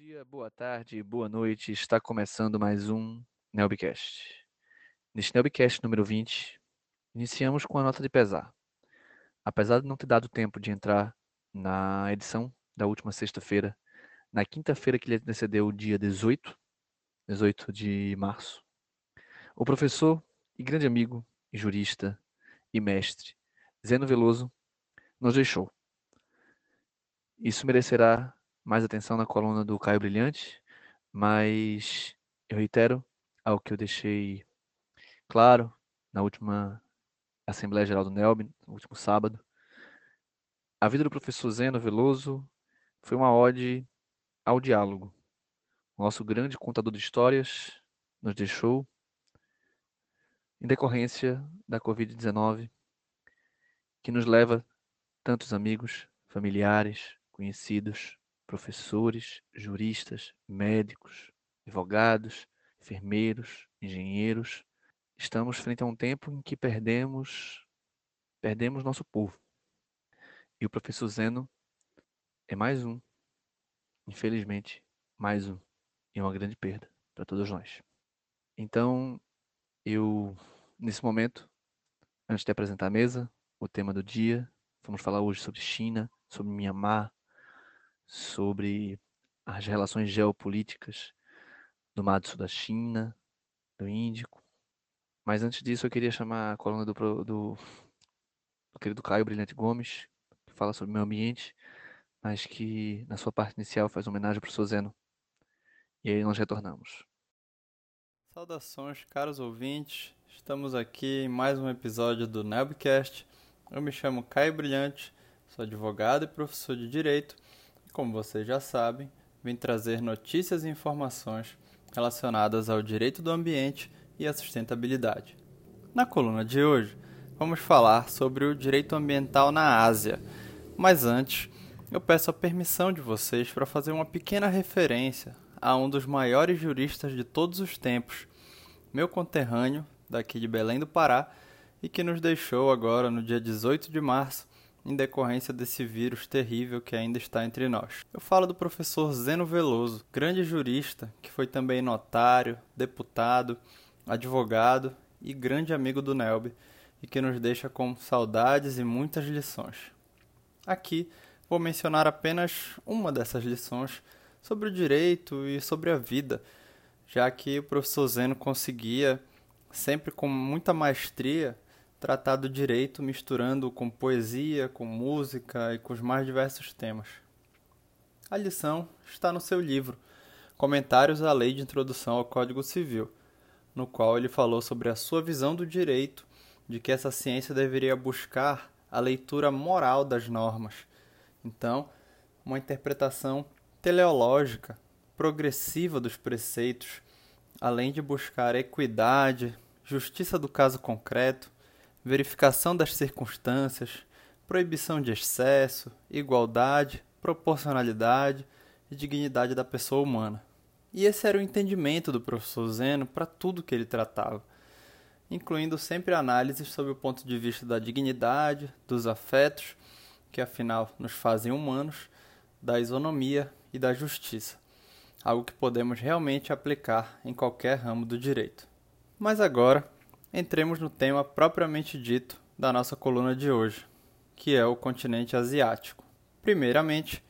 dia, boa tarde, boa noite. Está começando mais um Nelbcast. Neste Nelbcast número 20, iniciamos com a nota de pesar. Apesar de não ter dado tempo de entrar na edição da última sexta-feira, na quinta-feira que lhe antecedeu o dia 18, 18 de março, o professor e grande amigo, e jurista e mestre Zeno Veloso nos deixou. Isso merecerá mais atenção na coluna do Caio Brilhante, mas eu reitero ao que eu deixei claro na última Assembleia Geral do NELB, no último sábado. A vida do professor Zeno Veloso foi uma ode ao diálogo. O nosso grande contador de histórias nos deixou em decorrência da Covid-19, que nos leva tantos amigos, familiares, conhecidos, professores, juristas, médicos, advogados, enfermeiros, engenheiros. Estamos frente a um tempo em que perdemos perdemos nosso povo. E o professor Zeno é mais um, infelizmente, mais um, e uma grande perda para todos nós. Então, eu, nesse momento, antes de apresentar a mesa, o tema do dia, vamos falar hoje sobre China, sobre Myanmar, sobre as relações geopolíticas do Mar do Sul da China, do Índico. Mas antes disso, eu queria chamar a coluna do, do, do querido Caio Brilhante Gomes, que fala sobre o meio ambiente, mas que na sua parte inicial faz homenagem para o Sozeno. E aí nós retornamos. Saudações, caros ouvintes. Estamos aqui em mais um episódio do Nebcast. Eu me chamo Caio Brilhante, sou advogado e professor de Direito como vocês já sabem, vim trazer notícias e informações relacionadas ao direito do ambiente e à sustentabilidade. Na coluna de hoje, vamos falar sobre o direito ambiental na Ásia. Mas antes, eu peço a permissão de vocês para fazer uma pequena referência a um dos maiores juristas de todos os tempos, meu conterrâneo daqui de Belém do Pará, e que nos deixou agora no dia 18 de março em decorrência desse vírus terrível que ainda está entre nós. Eu falo do professor Zeno Veloso, grande jurista que foi também notário, deputado, advogado e grande amigo do Nelby e que nos deixa com saudades e muitas lições. Aqui vou mencionar apenas uma dessas lições sobre o direito e sobre a vida, já que o professor Zeno conseguia, sempre com muita maestria, tratar do direito misturando com poesia, com música e com os mais diversos temas. A lição está no seu livro, Comentários à Lei de Introdução ao Código Civil, no qual ele falou sobre a sua visão do direito, de que essa ciência deveria buscar a leitura moral das normas. Então, uma interpretação teleológica, progressiva dos preceitos, além de buscar equidade, justiça do caso concreto, verificação das circunstâncias, proibição de excesso, igualdade, proporcionalidade e dignidade da pessoa humana. E esse era o entendimento do professor Zeno para tudo que ele tratava, incluindo sempre análises sob o ponto de vista da dignidade, dos afetos, que afinal nos fazem humanos, da isonomia e da justiça, algo que podemos realmente aplicar em qualquer ramo do direito. Mas agora, entremos no tema propriamente dito da nossa coluna de hoje, que é o continente asiático. Primeiramente,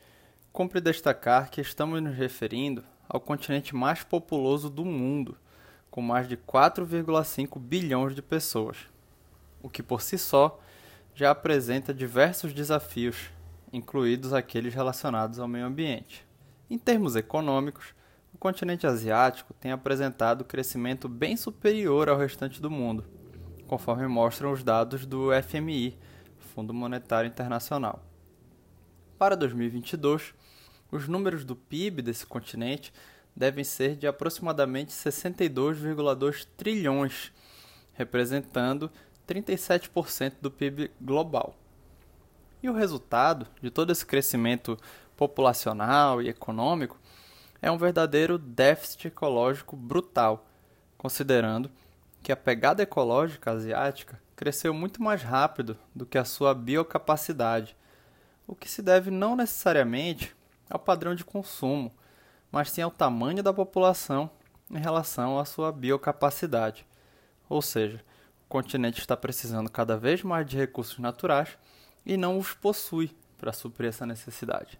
cumpre destacar que estamos nos referindo ao continente mais populoso do mundo, com mais de 4,5 bilhões de pessoas, o que por si só já apresenta diversos desafios, incluídos aqueles relacionados ao meio ambiente. Em termos econômicos, continente asiático tem apresentado crescimento bem superior ao restante do mundo, conforme mostram os dados do FMI, Fundo Monetário Internacional. Para 2022, os números do PIB desse continente devem ser de aproximadamente 62,2 trilhões, representando 37% do PIB global. E o resultado de todo esse crescimento populacional e econômico é um verdadeiro déficit ecológico brutal, considerando que a pegada ecológica asiática cresceu muito mais rápido do que a sua biocapacidade, o que se deve não necessariamente ao padrão de consumo, mas sim ao tamanho da população em relação à sua biocapacidade. Ou seja, o continente está precisando cada vez mais de recursos naturais e não os possui para suprir essa necessidade.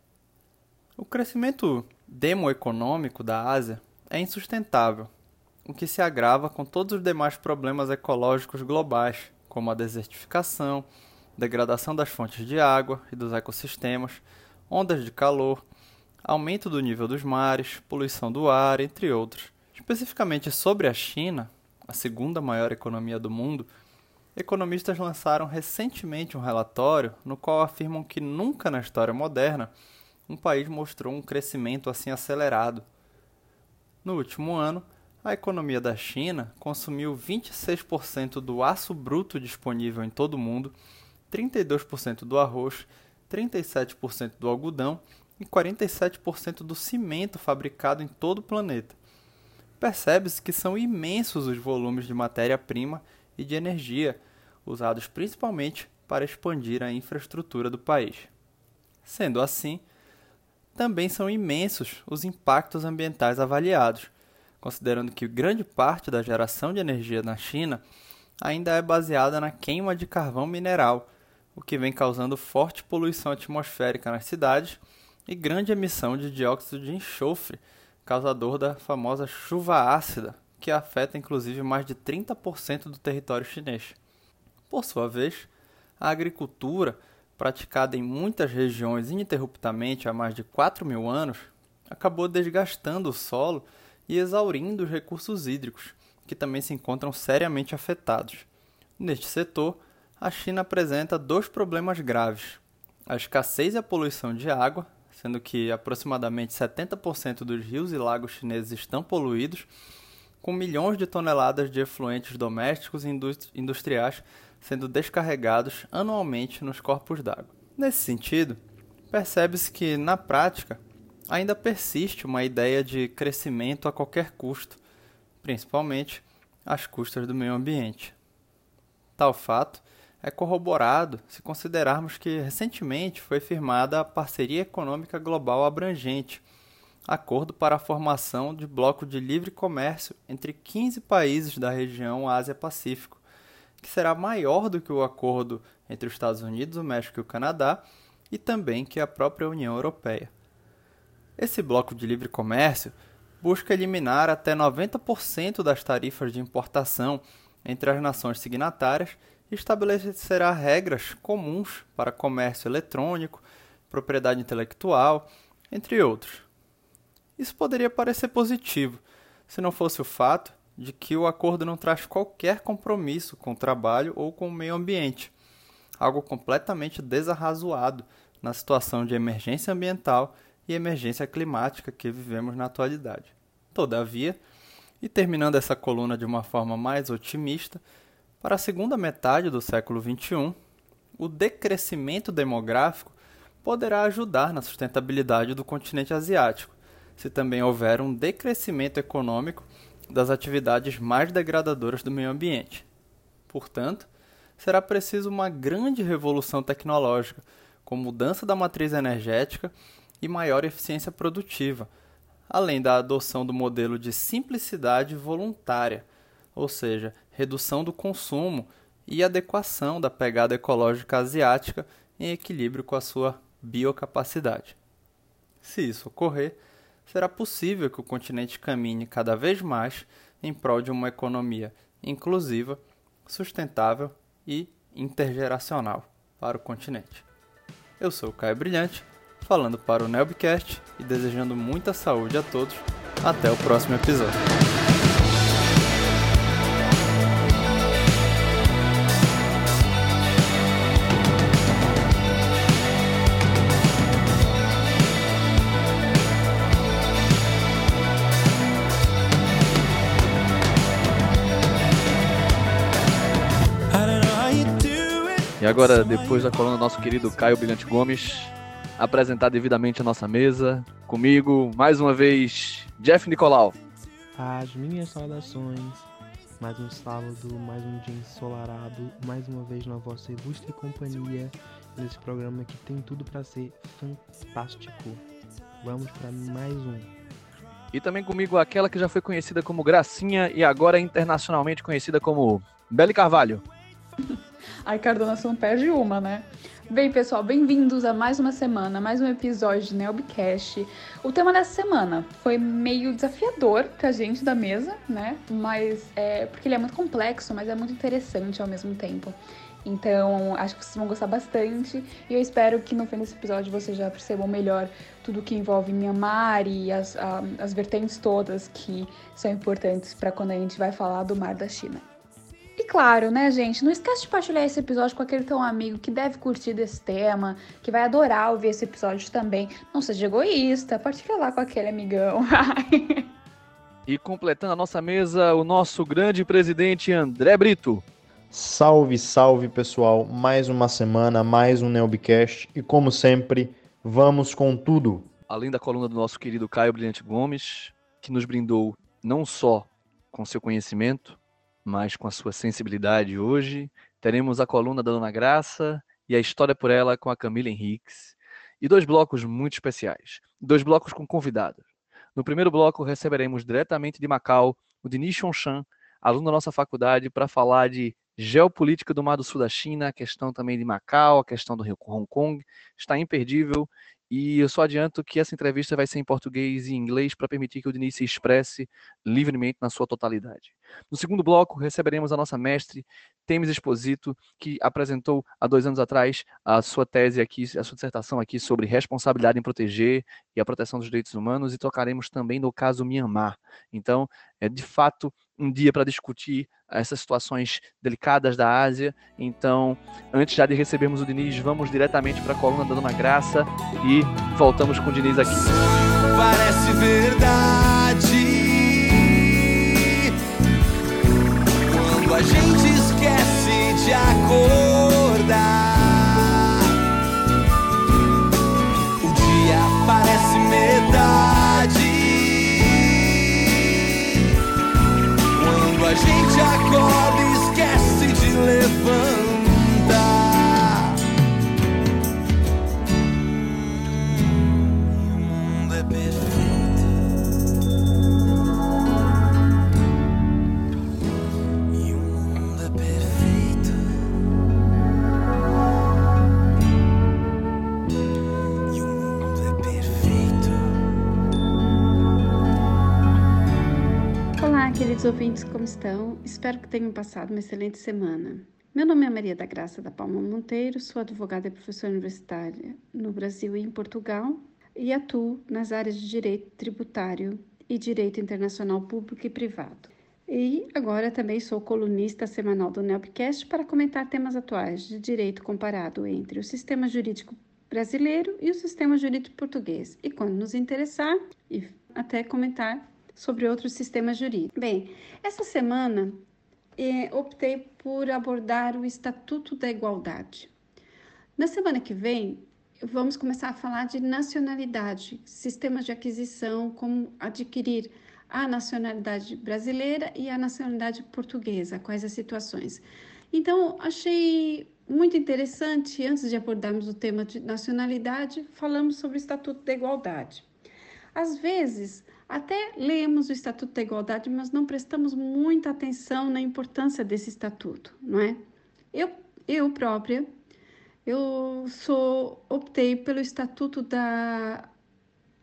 O crescimento demoeconômico da Ásia é insustentável, o que se agrava com todos os demais problemas ecológicos globais, como a desertificação, degradação das fontes de água e dos ecossistemas, ondas de calor, aumento do nível dos mares, poluição do ar, entre outros. Especificamente sobre a China, a segunda maior economia do mundo, economistas lançaram recentemente um relatório no qual afirmam que nunca na história moderna um país mostrou um crescimento assim acelerado. No último ano, a economia da China consumiu 26% do aço bruto disponível em todo o mundo, 32% do arroz, 37% do algodão e 47% do cimento fabricado em todo o planeta. Percebe-se que são imensos os volumes de matéria-prima e de energia usados principalmente para expandir a infraestrutura do país. Sendo assim, também são imensos os impactos ambientais avaliados, considerando que grande parte da geração de energia na China ainda é baseada na queima de carvão mineral, o que vem causando forte poluição atmosférica nas cidades e grande emissão de dióxido de enxofre, causador da famosa chuva ácida, que afeta inclusive mais de 30% do território chinês. Por sua vez, a agricultura, praticada em muitas regiões ininterruptamente há mais de 4 mil anos, acabou desgastando o solo e exaurindo os recursos hídricos, que também se encontram seriamente afetados. Neste setor, a China apresenta dois problemas graves: a escassez e a poluição de água, sendo que aproximadamente 70% dos rios e lagos chineses estão poluídos, com milhões de toneladas de efluentes domésticos e industriais sendo descarregados anualmente nos corpos d'água. Nesse sentido, percebe-se que, na prática, ainda persiste uma ideia de crescimento a qualquer custo, principalmente às custas do meio ambiente. Tal fato é corroborado se considerarmos que recentemente foi firmada a Parceria Econômica Global Abrangente, acordo para a formação de bloco de livre comércio entre 15 países da região Ásia-Pacífico, que será maior do que o acordo entre os Estados Unidos, o México e o Canadá, e também que a própria União Europeia. Esse bloco de livre comércio busca eliminar até 90% das tarifas de importação entre as nações signatárias e estabelecerá regras comuns para comércio eletrônico, propriedade intelectual, entre outros. Isso poderia parecer positivo, se não fosse o fato de que o acordo não traz qualquer compromisso com o trabalho ou com o meio ambiente, algo completamente desarrazoado na situação de emergência ambiental e emergência climática que vivemos na atualidade. Todavia, e terminando essa coluna de uma forma mais otimista, para a segunda metade do século XXI, o decrescimento demográfico poderá ajudar na sustentabilidade do continente asiático, se também houver um decrescimento econômico das atividades mais degradadoras do meio ambiente. Portanto, será preciso uma grande revolução tecnológica, com mudança da matriz energética e maior eficiência produtiva, além da adoção do modelo de simplicidade voluntária, ou seja, redução do consumo e adequação da pegada ecológica asiática em equilíbrio com a sua biocapacidade. Se isso ocorrer, será possível que o continente caminhe cada vez mais em prol de uma economia inclusiva, sustentável e intergeracional para o continente. Eu sou o Caio Brilhante, falando para o Nelbcast e desejando muita saúde a todos. Até o próximo episódio. Agora, depois da coluna do nosso querido Caio Brilhante Gomes, apresentar devidamente a nossa mesa, comigo, mais uma vez, Jeff Nicolau. As minhas saudações, mais um sábado, mais um dia ensolarado, mais uma vez na vossa ilustre companhia, nesse programa que tem tudo para ser fantástico. Vamos para mais um. E também comigo aquela que já foi conhecida como Gracinha e agora é internacionalmente conhecida como Belle Carvalho. Ai, Cardona, não perde uma, né? Bem, pessoal, bem-vindos a mais uma semana, mais um episódio de Nelbcast. O tema dessa semana foi meio desafiador pra gente da mesa, né? Mas é porque ele é muito complexo, mas é muito interessante ao mesmo tempo. Então, acho que vocês vão gostar bastante e eu espero que no fim desse episódio vocês já percebam melhor tudo que envolve Myanmar e as, a, as vertentes todas que são importantes para quando a gente vai falar do Mar da China. Claro, né, gente, não esquece de compartilhar esse episódio com aquele teu amigo que deve curtir desse tema, que vai adorar ouvir esse episódio também. Não seja egoísta, partilha lá com aquele amigão. e completando a nossa mesa, o nosso grande presidente André Brito. Salve, salve pessoal! Mais uma semana, mais um Neobcast e como sempre, vamos com tudo. Além da coluna do nosso querido Caio Brilhante Gomes, que nos brindou não só com seu conhecimento, mas com a sua sensibilidade hoje, teremos a coluna da Dona Graça e a história por ela com a Camila Henriques. E dois blocos muito especiais, dois blocos com convidados. No primeiro bloco receberemos diretamente de Macau o Denis Chonchan, aluno da nossa faculdade, para falar de geopolítica do Mar do Sul da China, a questão também de Macau, a questão do Hong Kong, está imperdível. E eu só adianto que essa entrevista vai ser em português e inglês para permitir que o Diniz se expresse livremente na sua totalidade. No segundo bloco, receberemos a nossa mestre, Temes Exposito, que apresentou há dois anos atrás a sua tese aqui, a sua dissertação aqui sobre responsabilidade em proteger e a proteção dos direitos humanos, e tocaremos também no caso Myanmar. Então, é de fato um dia para discutir essas situações delicadas da Ásia. Então, antes já de recebermos o Diniz, vamos diretamente para a coluna da Dona Graça e voltamos com o Diniz aqui. Parece verdade quando a gente esquece de acordar. Gente acorda queridos ouvintes, como estão? Espero que tenham passado uma excelente semana. Meu nome é Maria da Graça da Palma Monteiro, sou advogada e professora universitária no Brasil e em Portugal e atuo nas áreas de direito tributário e direito internacional público e privado. E agora também sou colunista semanal do NELBcast para comentar temas atuais de direito comparado entre o sistema jurídico brasileiro e o sistema jurídico português. E quando nos interessar, e até comentar sobre outros sistemas jurídicos. Bem, essa semana eh, optei por abordar o Estatuto da Igualdade. Na semana que vem, vamos começar a falar de nacionalidade, sistemas de aquisição, como adquirir a nacionalidade brasileira e a nacionalidade portuguesa, quais as situações. Então, achei muito interessante, antes de abordarmos o tema de nacionalidade, falamos sobre o Estatuto da Igualdade. Às vezes, até lemos o Estatuto da Igualdade, mas não prestamos muita atenção na importância desse estatuto, não é? Eu, eu própria, eu sou optei pelo Estatuto da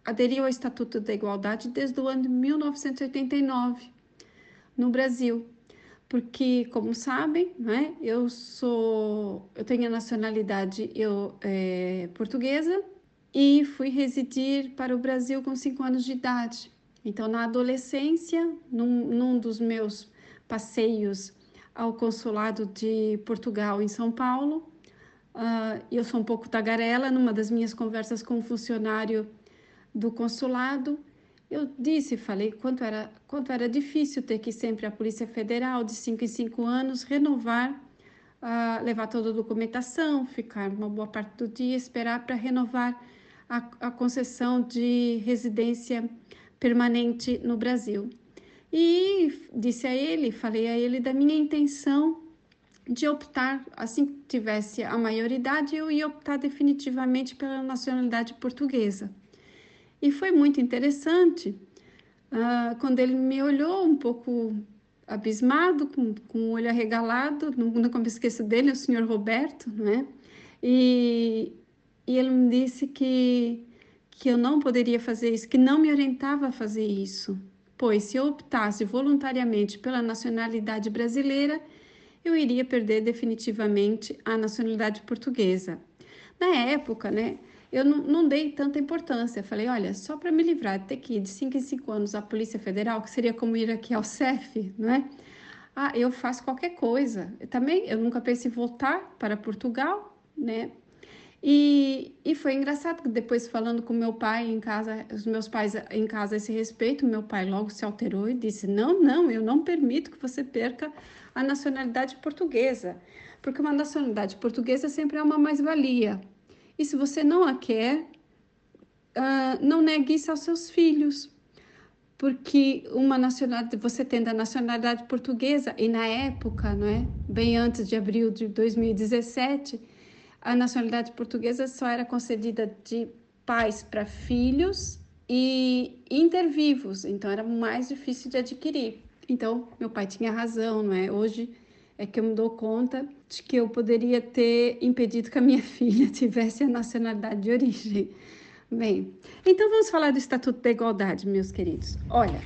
aderi ao Estatuto da Igualdade desde o ano de 1989 no Brasil, porque como sabem, né, eu sou eu tenho a nacionalidade eu é, portuguesa e fui residir para o Brasil com cinco anos de idade. Então, na adolescência, num, num dos meus passeios ao consulado de Portugal em São Paulo, uh, eu sou um pouco tagarela, numa das minhas conversas com um funcionário do consulado, eu disse, falei quanto era, quanto era difícil ter que sempre à Polícia Federal, de cinco em cinco anos, renovar, uh, levar toda a documentação, ficar uma boa parte do dia, esperar para renovar a, a concessão de residência permanente no Brasil. E disse a ele, falei a ele da minha intenção de optar, assim que tivesse a maioridade, eu ia optar definitivamente pela nacionalidade portuguesa. E foi muito interessante, uh, quando ele me olhou um pouco abismado, com, com o olho arregalado, nunca me esqueço dele, o senhor Roberto, não é? E, e ele me disse que, que eu não poderia fazer isso, que não me orientava a fazer isso, pois se eu optasse voluntariamente pela nacionalidade brasileira, eu iria perder definitivamente a nacionalidade portuguesa. Na época, né, eu não, não dei tanta importância. Falei, olha, só para me livrar de ter que ir de 5 em 5 anos à Polícia Federal, que seria como ir aqui ao CEF, não é? Ah, eu faço qualquer coisa. Eu também, eu nunca pensei em voltar para Portugal, né? E, e foi engraçado que depois falando com meu pai em casa, os meus pais em casa a esse respeito, meu pai logo se alterou e disse: "Não, não, eu não permito que você perca a nacionalidade portuguesa, porque uma nacionalidade portuguesa sempre é uma mais-valia. E se você não a quer, uh, não negue isso aos seus filhos, porque uma nacionalidade, você tendo a nacionalidade portuguesa e na época, não é, bem antes de abril de 2017 a nacionalidade portuguesa só era concedida de pais para filhos e intervivos, então era mais difícil de adquirir. Então, meu pai tinha razão, não é? Hoje é que eu me dou conta de que eu poderia ter impedido que a minha filha tivesse a nacionalidade de origem. Bem, então vamos falar do Estatuto da Igualdade, meus queridos. Olha,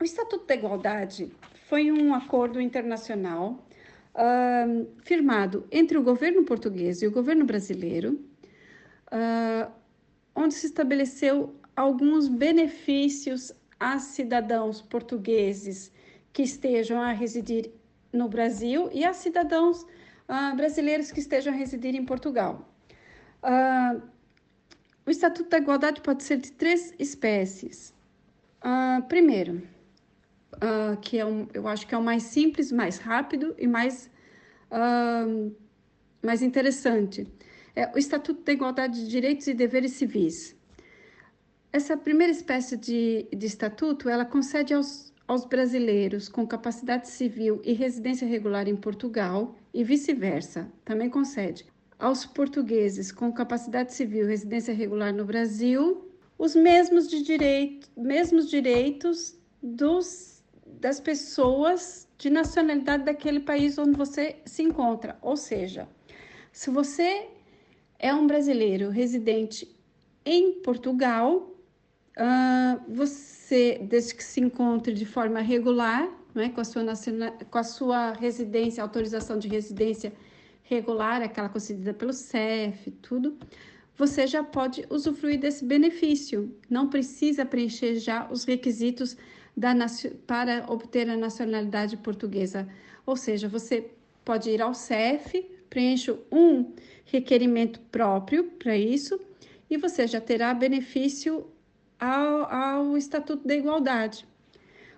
o Estatuto da Igualdade foi um acordo internacional uh, firmado entre o governo português e o governo brasileiro, uh, onde se estabeleceu alguns benefícios a cidadãos portugueses que estejam a residir no Brasil e a cidadãos uh, brasileiros que estejam a residir em Portugal. Uh, o Estatuto da Igualdade pode ser de três espécies. Uh, primeiro, uh, que é um, eu acho que é o mais simples, mais rápido e mais, uh, mais interessante. É o Estatuto da Igualdade de Direitos e Deveres Civis. Essa primeira espécie de, de estatuto, ela concede aos, aos brasileiros com capacidade civil e residência regular em Portugal e vice-versa, também concede aos portugueses com capacidade civil e residência regular no Brasil os mesmos, de direito, mesmos direitos dos das pessoas de nacionalidade daquele país onde você se encontra. Ou seja, se você é um brasileiro residente em Portugal, uh, você, desde que se encontre de forma regular, não é, com, a sua com a sua residência, autorização de residência regular, aquela concedida pelo CEF, tudo, você já pode usufruir desse benefício. Não precisa preencher já os requisitos da, para obter a nacionalidade portuguesa. Ou seja, você pode ir ao CEF, preenche um requerimento próprio para isso e você já terá benefício ao, ao Estatuto da Igualdade.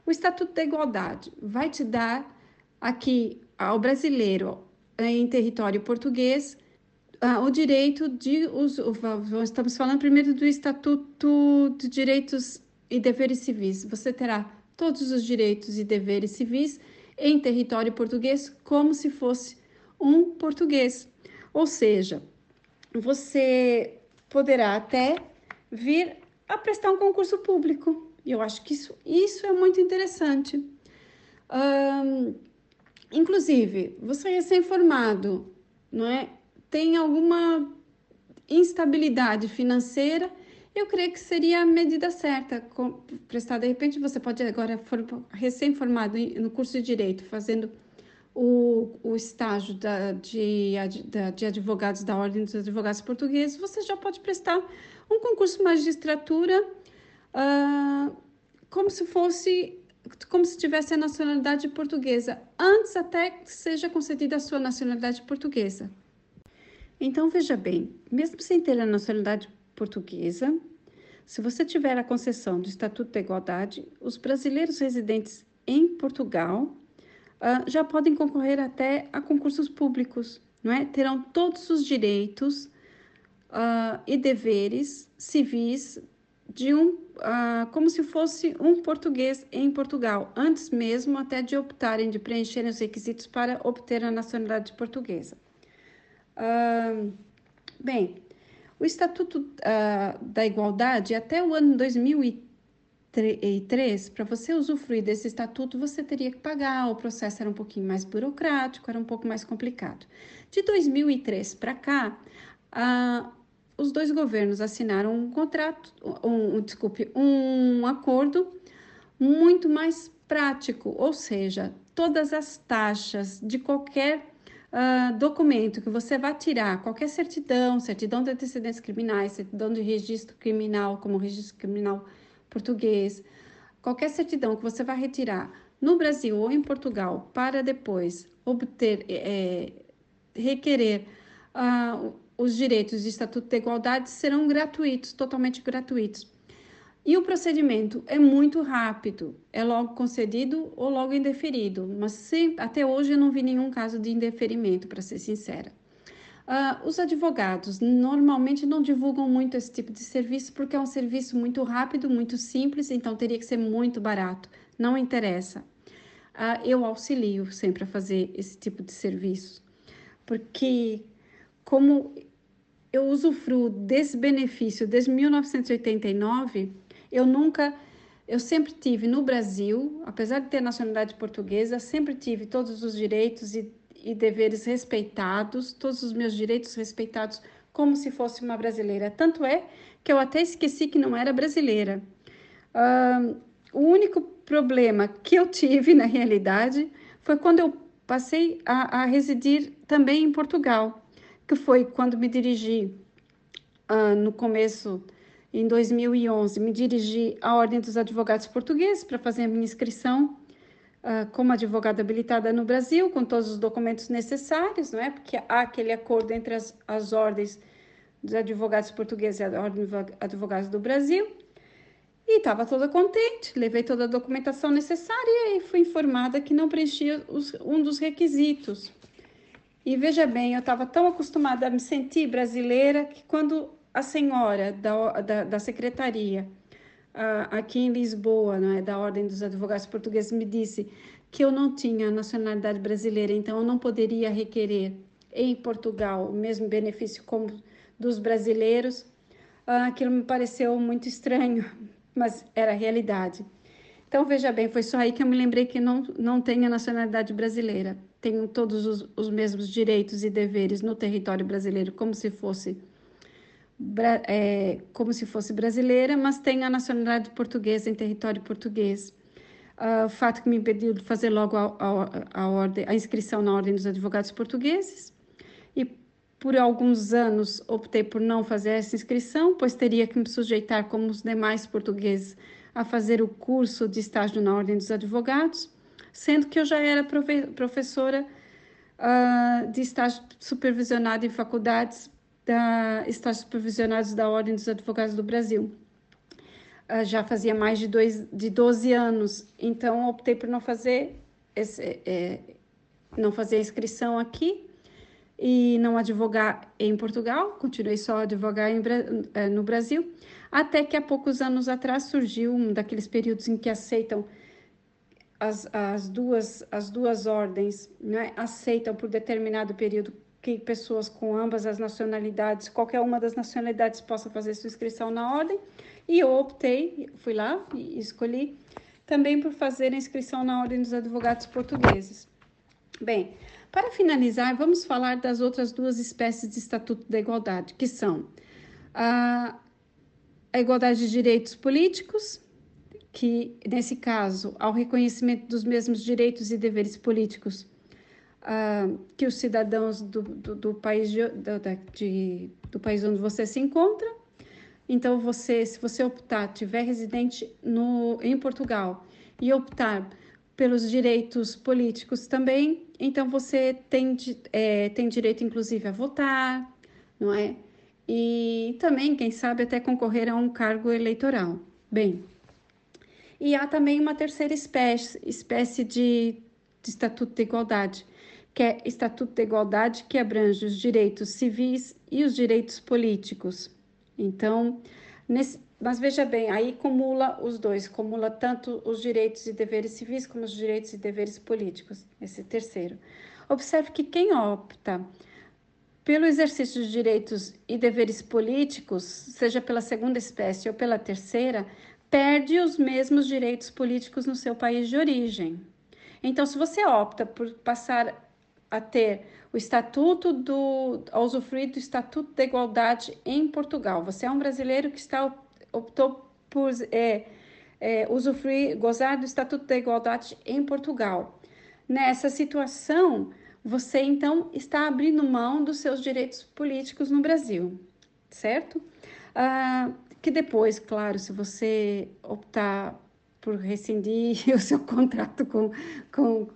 O Estatuto da Igualdade vai te dar aqui ao brasileiro em território português uh, o direito de uso. Estamos falando primeiro do Estatuto de Direitos e deveres civis. Você terá todos os direitos e deveres civis em território português como se fosse um português. Ou seja, você poderá até vir a prestar um concurso público. E eu acho que isso, isso é muito interessante. Inclusive, você recém-formado, não é? Tem alguma instabilidade financeira eu creio que seria a medida certa prestar. De repente, você pode agora, for recém-formado no curso de Direito, fazendo o, o estágio da, de, de, de advogados da Ordem dos Advogados Portugueses, você já pode prestar um concurso magistratura uh, como se fosse como se tivesse a nacionalidade portuguesa, antes até que seja concedida a sua nacionalidade portuguesa. Então, veja bem, mesmo sem ter a nacionalidade portuguesa, se você tiver a concessão do Estatuto da Igualdade, os brasileiros residentes em Portugal uh, já podem concorrer até a concursos públicos, não é? Terão todos os direitos uh, e deveres civis de um, uh, como se fosse um português em Portugal, antes mesmo até de optarem de preencherem os requisitos para obter a nacionalidade portuguesa. bem, o Estatuto uh, da Igualdade, até o ano 2013, 2003, para você usufruir desse estatuto, você teria que pagar, o processo era um pouquinho mais burocrático, era um pouco mais complicado. De 2003 para cá, ah, os dois governos assinaram um contrato, um, um, desculpe, um acordo muito mais prático, ou seja, todas as taxas de qualquer uh, documento que você vai tirar, qualquer certidão, certidão de antecedentes criminais, certidão de registro criminal, como registro criminal português, qualquer certidão que você vai retirar no Brasil ou em Portugal para depois obter, é, requerer uh, os direitos de Estatuto de Igualdade serão gratuitos, totalmente gratuitos. E o procedimento é muito rápido, é logo concedido ou logo indeferido, mas até hoje eu não vi nenhum caso de indeferimento, para ser sincera. Uh, os advogados normalmente não divulgam muito esse tipo de serviço porque é um serviço muito rápido, muito simples, então teria que ser muito barato. Não interessa. Uh, eu auxilio sempre a fazer esse tipo de serviço, porque como eu usufruo desse benefício desde 1989, eu nunca, eu sempre tive no Brasil, apesar de ter nacionalidade portuguesa, sempre tive todos os direitos e, e deveres respeitados, todos os meus direitos respeitados como se fosse uma brasileira. Tanto é que eu até esqueci que não era brasileira. Uh, o único problema que eu tive, na realidade, foi quando eu passei a, a residir também em Portugal que foi quando me dirigi uh, no começo, em 2011, me dirigi à Ordem dos Advogados Portugueses para fazer a minha inscrição uh, como advogada habilitada no Brasil, com todos os documentos necessários, não é? Porque há aquele acordo entre as, as ordens dos advogados portugueses e a Ordem dos Advogados do Brasil. E estava toda contente, levei toda a documentação necessária e fui informada que não preenchia os, um dos requisitos. E veja bem, eu estava tão acostumada a me sentir brasileira que quando a senhora da, da, da secretaria aqui em Lisboa, não é, da Ordem dos Advogados Portugueses, me disse que eu não tinha nacionalidade brasileira, então eu não poderia requerer em Portugal o mesmo benefício como dos brasileiros, uh, aquilo me pareceu muito estranho, mas era a realidade. Então, veja bem, foi só aí que eu me lembrei que não, não tenho a nacionalidade brasileira tenham todos os, os mesmos direitos e deveres no território brasileiro, como se fosse é, como se fosse brasileira, mas tenho a nacionalidade portuguesa em território português. Uh, o fato que me impediu de fazer logo a, a, a, ordem, a inscrição na Ordem dos Advogados Portugueses. E por alguns anos optei por não fazer essa inscrição, pois teria que me sujeitar, como os demais portugueses, a fazer o curso de estágio na Ordem dos Advogados sendo que eu já era profe professora uh, de estágio supervisionado em faculdades, da estágios supervisionados da Ordem dos Advogados do Brasil. Uh, já fazia mais de, dois, de 12 anos, então optei por não fazer, esse, é, não fazer a inscrição aqui e não advogar em Portugal, continuei só a advogar em, eh, no Brasil, até que há poucos anos atrás surgiu um daqueles períodos em que aceitam as, as, duas, as duas ordens né, aceitam por determinado período que pessoas com ambas as nacionalidades, qualquer uma das nacionalidades possa fazer sua inscrição na ordem, e eu optei, fui lá e escolhi também por fazer a inscrição na Ordem dos Advogados Portugueses. Bem, para finalizar, vamos falar das outras duas espécies de Estatuto da Igualdade, que são a, a igualdade de direitos políticos que, nesse caso, ao reconhecimento dos mesmos direitos e deveres políticos uh, que os cidadãos do, do, do país de, de, do país onde você se encontra. Então, você, se você optar, tiver residente no, em Portugal e optar pelos direitos políticos também, então você tem, é, tem direito, inclusive, a votar, não é? E também, quem sabe, até concorrer a um cargo eleitoral. Bem, e há também uma terceira espécie, espécie de, de Estatuto de Igualdade, que é Estatuto de Igualdade que abrange os direitos civis e os direitos políticos. Então, nesse, mas veja bem, aí cumula os dois, cumula tanto os direitos e deveres civis como os direitos e deveres políticos, esse terceiro. Observe que quem opta pelo exercício de direitos e deveres políticos, seja pela segunda espécie ou pela terceira, perde os mesmos direitos políticos no seu país de origem. Então, se você opta por passar a ter o estatuto do a usufruir do estatuto da igualdade em Portugal, você é um brasileiro que está optou por é, é, usufruir, gozar do estatuto da igualdade em Portugal. Nessa situação, você então está abrindo mão dos seus direitos políticos no Brasil, certo? Ah, que depois, claro, se você optar por rescindir o seu contrato com, com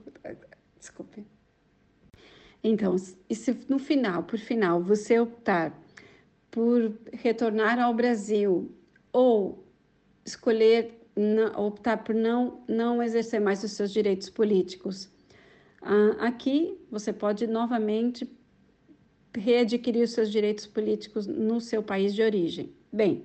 desculpe. Então, e se no final, por final, você optar por retornar ao Brasil ou escolher optar por não não exercer mais os seus direitos políticos, aqui você pode novamente readquirir os seus direitos políticos no seu país de origem. Bem,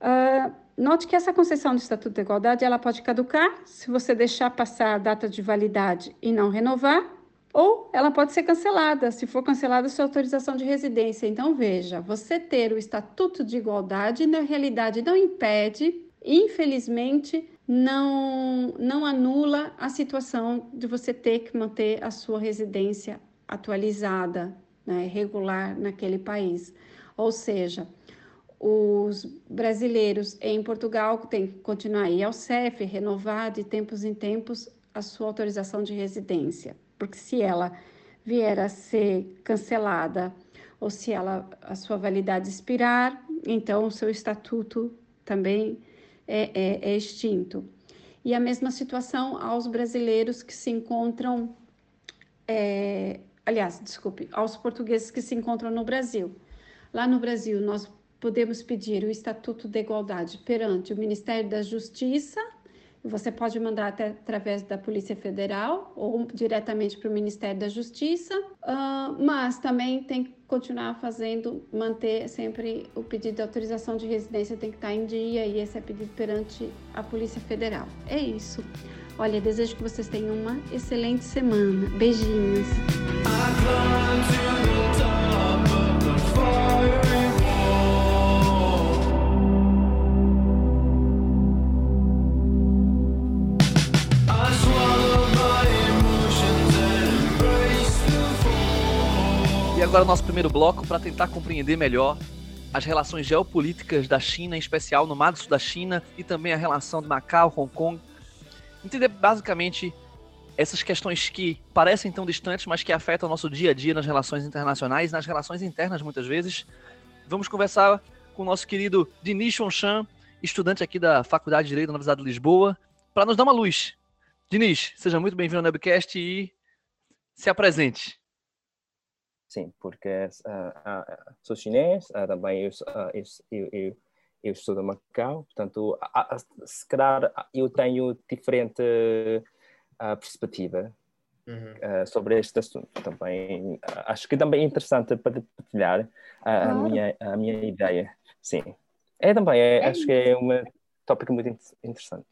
uh, note que essa concessão do Estatuto da Igualdade ela pode caducar se você deixar passar a data de validade e não renovar, ou ela pode ser cancelada se for cancelada sua autorização de residência. Então veja, você ter o Estatuto de Igualdade na realidade não impede, infelizmente, não, não anula a situação de você ter que manter a sua residência atualizada, né, regular naquele país. Ou seja, os brasileiros em Portugal têm que continuar aí ao CEF, renovar de tempos em tempos a sua autorização de residência, porque se ela vier a ser cancelada ou se ela a sua validade expirar, então o seu estatuto também é, é, é extinto. E a mesma situação aos brasileiros que se encontram, é, aliás, desculpe, aos portugueses que se encontram no Brasil. Lá no Brasil, nós podemos pedir o Estatuto de Igualdade perante o Ministério da Justiça você pode mandar até através da Polícia Federal ou diretamente para o Ministério da Justiça, uh, mas também tem que continuar fazendo, manter sempre o pedido de autorização de residência tem que estar em dia e esse é pedido perante a Polícia Federal. É isso. Olha, desejo que vocês tenham uma excelente semana. Beijinhos. Agora o nosso primeiro bloco para tentar compreender melhor as relações geopolíticas da China, em especial no Mar do Sul da China, e também a relação de Macau, Hong Kong. Entender basicamente essas questões que parecem tão distantes, mas que afetam o nosso dia a dia nas relações internacionais, nas relações internas muitas vezes. Vamos conversar com o nosso querido Diniz Chonchan, estudante aqui da Faculdade de Direito da Universidade de Lisboa, para nos dar uma luz. Diniz, seja muito bem-vindo ao Nebcast e se apresente. Sim, porque uh, uh, sou chinês, uh, também eu, eu, eu, eu, eu estudo Macau, portanto, se calhar eu tenho diferente perspectiva uhum. sobre este assunto. Também acho que também é interessante para partilhar a, minha, a minha ideia. Sim, é também, é, é acho que é um tópico muito interessante.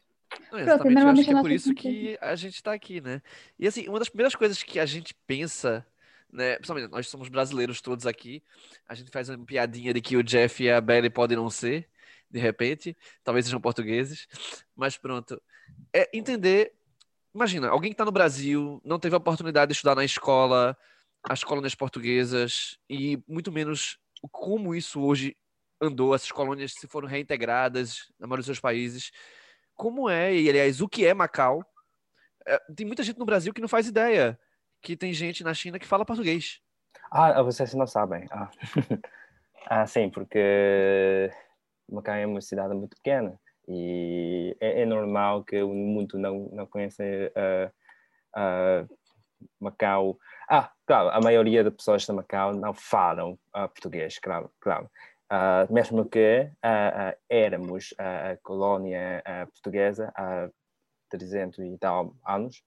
Não, exatamente, eu acho que é por isso que a gente está aqui, né? E assim, uma das primeiras coisas que a gente pensa né? Principalmente, nós somos brasileiros todos aqui. A gente faz uma piadinha de que o Jeff e a Belly podem não ser, de repente. Talvez sejam portugueses. Mas pronto. É entender. Imagina, alguém que está no Brasil, não teve a oportunidade de estudar na escola, as colônias portuguesas, e muito menos como isso hoje andou, essas colônias se foram reintegradas na maioria dos seus países. Como é, e aliás, o que é Macau? É, tem muita gente no Brasil que não faz ideia que tem gente na China que fala português. Ah, vocês não sabem. Ah, ah sim, porque Macau é uma cidade muito pequena e é, é normal que o mundo não, não conheça uh, uh, Macau. Ah, claro, a maioria das pessoas de Macau não falam uh, português, claro, claro. Uh, mesmo que uh, éramos a colónia portuguesa há 300 e tal anos,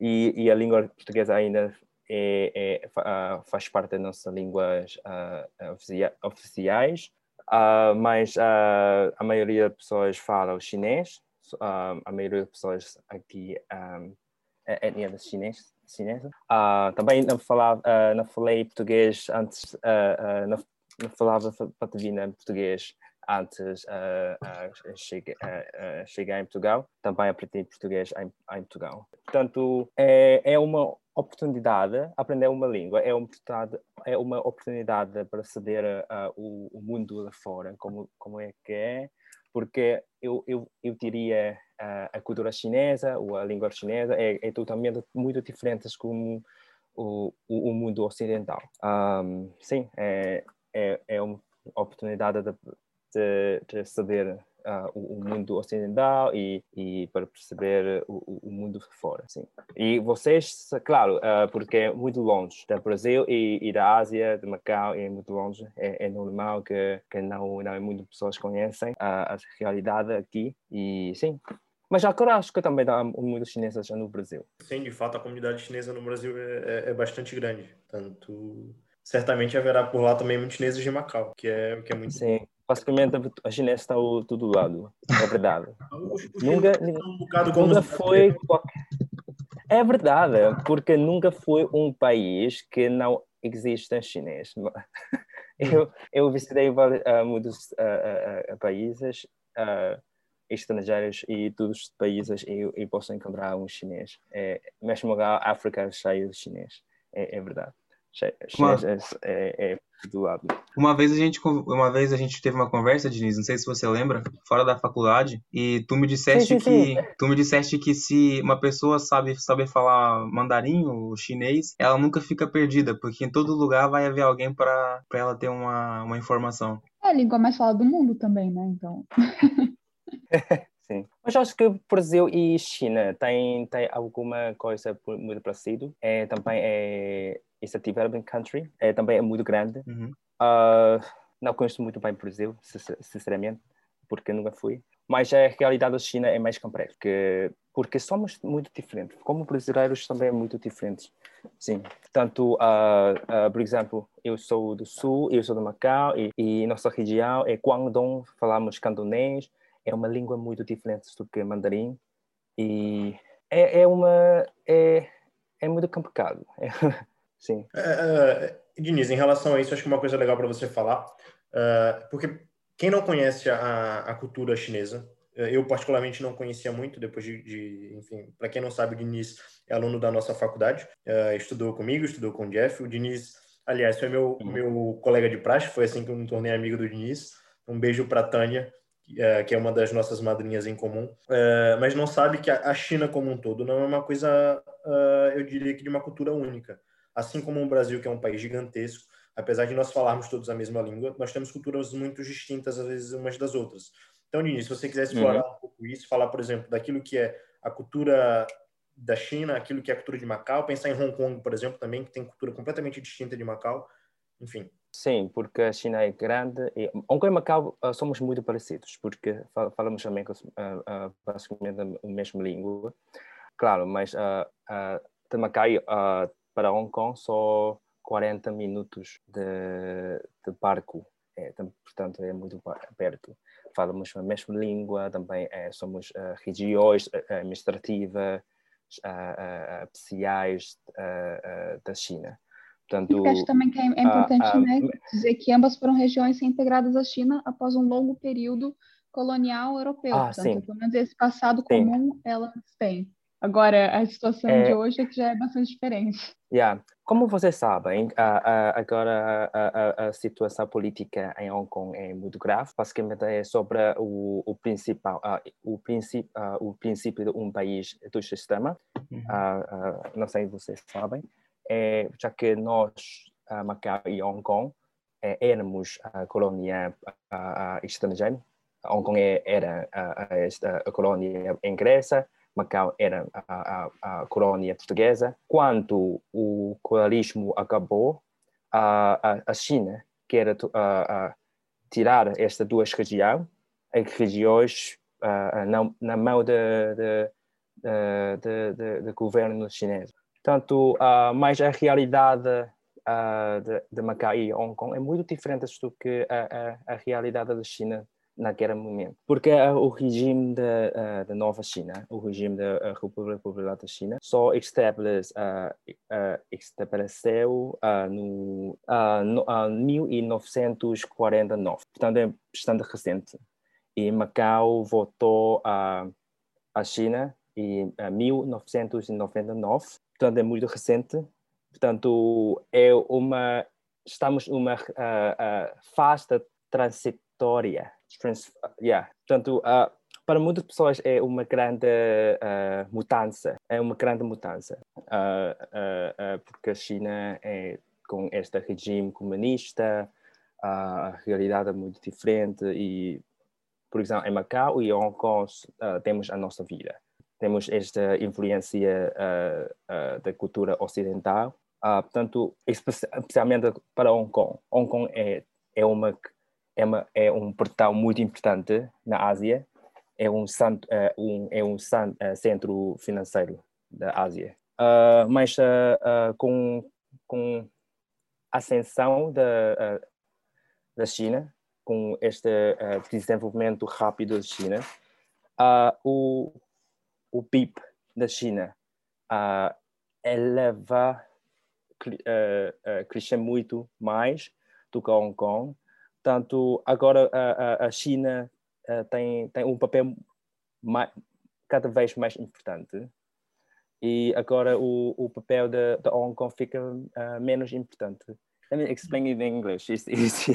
e, e a língua portuguesa ainda é, é, faz parte das nossas línguas uh, oficiais, uh, mas uh, a maioria das pessoas fala chinês, a maioria das pessoas aqui um, é etnia das chinês, chinesa. também não, falava, não falei português antes, não, não falava patavina português antes uh, cheguei, em Portugal, também aprendi português em, em Portugal. Portanto, é, é uma oportunidade aprender uma língua é uma oportunidade, é uma oportunidade para saber o, o, mundo lá fora como como é que é porque eu eu, eu diria uh, a cultura chinesa ou a língua chinesa é, é totalmente muito diferentes com o, o, o mundo ocidental um, sim é, é, é uma oportunidade de, de, de saber uh, o, o, mundo ocidental e, e para perceber o, o, mundo fora. Sim. E vocês, claro, uh, porque é muito longe do Brasil e, e, da Ásia, de Macau, é muito longe. É, é normal que, que não, não muitas pessoas conhecem a, a realidade aqui. E sim, mas agora acho que também há muitos chineses no Brasil. Sim, de fato, a comunidade chinesa no Brasil é, é, é bastante grande. Tanto certamente haverá por lá também muitos chineses de Macau, que é, que é muito Sim. Bom. Basicamente, a China está do todo lado, é verdade. nunca um nunca foi. É verdade, porque nunca foi um país que não existe em chinês. Eu, eu visitei uh, muitos uh, uh, países estrangeiros e todos os países e, e posso encontrar um chinês. É, mesmo a África é cheia de chinês, é, é verdade. Chinês é, é, é do lado. Uma vez a gente uma vez a gente teve uma conversa, Diniz, não sei se você lembra, fora da faculdade, e tu me disseste sim, sim, que sim. tu me disseste que se uma pessoa sabe saber falar mandarim ou chinês, ela nunca fica perdida, porque em todo lugar vai haver alguém para ela ter uma, uma informação. É a língua mais falada do mundo também, né? Então. Sim. Mas acho que Brasil e China têm, têm alguma coisa muito parecida. É, também é it's a developing country, é, também é muito grande. Uhum. Uh, não conheço muito bem o Brasil, sinceramente, porque nunca fui. Mas a realidade da China é mais complexa, porque, porque somos muito diferentes. Como brasileiros também é muito diferentes. Sim. Portanto, uh, uh, por exemplo, eu sou do Sul, eu sou do Macau, e, e nossa região é Guangdong, falamos cantonês. É uma língua muito diferente do que mandarim. E é, é uma... É, é muito complicado. É, Sim. Uh, Diniz, em relação a isso, acho que uma coisa legal para você falar, uh, porque quem não conhece a, a cultura chinesa, eu particularmente não conhecia muito, depois de, de enfim, para quem não sabe, o Diniz é aluno da nossa faculdade, uh, estudou comigo, estudou com o Jeff, o Diniz, aliás, foi meu, uhum. meu colega de praxe, foi assim que eu me tornei amigo do Diniz, um beijo para Tânia, que é uma das nossas madrinhas em comum, mas não sabe que a China como um todo não é uma coisa, eu diria que de uma cultura única assim como o Brasil, que é um país gigantesco, apesar de nós falarmos todos a mesma língua, nós temos culturas muito distintas, às vezes, umas das outras. Então, Nini, se você quiser explorar uhum. um pouco isso, falar, por exemplo, daquilo que é a cultura da China, aquilo que é a cultura de Macau, pensar em Hong Kong, por exemplo, também, que tem cultura completamente distinta de Macau, enfim. Sim, porque a China é grande e Hong Kong e Macau uh, somos muito parecidos, porque falamos também uh, uh, basicamente a mesma língua. Claro, mas de Macau para Hong Kong só 40 minutos de, de barco, é, portanto é muito perto. Falamos a mesma língua, também é, somos uh, regiões uh, administrativas, uh, especiais da China. Portanto, acho também que é, é importante né, dizer que ambas foram regiões integradas à China após um longo período colonial europeu. Ah, Portanto, sim. pelo menos esse passado sim. comum elas têm. Agora, a situação é... de hoje é que já é bastante diferente. Yeah. Como vocês sabem, agora a, a, a, situação política em Hong Kong é muito grave. Basicamente é sobre o, o principal, o, princípio, o princípio de um país do sistema. Uhum. não sei se vocês sabem, é, já que nós, Macau e Hong Kong, é, éramos a colônia estrangeira. Hong Kong é, era a, a, a colônia inglesa Macau era a, a, a colônia portuguesa. Quando o colonialismo acabou, a, a, China quer tirar estas duas regiões, as regiões na, na mão do governo chinês. Portanto, uh, a realidade de, de Macau e Hong Kong é muito diferente do que a, a, a realidade da China naquele momento. Porque uh, o regime da, uh, da Nova China, o regime da uh, República Popular da China, só estabelece, estabeleceu no, no 1949. Portanto, é bastante recente. E Macau voltou à a China em 1999. Portanto, é muito recente. Portanto, é uma estamos numa fase de transitória trans, yeah. Portanto, uh, para muitas pessoas é uma grande uh, mudança, é uma grande mudança, uh, porque a China é com este regime comunista, a realidade é muito diferente e, por exemplo, em Macau e Hong Kong temos a nossa vida, temos esta influência da cultura ocidental, portanto, especialmente para Hong Kong. Hong Kong é, é uma é, uma, é um portal muito importante na Ásia, é um, é um, é um é, centro financeiro da Ásia. Uh, mas uh, uh, com, com a ascensão da, da China, com este desenvolvimento rápido da China, o, o PIB da China eleva, cresce muito mais do que Hong Kong, Portanto, agora a, a China tem, tem um papel mais, cada vez mais importante e agora o, o papel da Hong Kong fica uh, menos importante. Let me explain it in English. It's easy.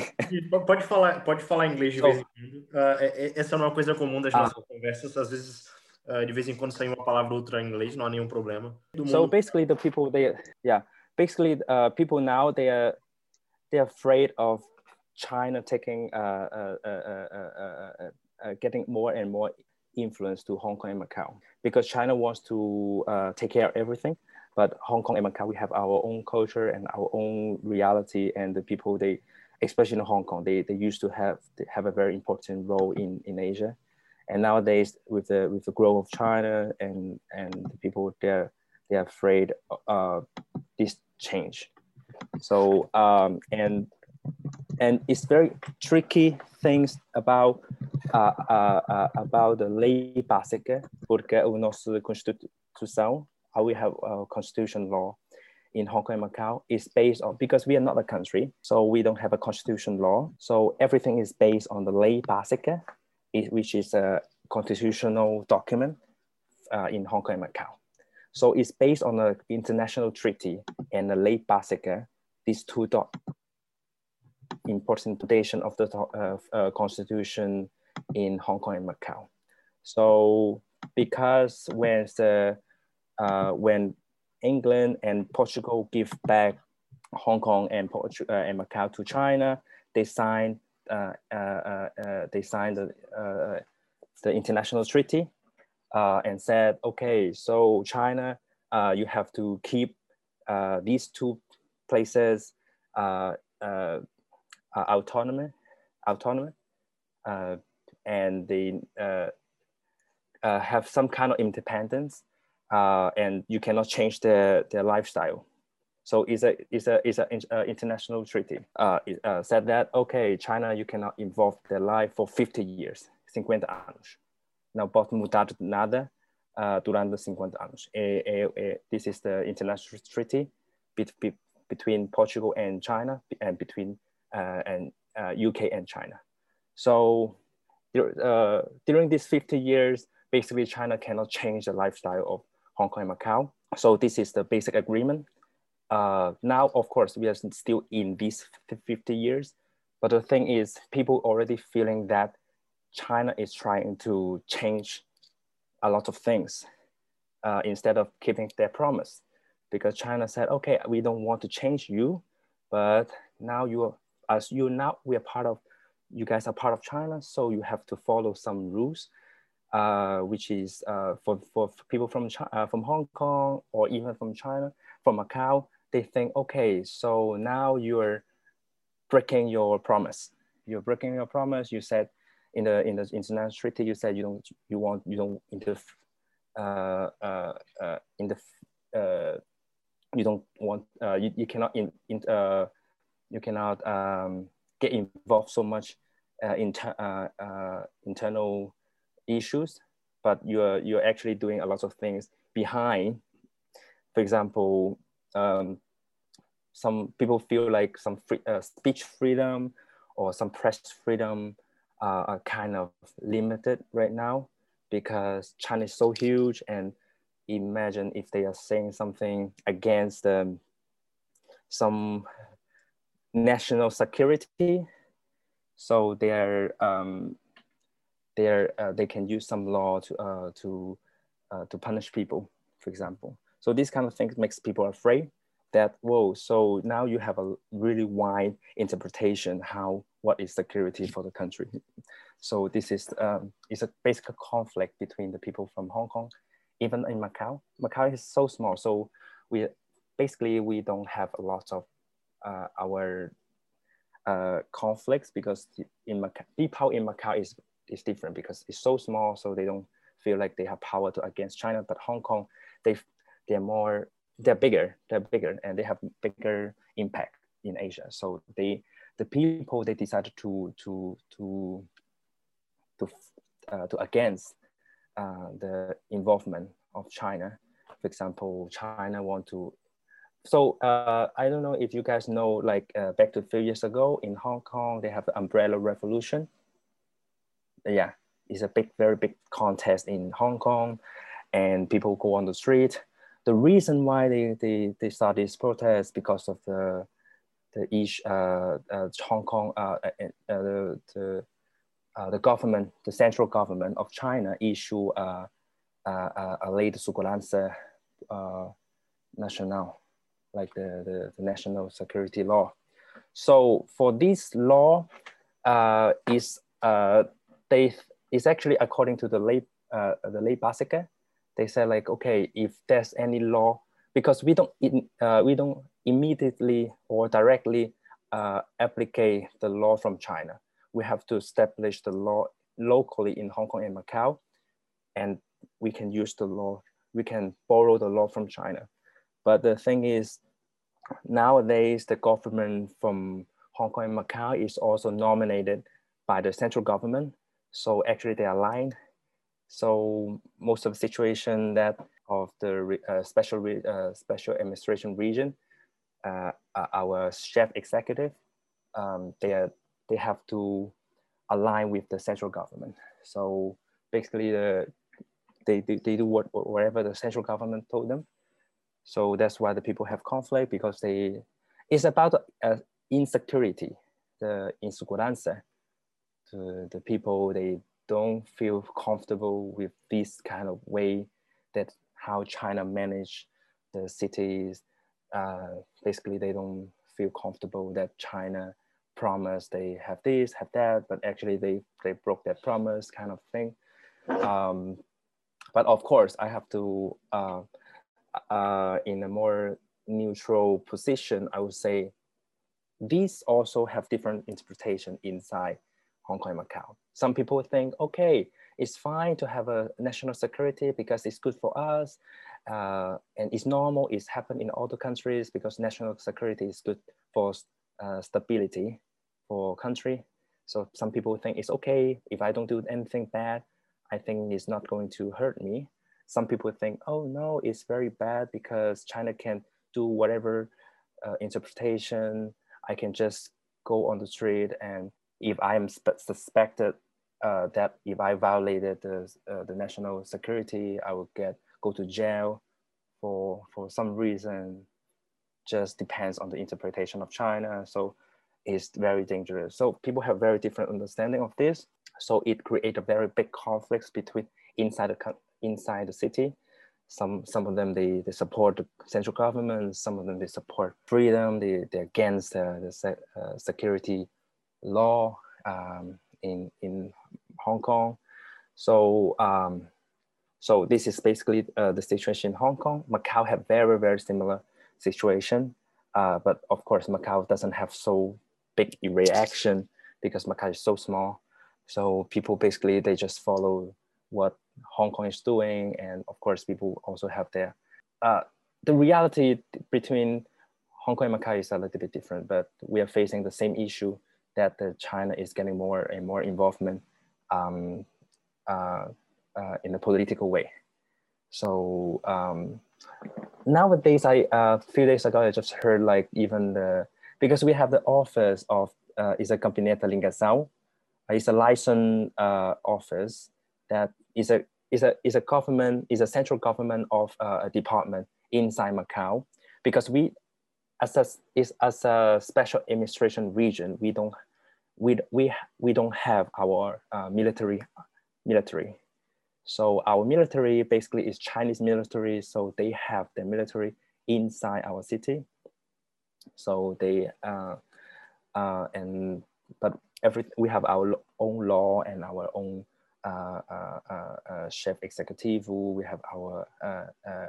pode falar, pode falar inglês de vez em quando. Uh, essa não é uma coisa comum das ah. nossas conversas. Às vezes, uh, de vez em quando sai uma palavra ou outra em inglês, não há nenhum problema. Do so mundo... basically, the people they yeah, basically uh, people now they are they're afraid of China taking uh, uh, uh, getting more and more influence to Hong Kong and Macau because China wants to take care of everything. But Hong Kong and Macau, we have our own culture and our own reality, and the people they, especially in Hong Kong, they, they used to have have a very important role in, in Asia, and nowadays with the with the growth of China and and the people they're they're afraid uh, this change. So um, and and it's very tricky things about uh, uh, uh, about the lei básica, porque a nossa constituição, how we have a constitution law in Hong Kong and Macau is based on because we are not a country, so we don't have a constitution law. So everything is based on the lei básica, which is a constitutional document uh, in Hong Kong and Macau. So it's based on the international treaty and the lei básica. These two doc important foundation of the uh, uh, constitution in Hong Kong and Macau. So because when the uh, when England and Portugal give back Hong Kong and, uh, and Macau to China, they signed uh, uh, they signed the, the international treaty and said, okay, so China, you have to keep these two places uh, autonomy, autonomy, uh, and they uh, uh, have some kind of independence, uh, and you cannot change their, their lifestyle. So it's a it's a it's an international treaty. it said that okay, China you cannot involve their life for 50 years, 50 anos. Não pode mudar nada durante 50 anos. This is the international treaty between Portugal and China and between and UK uh, and China. So uh, during these 50 years, basically China cannot change the lifestyle of Hong Kong and Macau. So this is the basic agreement. Uh, now, of course, we are still in these 50 years, but the thing is people already feeling that China is trying to change a lot of things uh, instead of keeping their promise. Because China said, okay, we don't want to change you, but now you as you now we are part of you guys are part of China, so you have to follow some rules, uh, which is uh, for, for people from China, uh, from Hong Kong or even from China, from Macau. They think, okay, so now you're breaking your promise. You're breaking your promise. You said in the in the international treaty, you said you don't you want you don't inter, uh, uh, uh, in the uh, you don't want uh, you, you cannot in, in uh, you cannot um, get involved so much uh, inter, uh, uh, internal issues, but you're you're actually doing a lot of things behind. For example, um, some people feel like some free, uh, speech freedom or some press freedom uh, are kind of limited right now because China is so huge and imagine if they are saying something against um, some national security. So they're um, they're uh, they can use some law to uh, to uh, to punish people for example. So these kind of things makes people afraid that whoa so now you have a really wide interpretation how what is security for the country. So this is um, is a basic conflict between the people from hong kong even in macau. Macau is so small so we basically we don't have a lot of uh, our uh, conflicts because in macau people in macau is is different because it's so small so they don't feel like they have power to against china but hong kong they they're more they're bigger, they're bigger, and they have bigger impact in Asia. So they, the people, they decided to to to to uh, to against uh, the involvement of China. For example, China want to. So uh, I don't know if you guys know, like uh, back to a few years ago in Hong Kong, they have the Umbrella Revolution. Yeah, it's a big, very big contest in Hong Kong, and people go on the street the reason why they, they, they start this protest because of the the each uh, uh, Hong Kong uh, uh, the the, the government the central government of China issue a a lei de segurança national like the, the, the national security law. So for this law uh, is uh, they is actually according to the ley the ley basica they said like, okay, if there's any law, because we don't uh, we don't immediately or directly uh, applicate the law from China. We have to establish the law locally in Hong Kong and Macau, and we can use the law. We can borrow the law from China. But the thing is, nowadays the government from Hong Kong and Macau is also nominated by the central government. So actually they are aligned so most of the situation that of the uh, special uh, special administration region, uh, our chef executive, um, they are, they have to align with the central government. So basically, the they, they, they do what whatever the central government told them. So that's why the people have conflict because they it's about uh, insecurity, the inseguranza. The, the people they don't feel comfortable with this kind of way that how China manage the cities. Uh, basically, they don't feel comfortable that China promised they have this, have that, but actually they, they broke that promise kind of thing. Um, but of course, I have to, uh, uh, in a more neutral position, I would say these also have different interpretation inside Hong Kong and Macau. Some people think, okay, it's fine to have a national security because it's good for us. Uh, and it's normal, it's happened in the countries because national security is good for uh, stability for country. So some people think it's okay if I don't do anything bad, I think it's not going to hurt me. Some people think, oh no, it's very bad because China can do whatever uh, interpretation. I can just go on the street and if I'm suspected uh, that if I violated the, uh, the national security, I will get go to jail for for some reason. Just depends on the interpretation of China. So it's very dangerous. So people have very different understanding of this. So it creates a very big conflicts between inside the inside the city. Some some of them they, they support the central government. Some of them they support freedom. They they're against uh, the uh, security law um, in in Hong Kong. So um, so this is basically uh, the situation in Hong Kong. Macau have very very similar situation, uh, but of course Macau doesn't have so big reaction because Macau is so small. So people basically they just follow what Hong Kong is doing, and of course people also have their uh, the reality between Hong Kong and Macau is a little bit different, but we are facing the same issue that the China is getting more and more involvement um, uh, uh, in a political way. So um, nowadays, I a uh, few days ago I just heard like even the because we have the office of uh, is a company Gabinete Lingação, it's a license uh, office that is a is a is a government is a central government of uh, a department inside Macau because we as a is as a special administration region we don't we we we don't have our uh, military military. So our military basically is Chinese military so they have their military inside our city. So they uh, uh, and but every we have our own law and our own Uh, uh, uh, chef executive. We have our uh,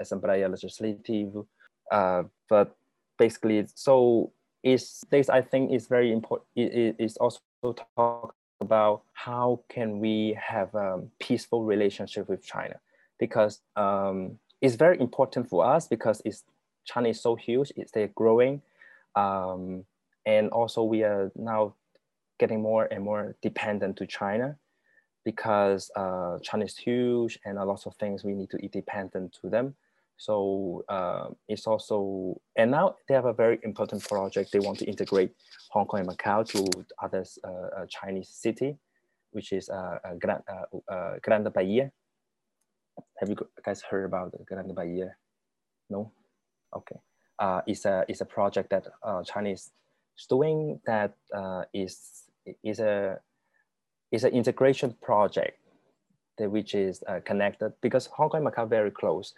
Assembleia Legislative. but basically, so is this I think is very important. It is also talk about how can we have a peaceful relationship with China because um, it's very important for us because it's China is so huge. It's they're growing. Um, and also we are now getting more and more dependent to China because uh, China is huge and a lot of things we need to be dependent to them. So uh, it's also, and now they have a very important project. They want to integrate Hong Kong and Macau to other uh, uh Chinese city, which is uh, Grand, uh, Grande Bahia. Have you guys heard about Grande Bahia? No? Okay. it's, a, it's a project that Chinese doing that uh, is is a is an integration project that which is uh, connected because Hong Kong and Macau very close.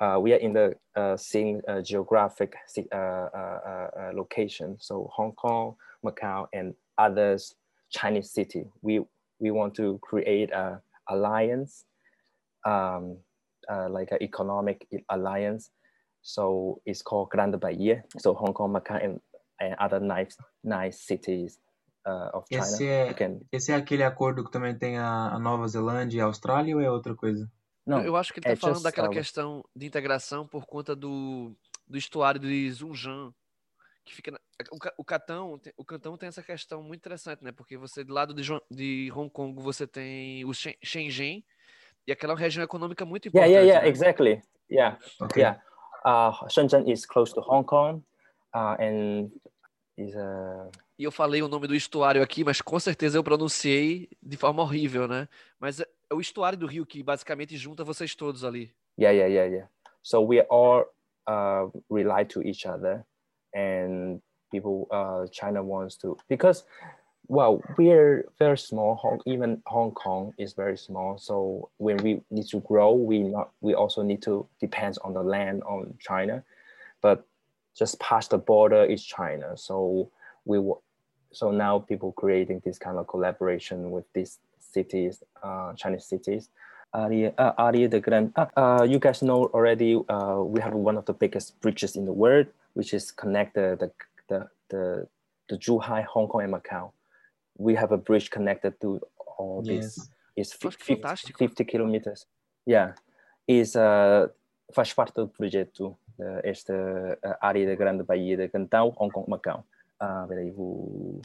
Uh, we are in the uh, same uh, geographic uh, location. So Hong Kong, Macau, and others Chinese city. We we want to create a alliance, um, like an economic alliance. So it's called Grande Bahia. So Hong Kong, Macau, and and other nice, nice cities uh, of China. Esse é, can... esse é aquele acordo que também tem a, a, Nova Zelândia e a Austrália ou é outra coisa? Não, eu acho que ele está é falando daquela questão de integração por conta do, do estuário de Zunjan, que fica na, o, o Catão, o Cantão tem essa questão muito interessante, né? Porque você do lado de, de Hong Kong você tem o Shenzhen e aquela região econômica muito importante. Yeah, yeah, yeah, né? exactly. Yeah, okay. yeah. Uh, Shenzhen is close to Hong Kong, uh, and is a e eu falei o nome do estuário aqui, mas com certeza eu pronunciei de forma horrível, né? Mas é, é o estuário do rio que basicamente junta vocês todos ali. Yeah, yeah, yeah, yeah. So we all uh, rely to each other, and people, uh, China wants to because, well, we're very small. Hong, even Hong Kong is very small. So when we need to grow, we not we also need to depend on the land on China, but just past the border is China. So we so now people creating this kind of collaboration with these cities, uh, Chinese cities. Aria, uh, Aria the Grand, uh, uh, you guys know already, uh, we have one of the biggest bridges in the world, which is connect the, the, the, the, the Zhuhai, Hong Kong and Macau. We have a bridge connected to all yes. this. It's 50, 50, kilometers. Yeah, is uh, faz parte do projeto esta área da Grande Bahia de Cantão, Hong Kong, Macau. Ah, peraí, vou.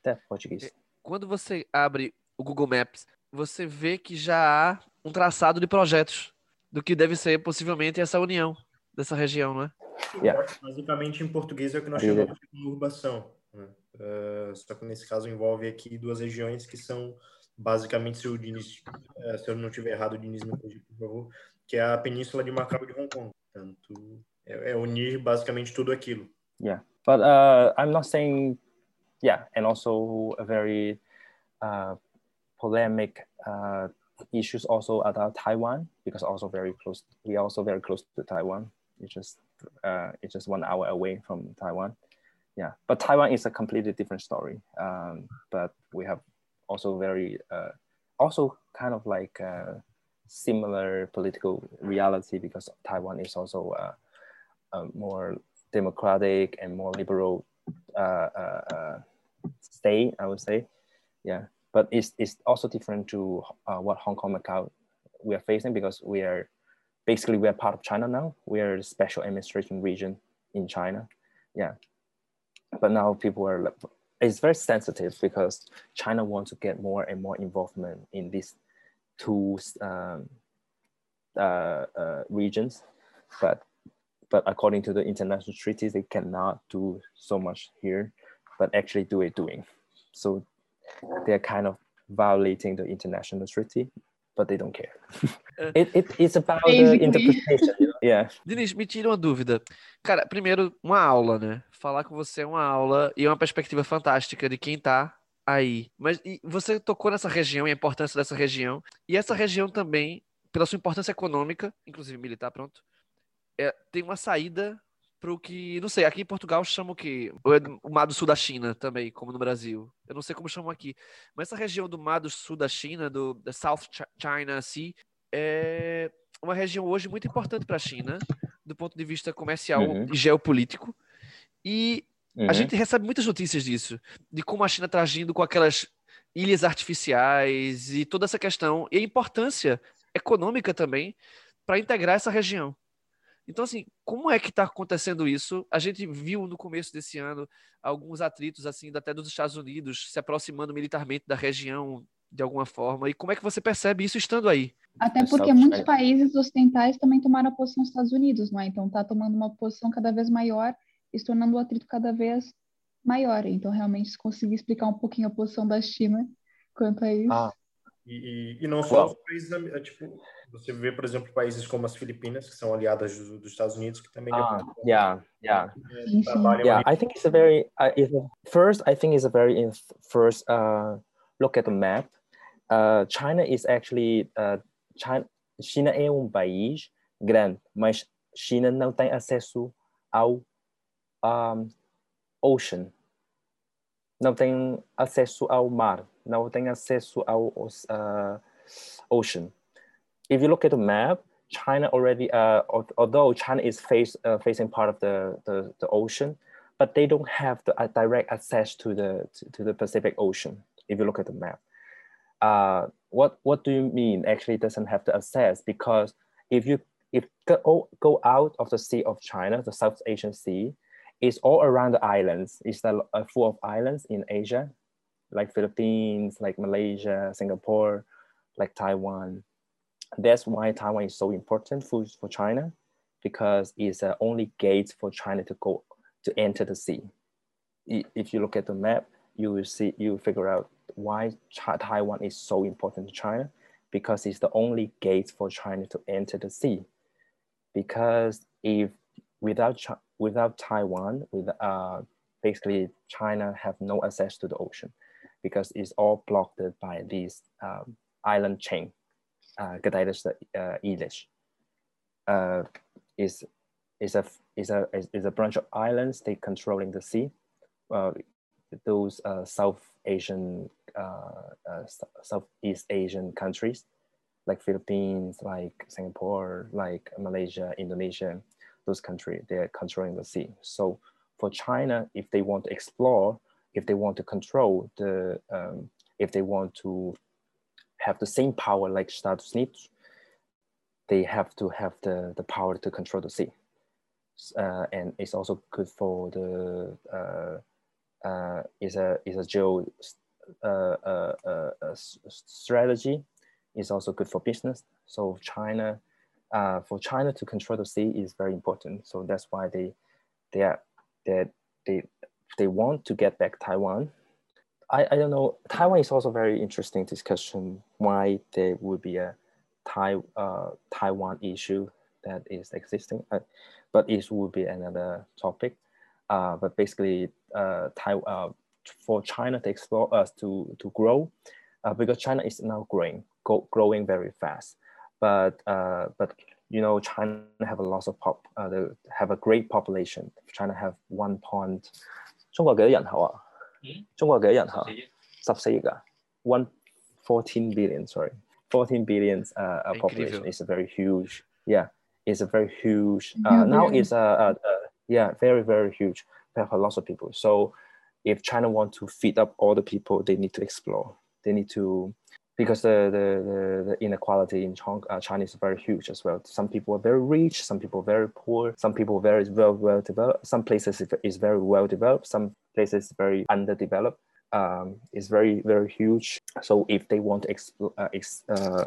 até português. É, quando você abre o Google Maps, você vê que já há um traçado de projetos do que deve ser possivelmente essa união dessa região, não é? Yeah. Basicamente, em português é o que nós chamamos de conurbação. Né? Uh, só que nesse caso envolve aqui duas regiões que são basicamente, se, o Diniz, uh, se eu não estiver errado, o Diniz me corrija, por favor, que é a península de Macau e de Hong Kong. Portanto, é, é unir basicamente tudo aquilo. Yeah. But uh, I'm not saying, yeah, and also a very uh, polemic uh, issues also about Taiwan because also very close. We are also very close to Taiwan. It's just uh, it's just one hour away from Taiwan. Yeah, but Taiwan is a completely different story. Um, but we have also very uh, also kind of like uh, similar political reality because Taiwan is also uh, more democratic and more liberal uh, uh, uh, state, I would say. Yeah, but it's, it's also different to what Hong Kong, Macau we are facing because we are basically we are part of China now. We are the special administration region in China. Yeah, but now people are it's very sensitive because China wants to get more and more involvement in these two um, uh, uh, regions, but but according to the international treaties, they cannot do so much here, but actually do it doing. So they're kind of violating the international treaty, but they don't care. it, it, it's about the interpretation. Yeah. Diniz, me tira uma dúvida. Cara, primeiro, uma aula, né? Falar com você é uma aula e é uma perspectiva fantástica de quem tá aí. Mas você tocou nessa região e a importância dessa região. E essa região também, pela sua importância econômica, inclusive militar, pronto, é, tem uma saída para o que, não sei, aqui em Portugal chama o quê? O Mar do Sul da China também, como no Brasil. Eu não sei como chamam aqui. Mas essa região do Mar do Sul da China, do da South China Sea, é uma região hoje muito importante para a China, do ponto de vista comercial uhum. e geopolítico. E uhum. a gente recebe muitas notícias disso, de como a China está agindo com aquelas ilhas artificiais e toda essa questão, e a importância econômica também para integrar essa região. Então, assim, como é que está acontecendo isso? A gente viu no começo desse ano alguns atritos, assim, até dos Estados Unidos se aproximando militarmente da região de alguma forma. E como é que você percebe isso estando aí? Até porque muitos países ocidentais também tomaram a posição dos Estados Unidos, não é? Então, está tomando uma posição cada vez maior e se tornando o atrito cada vez maior. Então, realmente, se conseguir explicar um pouquinho a posição da China quanto a isso. Ah. E, e, e não só os países, tipo, você vê, por exemplo, países como as Filipinas, que são aliadas dos, dos Estados Unidos, que também... Ah, yeah, yeah. Yeah, I think it's a very... Uh, it's a, first, I think it's a very... First, uh, look at the map. Uh, China is actually... Uh, China, China é um país grande, mas China não tem acesso ao um, ocean. Não tem acesso ao mar. Não tem acesso ao uh, ocean if you look at the map, China already, uh, although China is face, uh, facing part of the, the, the, ocean, but they don't have the uh, direct access to the, to, to, the Pacific Ocean, if you look at the map. Uh, what, what do you mean actually doesn't have the access? Because if you if go, go out of the Sea of China, the South Asian Sea, it's all around the islands. It's uh, full of islands in Asia, like Philippines, like Malaysia, Singapore, like Taiwan that's why Taiwan is so important for, for China because it's the only gate for China to go to enter the sea. If you look at the map, you will see, you figure out why Taiwan is so important to China because it's the only gate for China to enter the sea. Because if without without Taiwan, with uh, basically China have no access to the ocean because it's all blocked by this um, island chain uh, de uh, English. Uh, is is a is a is a bunch of islands they controlling the sea. Those South Asian Southeast Asian countries like Philippines, like Singapore, like Malaysia, Indonesia, those countries they're controlling the sea. So for China, if they want to explore, if they want to control the, um, if they want to have the same power like Estados Unidos, they have to have the, the power to control the sea. Uh, and it's also good for the uh, uh, is a is a geo uh, uh, uh, strategy. It's also good for business. So China, for China to control the sea is very important. So that's why they they are they they they want to get back Taiwan I, I don't know. Taiwan is also very interesting discussion why there would be a Tai, uh, Taiwan issue that is existing, uh, but it would be another topic. Uh, but basically, uh, Tai, uh, for China to explore us to to grow, uh, because China is now growing, go, growing very fast. But uh, but you know, China have a lot of pop, uh, they have a great population. China have one point. 中国几多人口啊？ 中国几多人吓？十四亿啊，one fourteen billion sorry fourteen billion uh, uh population is a very huge yeah it's a very huge uh, now it's a, a, a, yeah very very huge we have a lot of people so if China want to feed up all the people they need to explore they need to because the, the, the, the inequality in China, uh, China is very huge as well. Some people are very rich, some people are very poor, some people are very well, well developed, some places is very well developed, some place is very underdeveloped. Um, it's very very huge. So if they want to exp- uh, ex- uh,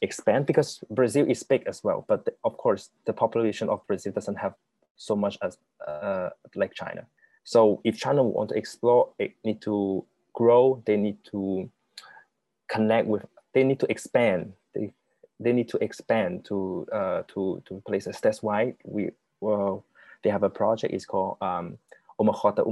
expand, because Brazil is big as well, but the, of course the population of Brazil doesn't have so much as uh, like China. So if China want to explore, it need to grow. They need to connect with. They need to expand. They they need to expand to uh, to to places. That's why we well they have a project. It's called um, Uma Rota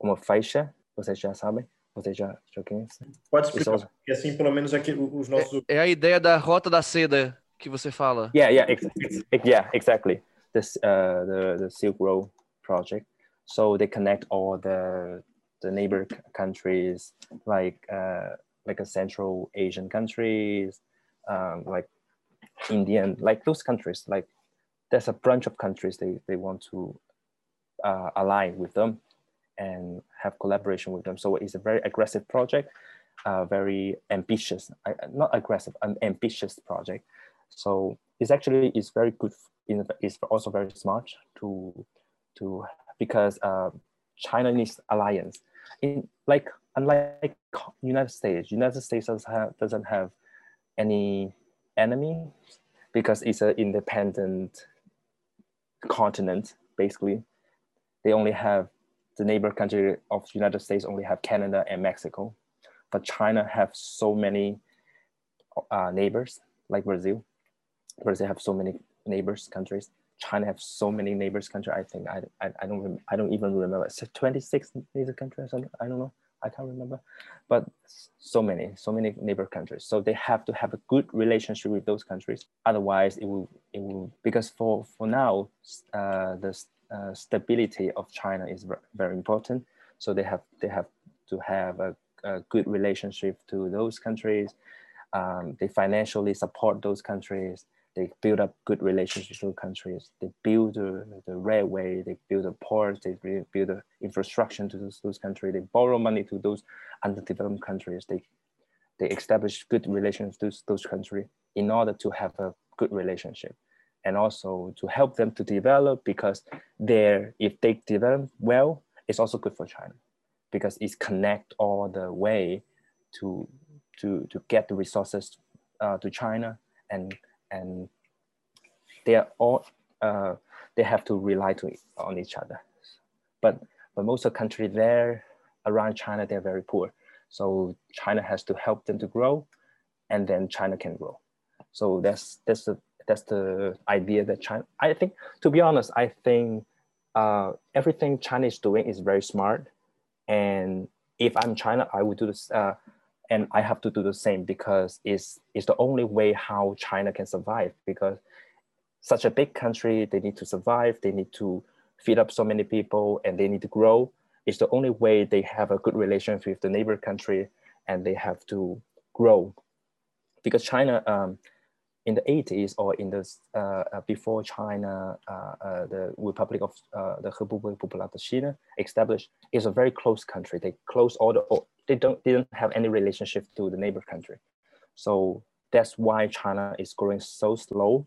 Uma Uma Faixa. Vocês já sabem? Vocês já já conhecem? Pode explicar, porque assim pelo menos aqui os nossos. É, é a ideia da rota da seda que você fala. Yeah, yeah, ex ex yeah, exactly. This uh, the the Silk Road project. So they connect all the the neighbor countries like uh, like a Central Asian countries, um, like Indian, like those countries. Like there's a bunch of countries they they want to uh, align with them and have collaboration with them. So it's a very aggressive project, uh, very ambitious, not aggressive, an ambitious project. So it's actually it's very good. In, it's also very smart to to because uh, China needs alliance. In like unlike United States, United States doesn't have, doesn't have any enemy because it's an independent continent. Basically, they only have the neighbor country of United States only have Canada and Mexico, but China have so many uh, neighbors like Brazil. Brazil have so many neighbors countries. China have so many neighbors country. I think I, I, I don't I don't even remember. It's 26 neighbor countries. I don't know. I can't remember, but so many, so many neighbor countries. So they have to have a good relationship with those countries. Otherwise, it will, it will because for for now, uh, the uh, stability of China is very important. So they have they have to have a, a good relationship to those countries. Um, they financially support those countries. They build up good relationships with countries. They build the, the railway. They build the ports. They build the infrastructure to those, those countries. They borrow money to those underdeveloped countries. They they establish good relations those, those countries in order to have a good relationship and also to help them to develop because there if they develop well it's also good for china because it's connect all the way to to to get the resources uh, to china and and they are all uh, they have to rely to on each other. But but most of the country there around china they're very poor. So china has to help them to grow and then china can grow. So that's that's the that's the idea that China. I think, to be honest, I think uh, everything China is doing is very smart, and if I'm China, I would do this, uh, and I have to do the same because it's it's the only way how China can survive. Because such a big country, they need to survive. They need to feed up so many people, and they need to grow. It's the only way they have a good relationship with the neighbor country, and they have to grow. Because China, um, in the 80s or in the uh, before China, uh, uh, the Republic of uh, the Republic Popular China established is a very close country. They close all the they don't didn't have any relationship to the neighbor country, so that's why China is growing so slow.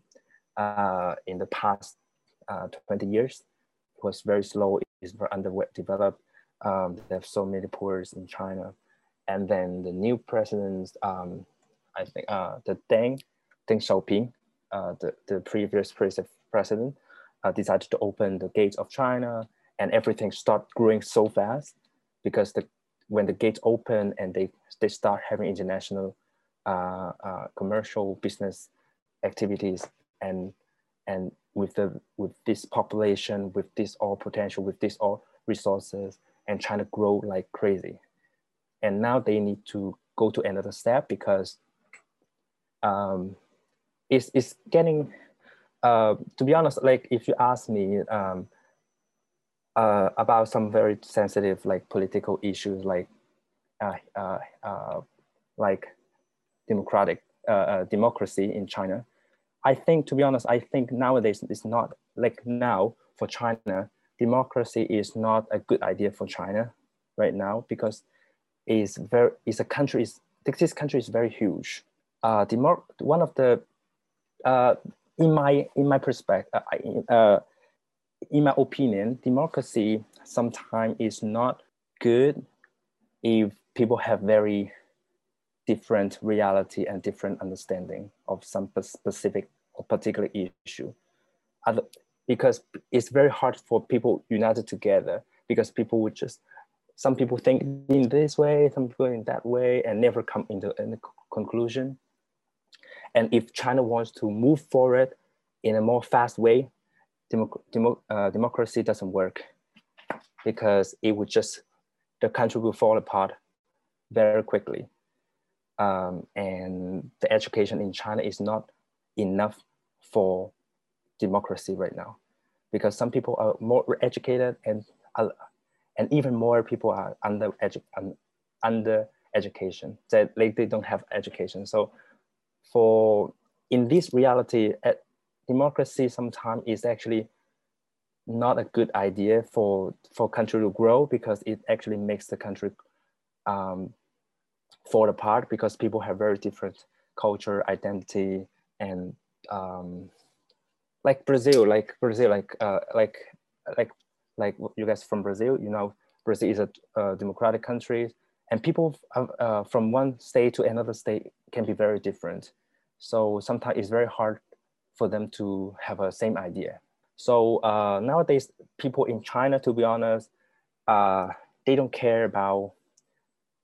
Uh, in the past 20 years, it was very slow. It's very underdeveloped. Um, they have so many poors in China, and then the new president, um, I think the Deng Deng Xiaoping, uh, the, the previous president, uh, decided to open the gates of China and everything start growing so fast because the, when the gates open and they, they start having international uh, commercial business activities and and with the with this population with this all potential with this all resources and China grow like crazy. And now they need to go to another step because um, it's, it's getting uh, to be honest like if you ask me um, uh, about some very sensitive like political issues like uh, uh, uh like democratic uh, democracy in China I think to be honest I think nowadays it's not like now for China democracy is not a good idea for China right now because it's very it's a country is this country is very huge. Uh, democ- one of the uh, in my in my perspective, uh, uh, in my opinion, democracy sometimes is not good if people have very different reality and different understanding of some specific or particular issue. Because it's very hard for people united together because people would just some people think in this way, some people in that way, and never come into a conclusion. And if China wants to move forward in a more fast way, uh, democracy doesn't work because it would just, the country will fall apart very quickly. Um, and the education in China is not enough for democracy right now because some people are more educated and uh, and even more people are under edu under education that like they don't have education so for in this reality at democracy sometimes is actually not a good idea for for country to grow because it actually makes the country um, fall apart because people have very different culture identity and um, like Brazil like Brazil like uh, like like like you guys from Brazil you know Brazil is a, a democratic country and people uh, from one state to another state can be very different so sometimes it's very hard for them to have a same idea. So uh, nowadays, people in China, to be honest, uh, they don't care about,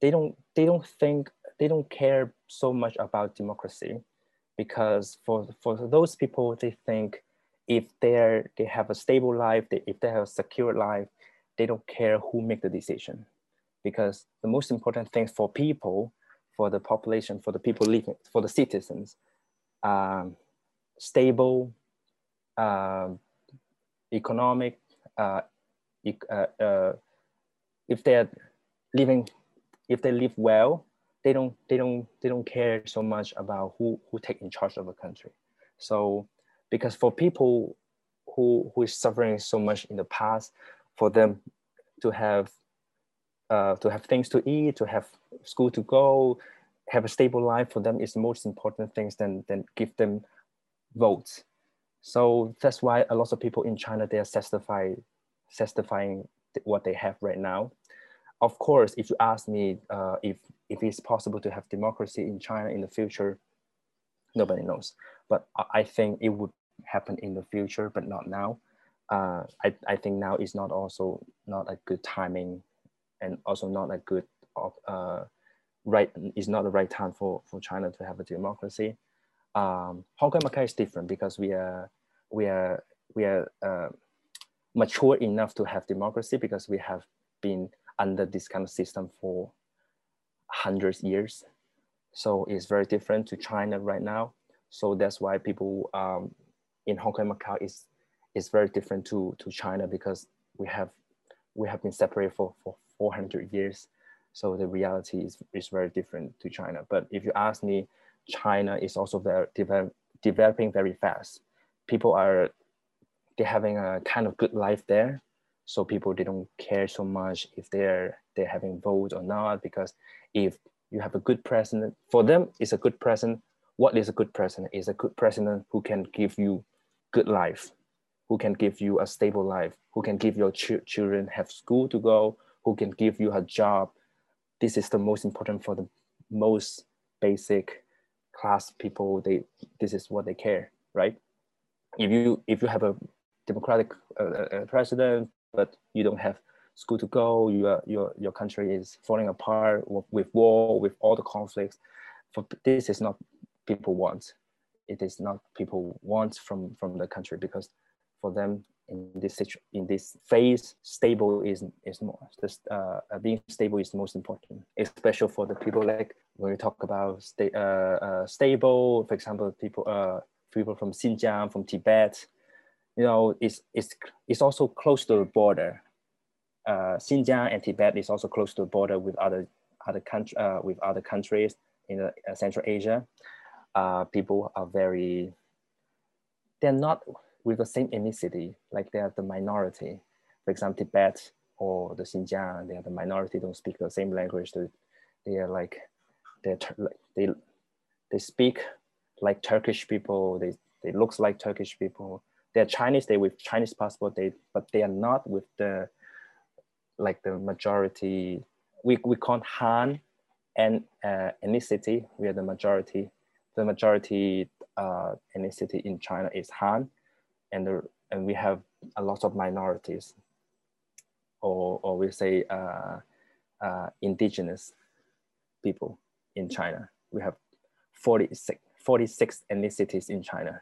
they don't, they don't think, they don't care so much about democracy, because for for those people, they think if they're they have a stable life, they, if they have a secure life, they don't care who make the decision, because the most important thing for people, for the population, for the people living, for the citizens, um, stable uh, economic uh, uh, if they're living if they live well they don't they don't they don't care so much about who who take in charge of a country. So because for people who who is suffering so much in the past for them to have uh, to have things to eat to have school to go have a stable life for them is the most important things than than give them votes. So that's why a lot of people in China, they are satisfied, satisfying what they have right now. Of course, if you ask me uh, if, if it's possible to have democracy in China in the future, nobody knows. But I think it would happen in the future, but not now. Uh, I, I think now is not also not a good timing and also not a good uh, right is not the right time for, for China to have a democracy um, Hong Kong Macau is different because we are we are we are uh, mature enough to have democracy because we have been under this kind of system for hundreds years. So it's very different to China right now. So that's why people um, in Hong Kong Macau is is very different to to China because we have we have been separated for for 400 years. So the reality is, is very different to China. But if you ask me, China is also very develop, developing very fast. People are they're having a kind of good life there, so people they don't care so much if they're they're having votes or not because if you have a good president, for them it's a good president. What is a good president? Is a good president who can give you good life, who can give you a stable life, who can give your ch children have school to go, who can give you a job. This is the most important for the most basic class people. They this is what they care right? If you if you have a democratic uh, uh, uh, president but you don't have school to go your your your country is falling apart with war with all the conflicts for this is not people want. It is not people want from from the country because for them in this in this phase stable is is more just uh, being stable is most important especially for the people like when we talk about sta- uh, uh, stable for example people uh people from Xinjiang from Tibet you know it's it's it's also close to the border. Uh, Xinjiang and Tibet is also close to the border with other other country uh, with other countries in uh, Central Asia. Uh, people are very they're not with the same ethnicity, like they are the minority. For example, Tibet or the Xinjiang, they are the minority, don't speak the same language. They, they are like, they're, they, they speak like Turkish people. They, they looks like Turkish people. They're Chinese, they with Chinese passport, they, but they are not with the, like the majority. We we call Han and uh, ethnicity. We are the majority. The majority uh, ethnicity in China is Han, and the, and we have a lot of minorities, or or we say uh, uh, indigenous people in China. We have 46, 46 ethnicities in China.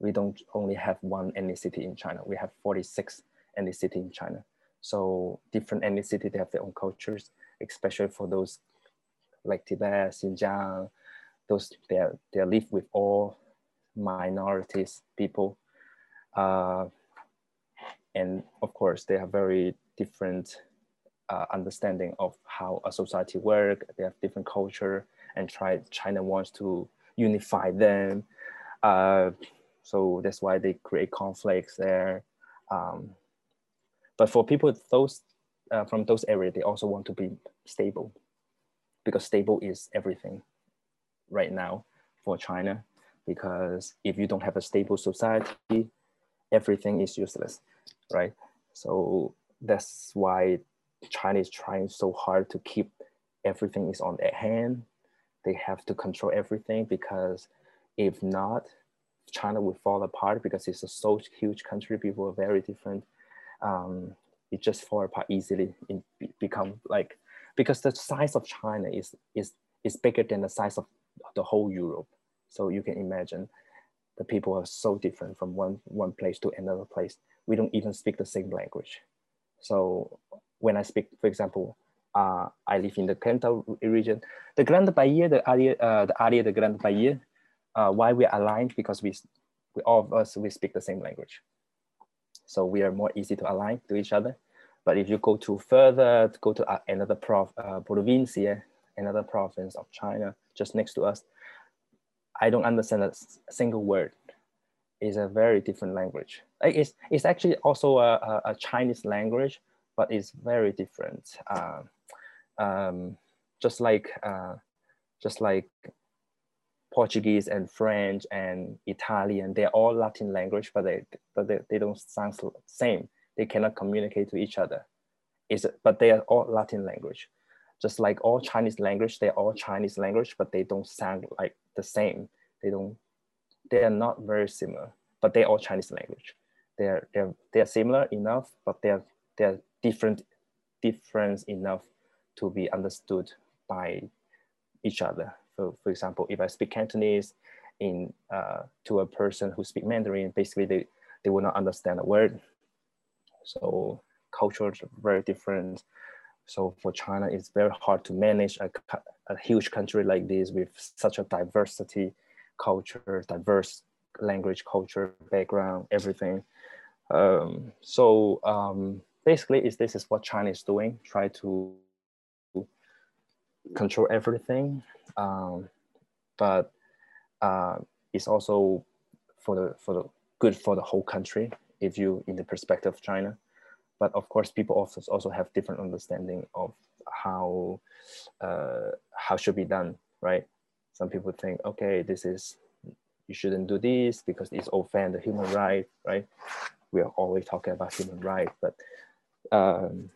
We don't only have one ethnicity in China. We have 46 ethnicity in China. So different ethnicity, they have their own cultures, especially for those like Tibet, Xinjiang, those they are, they live with all minorities people. Uh, and of course, they have very different uh, understanding of how a society work. They have different culture and try China wants to unify them. Uh, so that's why they create conflicts there. Um, but for people those uh, from those areas, they also want to be stable because stable is everything right now for China. Because if you don't have a stable society, everything is useless, right? So that's why China is trying so hard to keep everything is on their hand. They have to control everything because if not, China will fall apart because it's a so huge country. People are very different. Um, it just fall apart easily. It become like because the size of China is is is bigger than the size of the whole Europe. So you can imagine the people are so different from one one place to another place. We don't even speak the same language. So when I speak, for example, uh, I live in the Cantal region. The Grand Bahia, the area, uh, the area, the Grand Bahia, uh, why we are aligned because we, we all of us we speak the same language, so we are more easy to align to each other. But if you go to further, to go to uh, another prof, uh, provincia, another province of China, just next to us, I don't understand a single word. It's a very different language. It's, it's actually also a, a Chinese language, but it's very different. Uh, um, just like uh, just like Portuguese and French and Italian, they're all Latin language, but they but they, they don't sound the same. They cannot communicate to each other. Is but they are all Latin language. Just like all Chinese language, they're all Chinese language, but they don't sound like the same. They don't they are not very similar, but they're all Chinese language. They're they're they're similar enough, but they're they're different difference enough to be understood by each other. For, for example, if I speak Cantonese in uh, to a person who speak Mandarin, basically they, they will not understand a word. So cultures are very different. So for China, it's very hard to manage a, a huge country like this with such a diversity, culture, diverse language, culture, background, everything. Um, so um, basically, is this is what China is doing, try to control everything, um, but uh, it's also for the for the good for the whole country if you in the perspective of China. But of course, people also also have different understanding of how uh, how should be done, right? Some people think, okay, this is you shouldn't do this because it's offend the human right, right? We are always talking about human right, but um,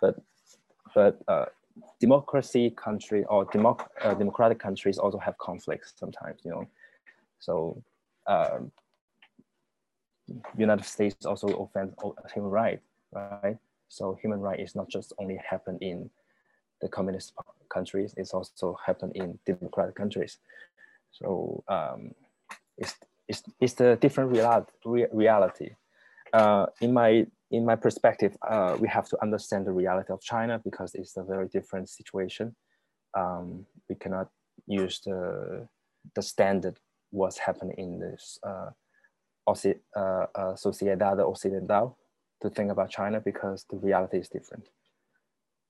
but but uh, democracy country or democ uh, democratic countries also have conflicts sometimes, you know. So um, United States also offends human rights, right? So human rights is not just only happen in the communist countries, it's also happen in democratic countries. So um, it's, it's, it's the different reality. reality. Uh, in my in my perspective, uh, we have to understand the reality of China because it's a very different situation. Um, we cannot use the, the standard what's happening in this uh, uh, uh, Sociedad Occidental to think about China because the reality is different,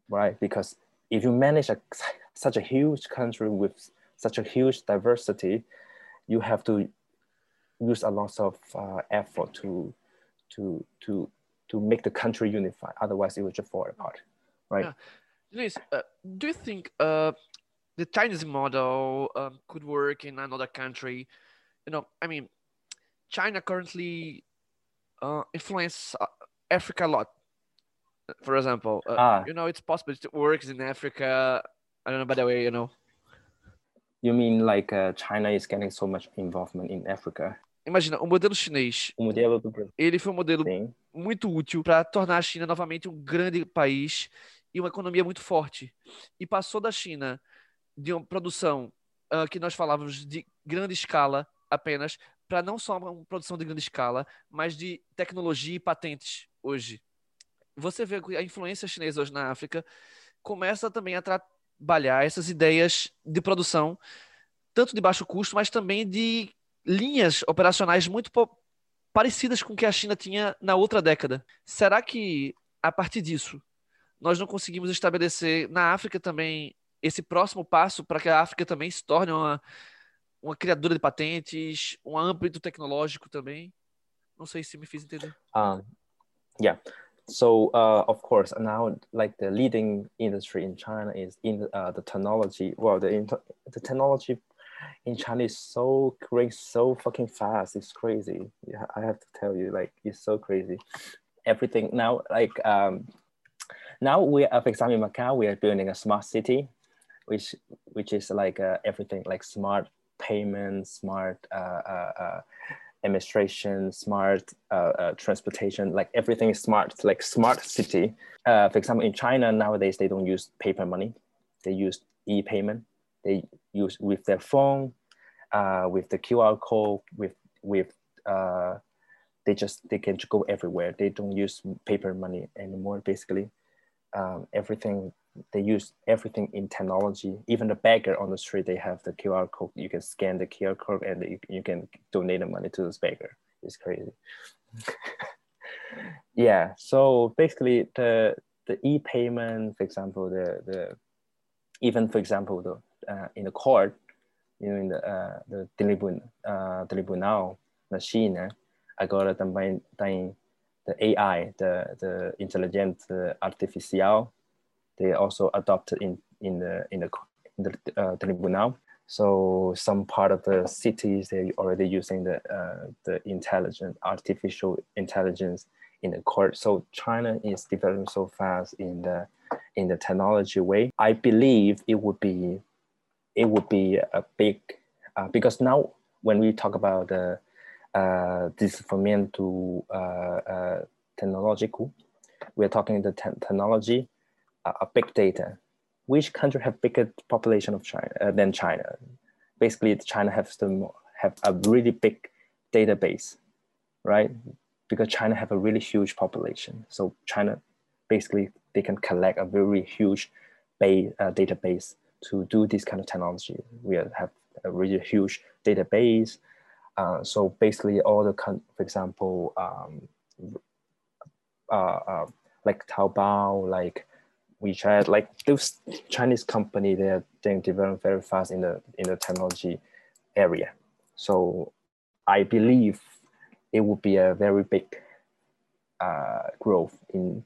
right? Because if you manage a, such a huge country with such a huge diversity, you have to use a lot of uh, effort to to to to make the country unified. Otherwise, it will just fall apart, right? Yeah. Uh, do you think uh, the Chinese model um, could work in another country? You know, I mean, China currently uh, influence uh, Africa a lot. For example, uh, Ah. you know, it's possible to work in Africa. I don't know, by the way, you know, You mean like uh, China is getting so much involvement in Africa? imagina, o modelo chinês, O modelo do Brasil, ele foi um modelo sim. muito útil para tornar a China novamente um grande país e uma economia muito forte. E passou da China de uma produção ah, que nós falávamos de grande escala apenas para não só uma produção de grande escala, mas de tecnologia e patentes hoje. Você vê que a influência chinesa hoje na África começa também a trabalhar essas ideias de produção, tanto de baixo custo, mas também de linhas operacionais muito parecidas com o que a China tinha na outra década. Será que, a partir disso, nós não conseguimos estabelecer na África também esse próximo passo para que a África também se torne uma, uma criadora de patentes, um âmbito tecnológico também? Não sei se me fiz entender. Um, yeah. So uh, of course now like the leading industry in China is in uh, the technology. Well, the the technology in China is so growing so fucking fast. It's crazy. Yeah, I have to tell you, like it's so crazy. Everything now, like um, now we, are, for example, in Macau, we are building a smart city, which which is like uh, everything like smart payments, smart uh, uh, uh, administration, smart transportation, like everything is smart, like smart city. For example, in China nowadays they don't use paper money; they use e-payment. They use with their phone, with the QR code, with with they just they can go everywhere. They don't use paper money anymore. Basically, um, everything they use everything in technology. Even the beggar on the street, they have the QR code. You can scan the QR code and you, you can donate the money to this beggar. It's crazy. yeah. So basically, the the e-payment, for example, the the even for example, the uh, in the court, you know, in the uh, the tribun, uh, tribunal machine, eh, agora também tem the AI, the the intelligent uh, artificial they also adopted in in the in the in the uh, tribunal. So some part of the cities they're already using the uh, the intelligent artificial intelligence in the court. So China is developing so fast in the in the technology way. I believe it would be it would be a big uh, because now when we talk about the uh, desenvolvimento uh, uh, technological, we're talking the te- technology uh, a big data. Which country have bigger population of China uh, than China? Basically, China has the have a really big database, right? Because China have a really huge population. So China, basically, they can collect a very huge ba- uh, database to do this kind of technology. We have a really huge database. Uh, so basically, all the, for example, um, uh, uh, like Taobao, like WeChat, like those Chinese company, they're they're developing very fast in the in the technology area. So I believe it would be a very big uh, growth in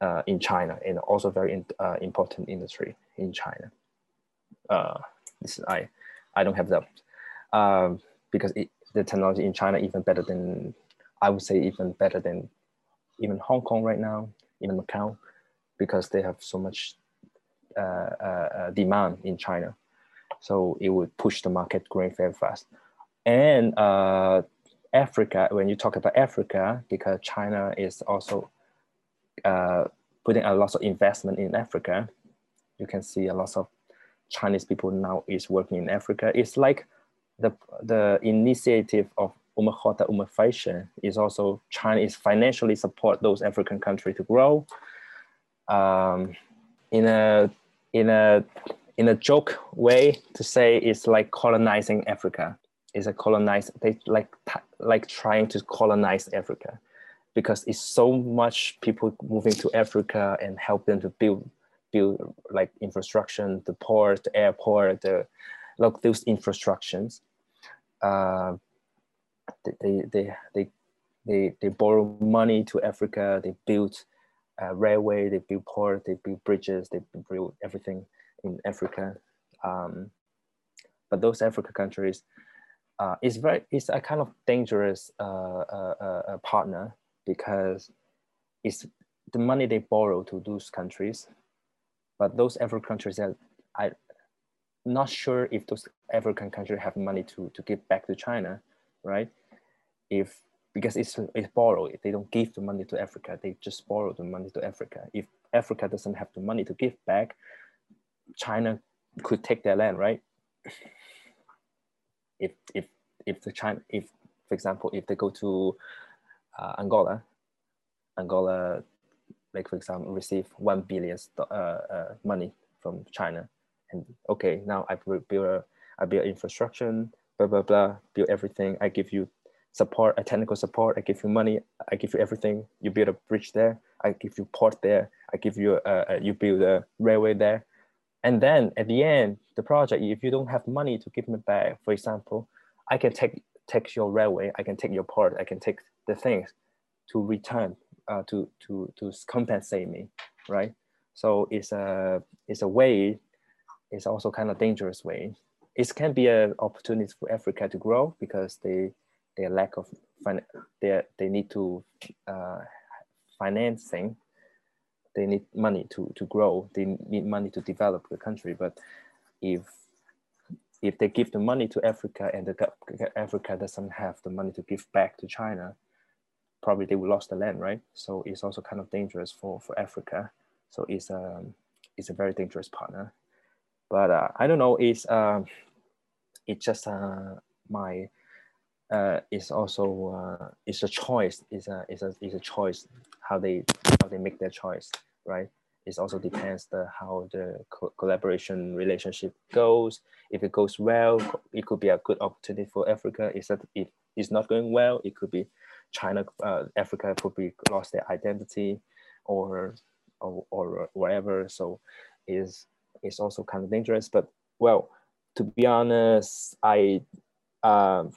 uh, in China and also very in, uh, important industry in China. Uh, this I I don't have that um, because it, the technology in China even better than I would say even better than even Hong Kong right now, even Macau because they have so much uh, uh, uh, demand in China. So it would push the market growing very fast. And uh, Africa, when you talk about Africa, because China is also uh, putting a lot of investment in Africa, you can see a lot of Chinese people now is working in Africa. It's like the the initiative of Umakota Umafation is also China is financially support those African countries to grow um, in a in a in a joke way to say it's like colonizing Africa. It's a colonize they like like trying to colonize Africa because it's so much people moving to Africa and help them to build build like infrastructure, the port, the airport, the like those infrastructures. Uh, they, they they they they borrow money to Africa. They build uh, railway, they build ports, they build bridges, they build everything in Africa. Um, but those Africa countries, uh, it's very, it's a kind of dangerous uh, uh, uh partner because it's the money they borrow to those countries, but those African countries are, I not sure if those African countries have money to, to give back to China, right? If because it's it's borrowed, they don't give the money to Africa, they just borrow the money to Africa. If Africa doesn't have the money to give back, China could take their land, right? If if if the China if for example if they go to uh, Angola, Angola, like for example, receive one billion uh, uh, money from China, and okay, now I build a, I build infrastructure, blah blah blah, build everything. I give you support, a technical support. I give you money. I give you everything. You build a bridge there. I give you port there. I give you a, a you build a railway there. And then at the end, the project, if you don't have money to give me back, for example, I can take take your railway. I can take your port. I can take the things to return uh, to to to compensate me, right? So it's a it's a way. It's also kind of dangerous way. It can be an opportunity for Africa to grow because they their lack of fin- they they need to uh, financing. They need money to, to grow. They need money to develop the country. But if if they give the money to africa and the africa doesn't have the money to give back to china probably they will lose the land right? So it's also kind of dangerous for for africa. So it's um it's a very dangerous partner. But uh, i don't know. It's um it's just uh my uh, is also uh, a choice. Is a is a is a choice how they how they make their choice, right? It also depends the how the co collaboration relationship goes. If it goes well, it could be a good opportunity for Africa. Is that if it's not going well, it could be China, uh, Africa could be lost their identity, or or, or whatever. So, is is also kind of dangerous. But well, to be honest, I. Um,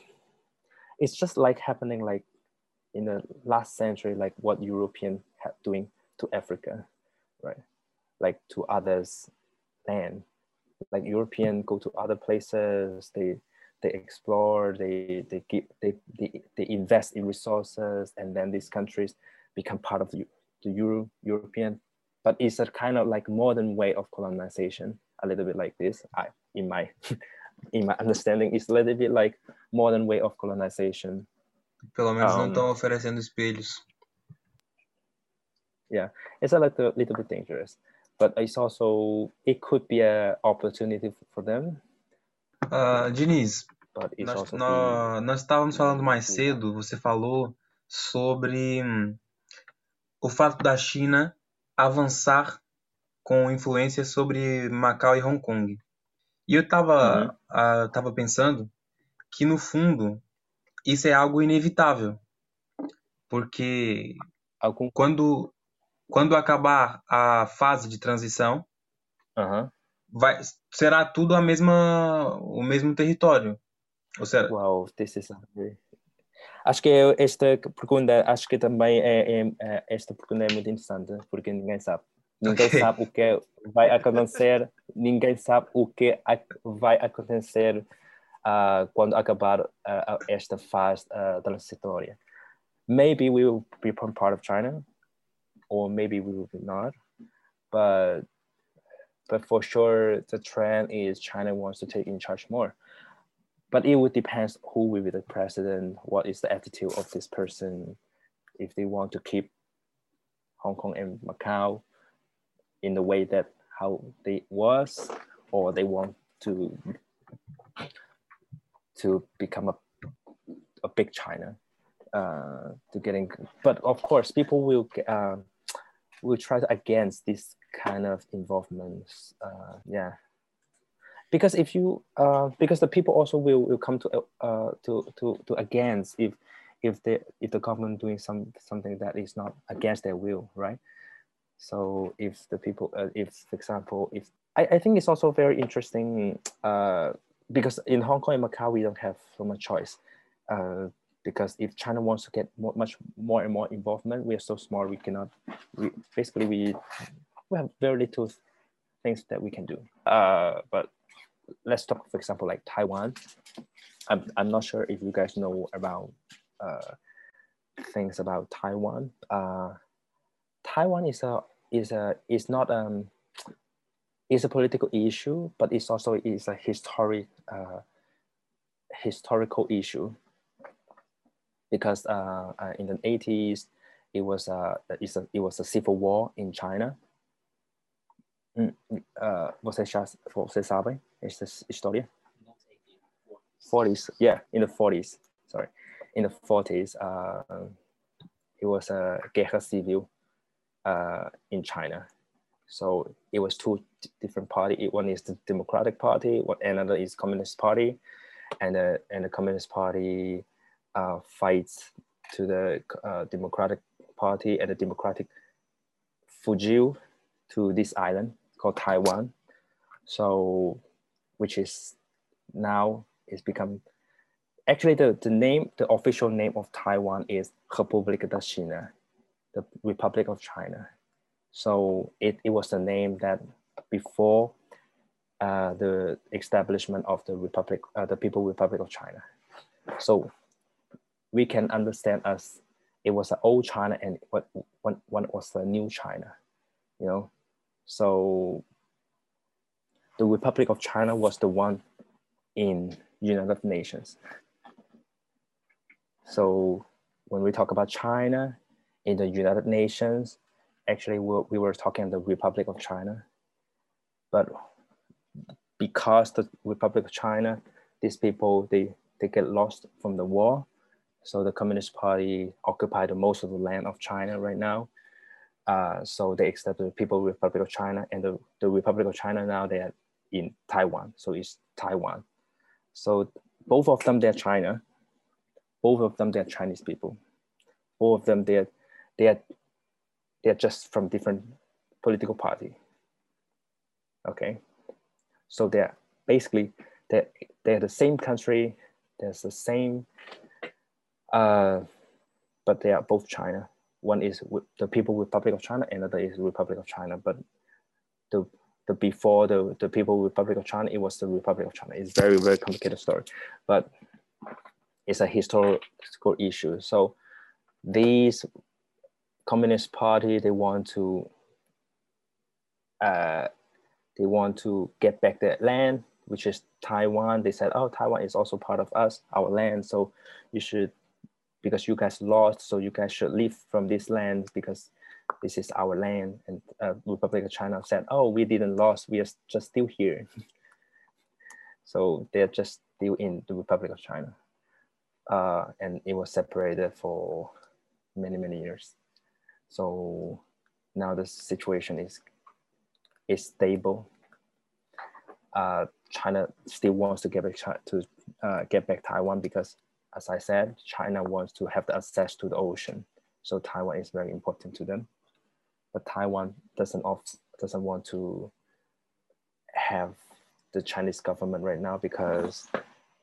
it's just like happening like in the last century, like what European had doing to Africa, right? Like to others land. Like European go to other places, they they explore, they they give they, they, they invest in resources, and then these countries become part of the, the Euro European. But it's a kind of like modern way of colonization, a little bit like this. I in my in my understanding, it's a little bit like modern way of colonization. Pelo menos um, não estão oferecendo espelhos. Yeah, it's a little, little bit dangerous, but it's also it could be an opportunity for them. Uh, Diniz, nós, nós, nós estávamos falando mais cedo. Você falou sobre hum, o fato da China avançar com influência sobre Macau e Hong Kong. E eu estava uhum. uh, tava pensando que, no fundo, isso é algo inevitável. Porque Algum... quando, quando acabar a fase de transição, uhum. vai, será tudo a mesma, o mesmo território. Ou será... Uau, Acho que esta pergunta, acho que também é, é, é, esta pergunta é muito interessante, porque ninguém sabe. Ninguém okay. sabe o que vai acontecer, ninguém sabe o que vai acontecer uh, quando acabar uh, esta fase uh, transitória. Maybe we will become part of China, or maybe we will be not. But but for sure, the trend is China wants to take in charge more. But it would depend who will be the president, what is the attitude of this person, if they want to keep Hong Kong and Macau in the way that how they was or they want to to become a, a big China uh, to getting but of course people will uh, will try to against this kind of involvements uh, yeah. Because if you uh, because the people also will, will come to uh, to to to against if if the if the government doing some something that is not against their will right so if the people, uh, if for example, if I, I think it's also very interesting uh, because in Hong Kong and Macau we don't have so much choice. Uh, because if China wants to get more, much more and more involvement, we are so small we cannot. We, basically, we we have very little things that we can do. Uh, but let's talk, for example, like Taiwan. I'm I'm not sure if you guys know about uh, things about Taiwan. Uh, Taiwan is a is a is not um is a political issue, but it's also is a historic uh, historical issue because uh, uh, in the 80s it was a, it's a it was a civil war in China. Mm, uh, você já você sabe esta história? 40s, yeah, in the 40s. Sorry, in the 40s, uh, it was a guerra civil uh, in China. So it was two different party. One is the Democratic Party, another is Communist Party, and the and the Communist Party uh, fights to the uh, Democratic Party, and the Democratic Fujiu to this island called Taiwan. So, which is now is become actually the, the name the official name of Taiwan is Republic de China, the Republic of China. So it, it was the name that before uh, the establishment of the Republic, uh, the People Republic of China. So we can understand as it was an old China and what one, one was the new China, you know. So the Republic of China was the one in United Nations. So when we talk about China in the United Nations, actually we we were talking the Republic of China, but because the Republic of China, these people they they get lost from the war, so the Communist Party occupied most of the land of China right now. Uh, so they accept the People Republic of China and the, the Republic of China now they're in Taiwan. So it's Taiwan. So both of them they're China. Both of them they're Chinese people. Both of them they're they're they're just from different political party. Okay, so they're basically they're, they're the same country. There's the same, uh, but they are both China. One is the People Republic of China, and another is Republic of China. But the the before the the People Republic of China, it was the Republic of China. It's very very complicated story, but it's a historical issue. So these Communist Party, they want to uh, they want to get back their land, which is Taiwan. They said, oh, Taiwan is also part of us, our land. So you should, because you guys lost, so you guys should leave from this land because this is our land. And uh, Republic of China said, oh, we didn't lost, we are just still here. so they're just still in the Republic of China. Uh, and it was separated for many, many years. So now the situation is is stable. Uh, China still wants to get back to uh, get back Taiwan because, as I said, China wants to have the access to the ocean. So Taiwan is very important to them, but Taiwan doesn't off, doesn't want to have the Chinese government right now because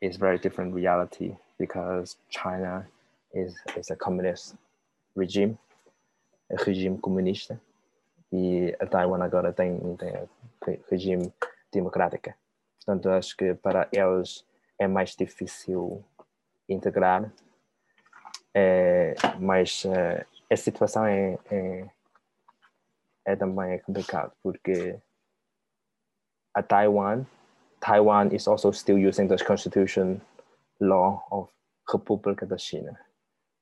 it's very different reality because China is, is a communist regime regime comunista e a Taiwan agora tem, tem regime democrática. Portanto, acho que para eles é mais difícil integrar, é, mas é, a situação é, é, é também é complicado porque a Taiwan, Taiwan is also still using the constitution law of República da China.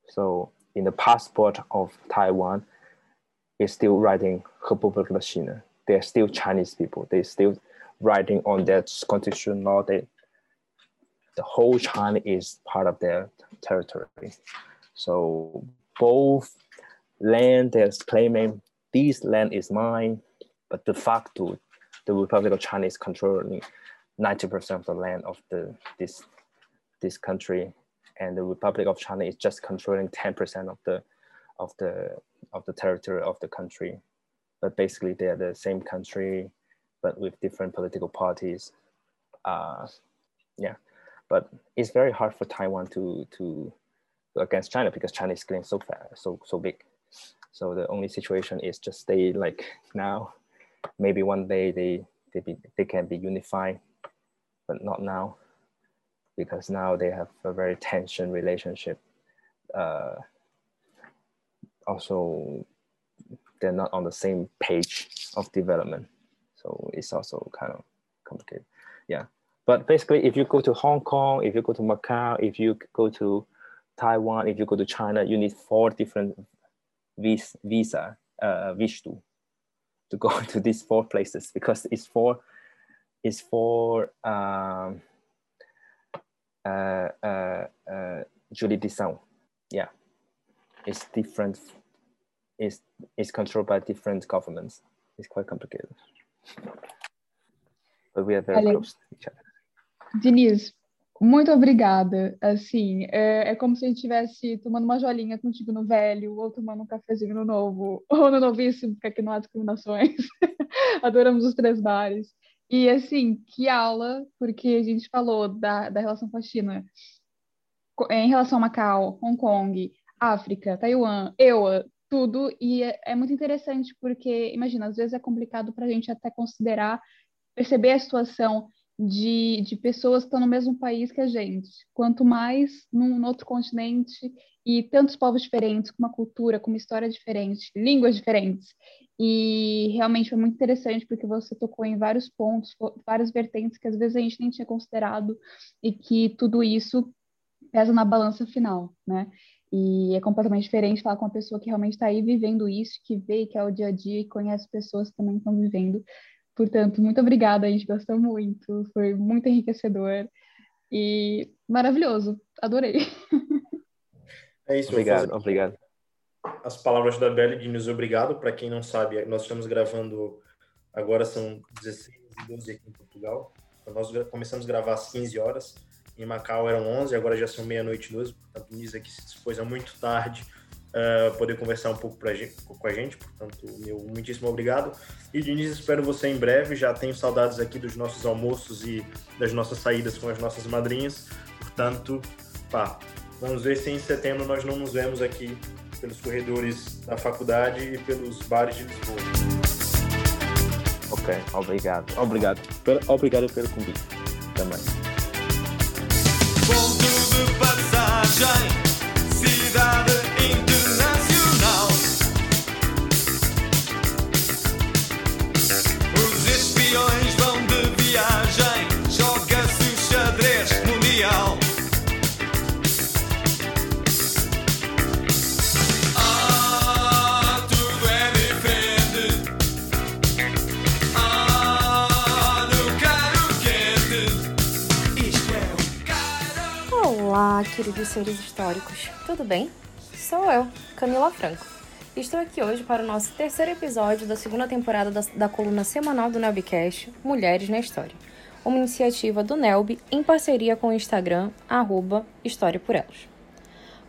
So in the passport of Taiwan, is still writing Republic of China. They're still Chinese people. They're still writing on their constitution law. They, the whole China is part of their territory. So both land they're claiming this land is mine, but de facto, the Republic of China is controlling 90% of the land of the this this country, and the Republic of China is just controlling 10% of the of the of the territory of the country, but basically they are the same country, but with different political parties. Uh, yeah, but it's very hard for Taiwan to to against China because China is getting so fast, so so big. So the only situation is just stay like now. Maybe one day they they be, they can be unified, but not now, because now they have a very tension relationship. Uh, also they're not on the same page of development. So it's also kind of complicated. Yeah. But basically, if you go to Hong Kong, if you go to Macau, if you go to Taiwan, if you go to China, you need four different vis- visa, uh, vistu, to go to these four places because it's for, it's for um, uh, uh, uh, jurisdiction. Yeah, it's different. It's, it's controlled by different governments. It's quite complicated. But we are very close to each other. Diniz, muito obrigada. Assim, é, é como se a gente estivesse tomando uma jolinha contigo no velho, ou tomando um cafezinho no novo, ou no novíssimo, porque aqui não há discriminações. Adoramos os três bares. E assim, que aula, porque a gente falou da, da relação com a China em relação a Macau, Hong Kong, África, Taiwan, EUA, tudo, e é, é muito interessante porque, imagina, às vezes é complicado para a gente até considerar, perceber a situação de, de pessoas que estão no mesmo país que a gente. Quanto mais num, outro continente e tantos povos diferentes, com uma cultura, com uma história diferente, línguas diferentes. E realmente foi muito interessante porque você tocou em vários pontos, várias vertentes que às vezes a gente nem tinha considerado e que tudo isso pesa na balança final, né? E é completamente diferente falar com uma pessoa que realmente está aí vivendo isso, que vê que é o dia a dia e conhece pessoas que também estão vivendo. Portanto, muito obrigada, a gente gostou muito, foi muito enriquecedor e maravilhoso, adorei. É isso, Obrigado, fazer obrigado. as palavras da Belle de nos obrigado. Para quem não sabe, nós estamos gravando agora são 16 e 12 aqui em Portugal. Então, nós começamos a gravar às 15 horas. Em Macau eram 11, agora já são meia-noite e 12. Portanto, o Nisa aqui se dispôs a muito tarde uh, poder conversar um pouco gente, com a gente. Portanto, meu muitíssimo obrigado. E Diniz, espero você em breve. Já tenho saudades aqui dos nossos almoços e das nossas saídas com as nossas madrinhas. Portanto, pá, vamos ver se em setembro nós não nos vemos aqui pelos corredores da faculdade e pelos bares de Lisboa. Ok, obrigado. Obrigado. Obrigado pelo convite também. Olá, queridos seres históricos, tudo bem? Sou eu, Camila Franco. Estou aqui hoje para o nosso terceiro episódio da segunda temporada da, da coluna semanal do Nelbcast Mulheres na História, uma iniciativa do Nelb em parceria com o Instagram, arroba História por Elas.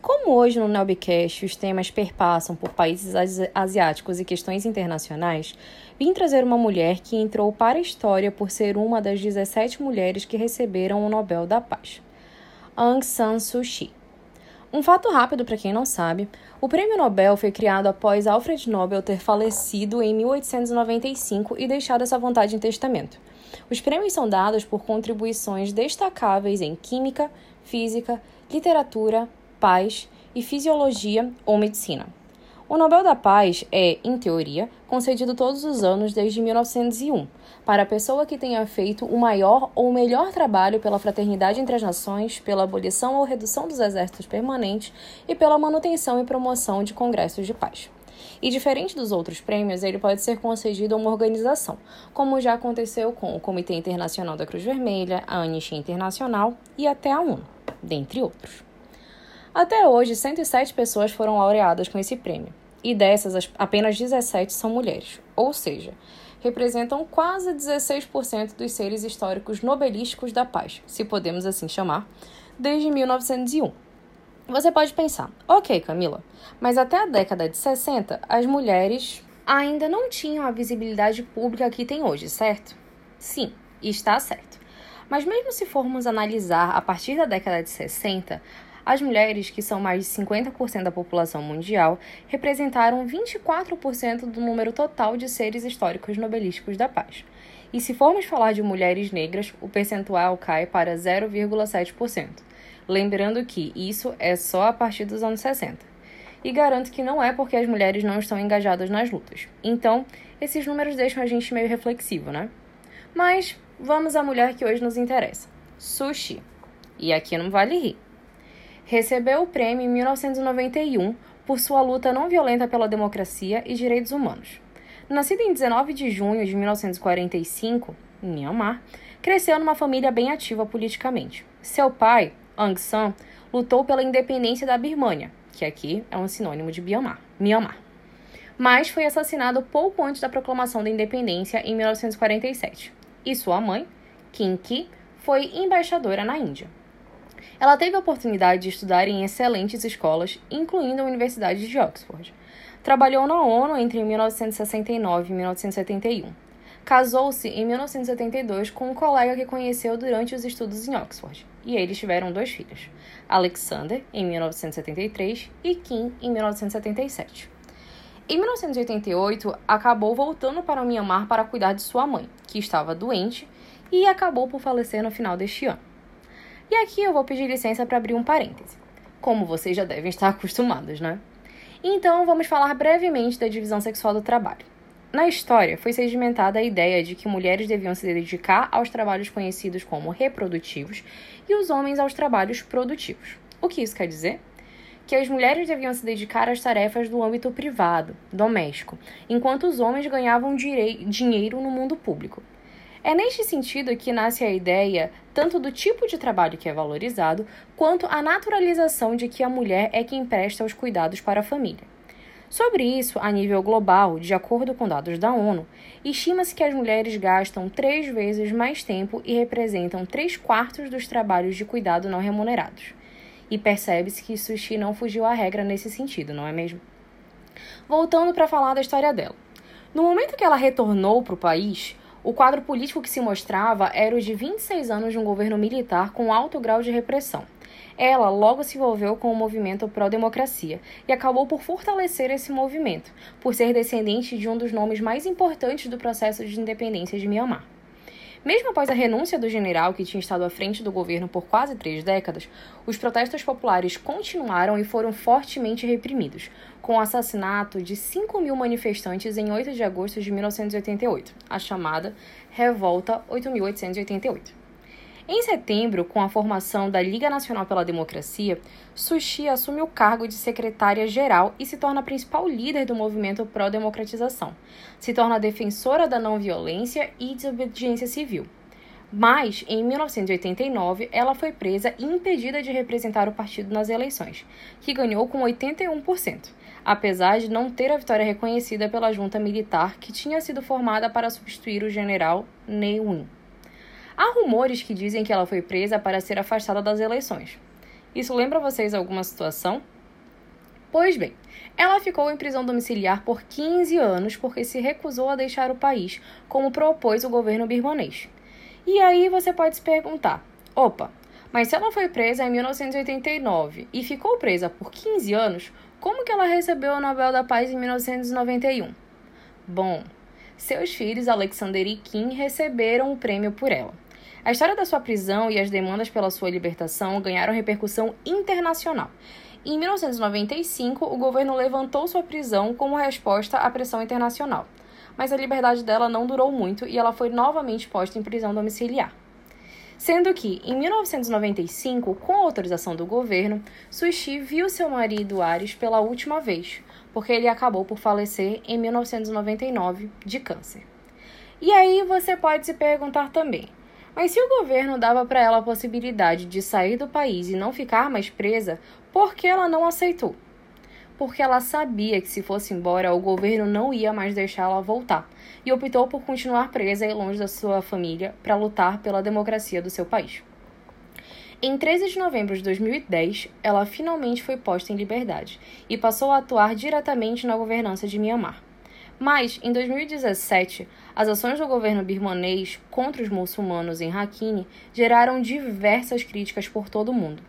Como hoje no Nelbcast os temas perpassam por países asi- asiáticos e questões internacionais, vim trazer uma mulher que entrou para a história por ser uma das 17 mulheres que receberam o Nobel da Paz. Aung San Suu Kyi. Um fato rápido para quem não sabe: o prêmio Nobel foi criado após Alfred Nobel ter falecido em 1895 e deixado essa vontade em testamento. Os prêmios são dados por contribuições destacáveis em química, física, literatura, paz e fisiologia ou medicina. O Nobel da Paz é, em teoria, concedido todos os anos desde 1901 para a pessoa que tenha feito o maior ou melhor trabalho pela fraternidade entre as nações, pela abolição ou redução dos exércitos permanentes e pela manutenção e promoção de congressos de paz. E diferente dos outros prêmios, ele pode ser concedido a uma organização, como já aconteceu com o Comitê Internacional da Cruz Vermelha, a Anistia Internacional e até a ONU, dentre outros. Até hoje, 107 pessoas foram laureadas com esse prêmio, e dessas, as- apenas 17 são mulheres, ou seja, representam quase 16% dos seres históricos nobelísticos da paz, se podemos assim chamar, desde 1901. Você pode pensar, ok, Camila, mas até a década de 60, as mulheres ainda não tinham a visibilidade pública que têm hoje, certo? Sim, está certo. Mas mesmo se formos analisar a partir da década de 60, as mulheres, que são mais de 50% da população mundial, representaram 24% do número total de seres históricos nobelísticos da paz. E se formos falar de mulheres negras, o percentual cai para 0,7%. Lembrando que isso é só a partir dos anos 60. e garanto que não é porque as mulheres não estão engajadas nas lutas. Então, esses números deixam a gente meio reflexivo, né? Mas vamos à mulher que hoje nos interessa: Sushi. E aqui não vale rir. Recebeu o prêmio em 1991 por sua luta não violenta pela democracia e direitos humanos. Nascida em 19 de junho de 1945, em Myanmar, cresceu numa família bem ativa politicamente. Seu pai, Aung San, lutou pela independência da Birmânia, que aqui é um sinônimo de Myanmar. Myanmar. Mas foi assassinado pouco antes da proclamação da independência em 1947. E sua mãe, Kim Ki, foi embaixadora na Índia. Ela teve a oportunidade de estudar em excelentes escolas, incluindo a Universidade de Oxford. Trabalhou na ONU entre 1969 e 1971. Casou-se em 1972 com um colega que conheceu durante os estudos em Oxford, e eles tiveram dois filhos, Alexander, em 1973, e Kim, em 1977. Em 1988, acabou voltando para o Myanmar para cuidar de sua mãe, que estava doente, e acabou por falecer no final deste ano. E aqui eu vou pedir licença para abrir um parêntese, como vocês já devem estar acostumados, né? Então, vamos falar brevemente da divisão sexual do trabalho. Na história, foi sedimentada a ideia de que mulheres deviam se dedicar aos trabalhos conhecidos como reprodutivos e os homens aos trabalhos produtivos. O que isso quer dizer? Que as mulheres deviam se dedicar às tarefas do âmbito privado, doméstico, enquanto os homens ganhavam dinheiro no mundo público. É neste sentido que nasce a ideia tanto do tipo de trabalho que é valorizado, quanto a naturalização de que a mulher é quem presta os cuidados para a família. Sobre isso, a nível global, de acordo com dados da ONU, estima-se que as mulheres gastam três vezes mais tempo e representam três quartos dos trabalhos de cuidado não remunerados. E percebe-se que Sushi não fugiu à regra nesse sentido, não é mesmo? Voltando para falar da história dela. No momento que ela retornou para o país, o quadro político que se mostrava era o de 26 anos de um governo militar com alto grau de repressão. Ela logo se envolveu com o movimento pró-democracia e acabou por fortalecer esse movimento, por ser descendente de um dos nomes mais importantes do processo de independência de Myanmar. Mesmo após a renúncia do general que tinha estado à frente do governo por quase três décadas, os protestos populares continuaram e foram fortemente reprimidos, com o assassinato de 5 mil manifestantes em 8 de agosto de 1988, a chamada Revolta 8888. Em setembro, com a formação da Liga Nacional pela Democracia, Sushi assume o cargo de secretária-geral e se torna a principal líder do movimento pró-democratização. Se torna defensora da não-violência e desobediência civil. Mas, em 1989, ela foi presa e impedida de representar o partido nas eleições, que ganhou com 81%, apesar de não ter a vitória reconhecida pela junta militar que tinha sido formada para substituir o general Ne Win. Há rumores que dizem que ela foi presa para ser afastada das eleições. Isso lembra vocês alguma situação? Pois bem, ela ficou em prisão domiciliar por 15 anos porque se recusou a deixar o país, como propôs o governo birmanês. E aí você pode se perguntar: opa, mas se ela foi presa em 1989 e ficou presa por 15 anos, como que ela recebeu o Nobel da Paz em 1991? Bom, seus filhos Alexander e Kim receberam o prêmio por ela. A história da sua prisão e as demandas pela sua libertação ganharam repercussão internacional. Em 1995, o governo levantou sua prisão como resposta à pressão internacional. Mas a liberdade dela não durou muito e ela foi novamente posta em prisão domiciliar. Sendo que, em 1995, com autorização do governo, Sushi viu seu marido Ares pela última vez, porque ele acabou por falecer em 1999 de câncer. E aí você pode se perguntar também: mas se o governo dava para ela a possibilidade de sair do país e não ficar mais presa, por que ela não aceitou? Porque ela sabia que se fosse embora, o governo não ia mais deixá-la voltar e optou por continuar presa e longe da sua família para lutar pela democracia do seu país. Em 13 de novembro de 2010, ela finalmente foi posta em liberdade e passou a atuar diretamente na governança de Myanmar. Mas, em 2017, as ações do governo birmanês contra os muçulmanos em Rakhine geraram diversas críticas por todo o mundo.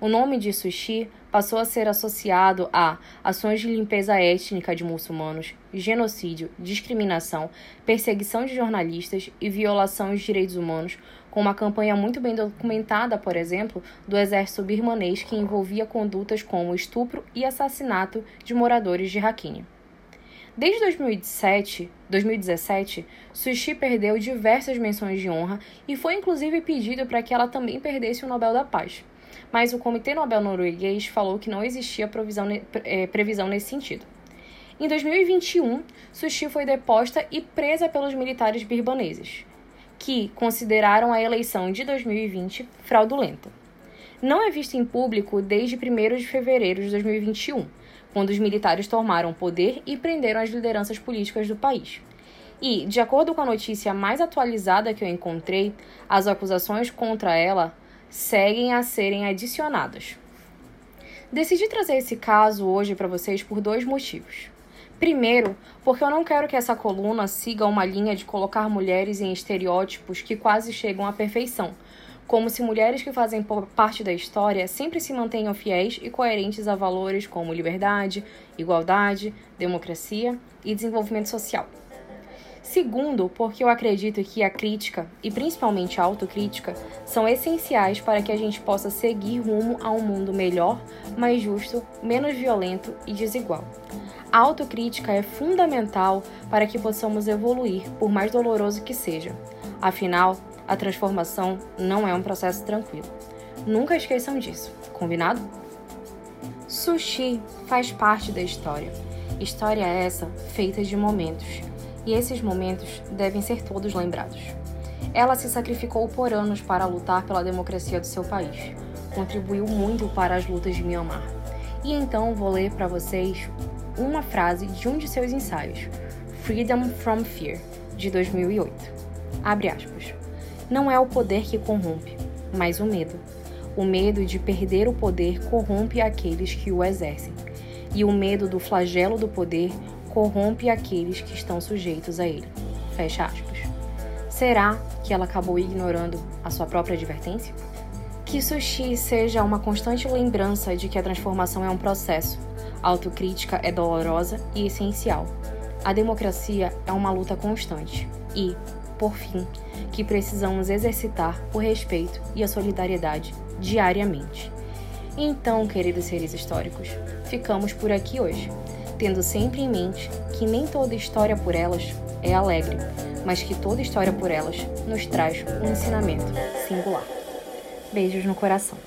O nome de Sushi passou a ser associado a ações de limpeza étnica de muçulmanos, genocídio, discriminação, perseguição de jornalistas e violação de direitos humanos, com uma campanha muito bem documentada, por exemplo, do exército birmanês que envolvia condutas como estupro e assassinato de moradores de Rakhine. Desde 2017, 2017, Sushi perdeu diversas menções de honra e foi inclusive pedido para que ela também perdesse o Nobel da Paz. Mas o Comitê Nobel norueguês falou que não existia é, previsão nesse sentido. Em 2021, Sushi foi deposta e presa pelos militares birbaneses, que consideraram a eleição de 2020 fraudulenta. Não é vista em público desde 1 de fevereiro de 2021 quando os militares tomaram poder e prenderam as lideranças políticas do país. E, de acordo com a notícia mais atualizada que eu encontrei, as acusações contra ela seguem a serem adicionadas. Decidi trazer esse caso hoje para vocês por dois motivos. Primeiro, porque eu não quero que essa coluna siga uma linha de colocar mulheres em estereótipos que quase chegam à perfeição, como se mulheres que fazem parte da história sempre se mantenham fiéis e coerentes a valores como liberdade, igualdade, democracia e desenvolvimento social. Segundo, porque eu acredito que a crítica, e principalmente a autocrítica, são essenciais para que a gente possa seguir rumo a um mundo melhor, mais justo, menos violento e desigual. A autocrítica é fundamental para que possamos evoluir, por mais doloroso que seja. Afinal, a transformação não é um processo tranquilo. Nunca esqueçam disso, combinado? Sushi faz parte da história. História essa feita de momentos, e esses momentos devem ser todos lembrados. Ela se sacrificou por anos para lutar pela democracia do seu país. Contribuiu muito para as lutas de Myanmar. E então vou ler para vocês uma frase de um de seus ensaios, Freedom from Fear, de 2008. Abre aspas. Não é o poder que corrompe, mas o medo. O medo de perder o poder corrompe aqueles que o exercem, e o medo do flagelo do poder corrompe aqueles que estão sujeitos a ele. Fecha aspas. Será que ela acabou ignorando a sua própria advertência? Que Sushi seja uma constante lembrança de que a transformação é um processo. A autocrítica é dolorosa e essencial. A democracia é uma luta constante. E, por fim, que precisamos exercitar o respeito e a solidariedade diariamente. Então, queridos seres históricos, ficamos por aqui hoje, tendo sempre em mente que nem toda história por elas é alegre, mas que toda história por elas nos traz um ensinamento singular. Beijos no coração.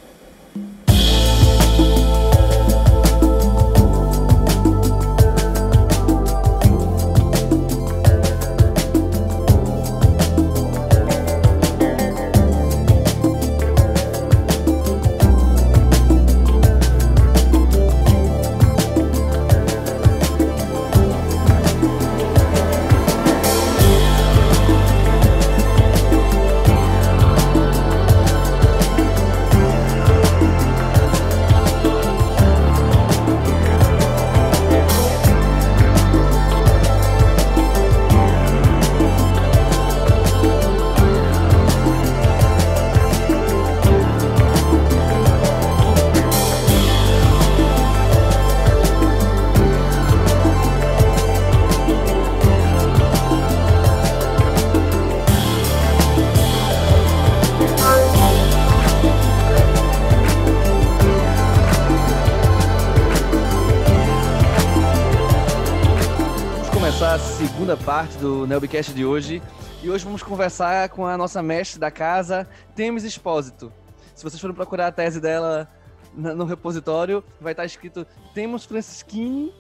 Segunda parte do Nelbcast de hoje. E hoje vamos conversar com a nossa mestre da casa, Temes Expósito. Se vocês forem procurar a tese dela no repositório, vai estar escrito Temos Francisquini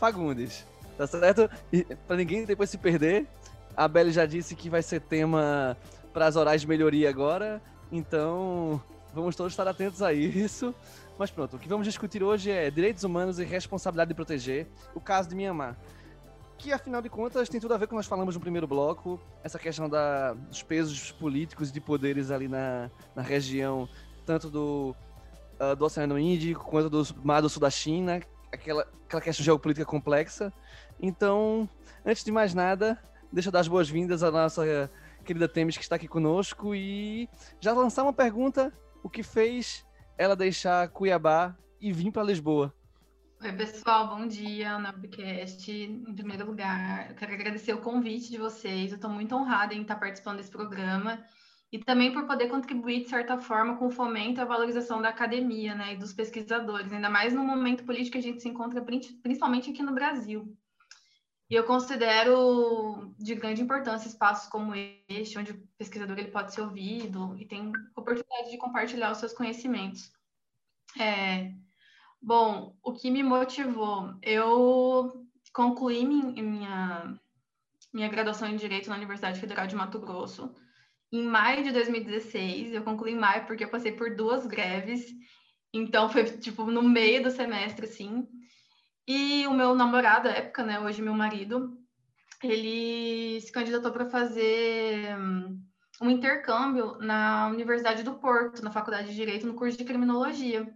Fagundes. Tá certo? E para ninguém depois se perder, a Belle já disse que vai ser tema para as orais de melhoria agora. Então, vamos todos estar atentos a isso. Mas pronto, o que vamos discutir hoje é direitos humanos e responsabilidade de proteger, o caso de Mianmar que afinal de contas tem tudo a ver com o que nós falamos no primeiro bloco, essa questão da, dos pesos políticos e de poderes ali na, na região, tanto do, uh, do Oceano Índico quanto do Mar do Sul da China, aquela, aquela questão geopolítica complexa. Então, antes de mais nada, deixa eu dar as boas-vindas à nossa querida Temis que está aqui conosco e já lançar uma pergunta: o que fez ela deixar Cuiabá e vir para Lisboa? Oi, pessoal, bom dia na Webcast. Em primeiro lugar, quero agradecer o convite de vocês. Eu estou muito honrada em estar participando desse programa e também por poder contribuir, de certa forma, com o fomento e a valorização da academia né, e dos pesquisadores, ainda mais no momento político que a gente se encontra, principalmente aqui no Brasil. E eu considero de grande importância espaços como este, onde o pesquisador ele pode ser ouvido e tem oportunidade de compartilhar os seus conhecimentos. É, bom, o que me motivou? Eu concluí minha, minha graduação em Direito na Universidade Federal de Mato Grosso em maio de 2016. Eu concluí em maio porque eu passei por duas greves, então foi tipo no meio do semestre, assim. E o meu namorado, à época, né, hoje meu marido, ele se candidatou para fazer hum, um intercâmbio na Universidade do Porto, na Faculdade de Direito, no curso de Criminologia.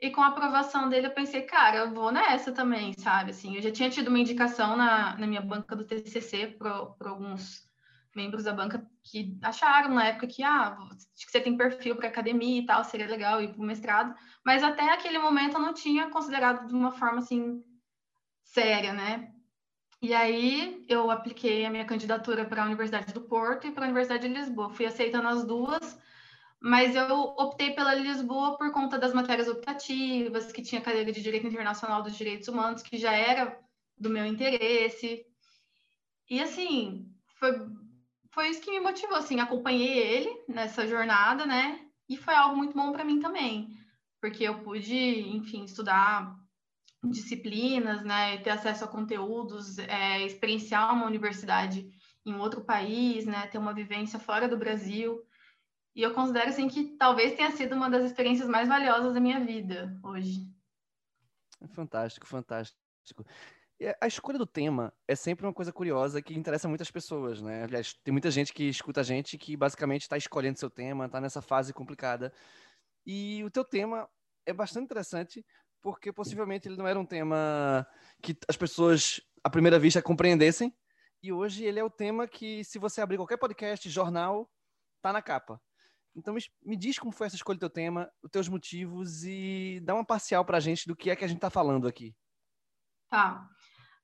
E com a aprovação dele, eu pensei, cara, eu vou nessa também, sabe? Assim, eu já tinha tido uma indicação na, na minha banca do TCC para alguns membros da banca que acharam na época que, ah, acho que você tem perfil para academia e tal, seria legal ir para o mestrado, mas até aquele momento eu não tinha considerado de uma forma assim séria, né? E aí eu apliquei a minha candidatura para a Universidade do Porto e para a Universidade de Lisboa. Fui aceitando as duas, mas eu optei pela Lisboa por conta das matérias optativas, que tinha cadeira de Direito Internacional dos Direitos Humanos, que já era do meu interesse. E assim, foi foi isso que me motivou, assim, acompanhei ele nessa jornada, né? E foi algo muito bom para mim também, porque eu pude, enfim, estudar disciplinas, né? Ter acesso a conteúdos, é, experienciar uma universidade em outro país, né? Ter uma vivência fora do Brasil. E eu considero, assim, que talvez tenha sido uma das experiências mais valiosas da minha vida hoje. Fantástico, fantástico. A escolha do tema é sempre uma coisa curiosa que interessa muitas pessoas, né? Aliás, tem muita gente que escuta a gente que basicamente está escolhendo seu tema, está nessa fase complicada. E o teu tema é bastante interessante porque possivelmente ele não era um tema que as pessoas à primeira vista compreendessem. E hoje ele é o tema que, se você abrir qualquer podcast, jornal, tá na capa. Então me, diz como foi essa escolha do teu tema, os teus motivos e dá uma parcial para a gente do que é que a gente está falando aqui. Tá.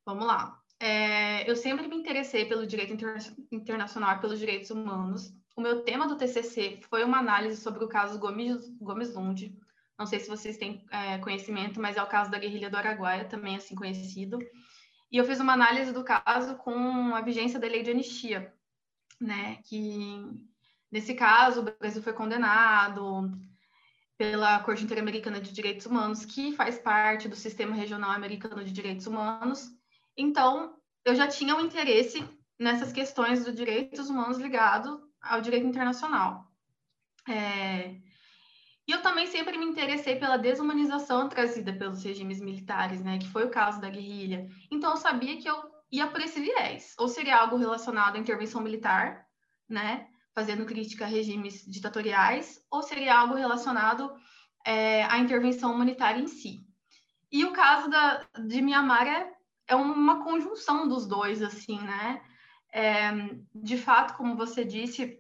Vamos lá. É, eu sempre me interessei pelo direito inter, internacional e pelos direitos humanos. O meu tema do TCC foi uma análise sobre o caso Gomes, Gomes Lund. Não sei se vocês têm é, conhecimento, mas é o caso da guerrilha do Araguaia, também assim conhecido. E eu fiz uma análise do caso com a vigência da lei de anistia, né? Que nesse caso o Brasil foi condenado pela Corte Interamericana de Direitos Humanos, que faz parte do Sistema Regional Americano de Direitos Humanos, então, eu já tinha um interesse nessas questões dos direitos humanos ligado ao direito internacional. É... E eu também sempre me interessei pela desumanização trazida pelos regimes militares, né, que foi o caso da guerrilha. Então, eu sabia que eu ia por esse viés. Ou seria algo relacionado à intervenção militar, né, fazendo crítica a regimes ditatoriais, ou seria algo relacionado é, à intervenção humanitária em si. E o caso da, de Mianmar é é uma conjunção dos dois, assim, né? É, de fato, como você disse,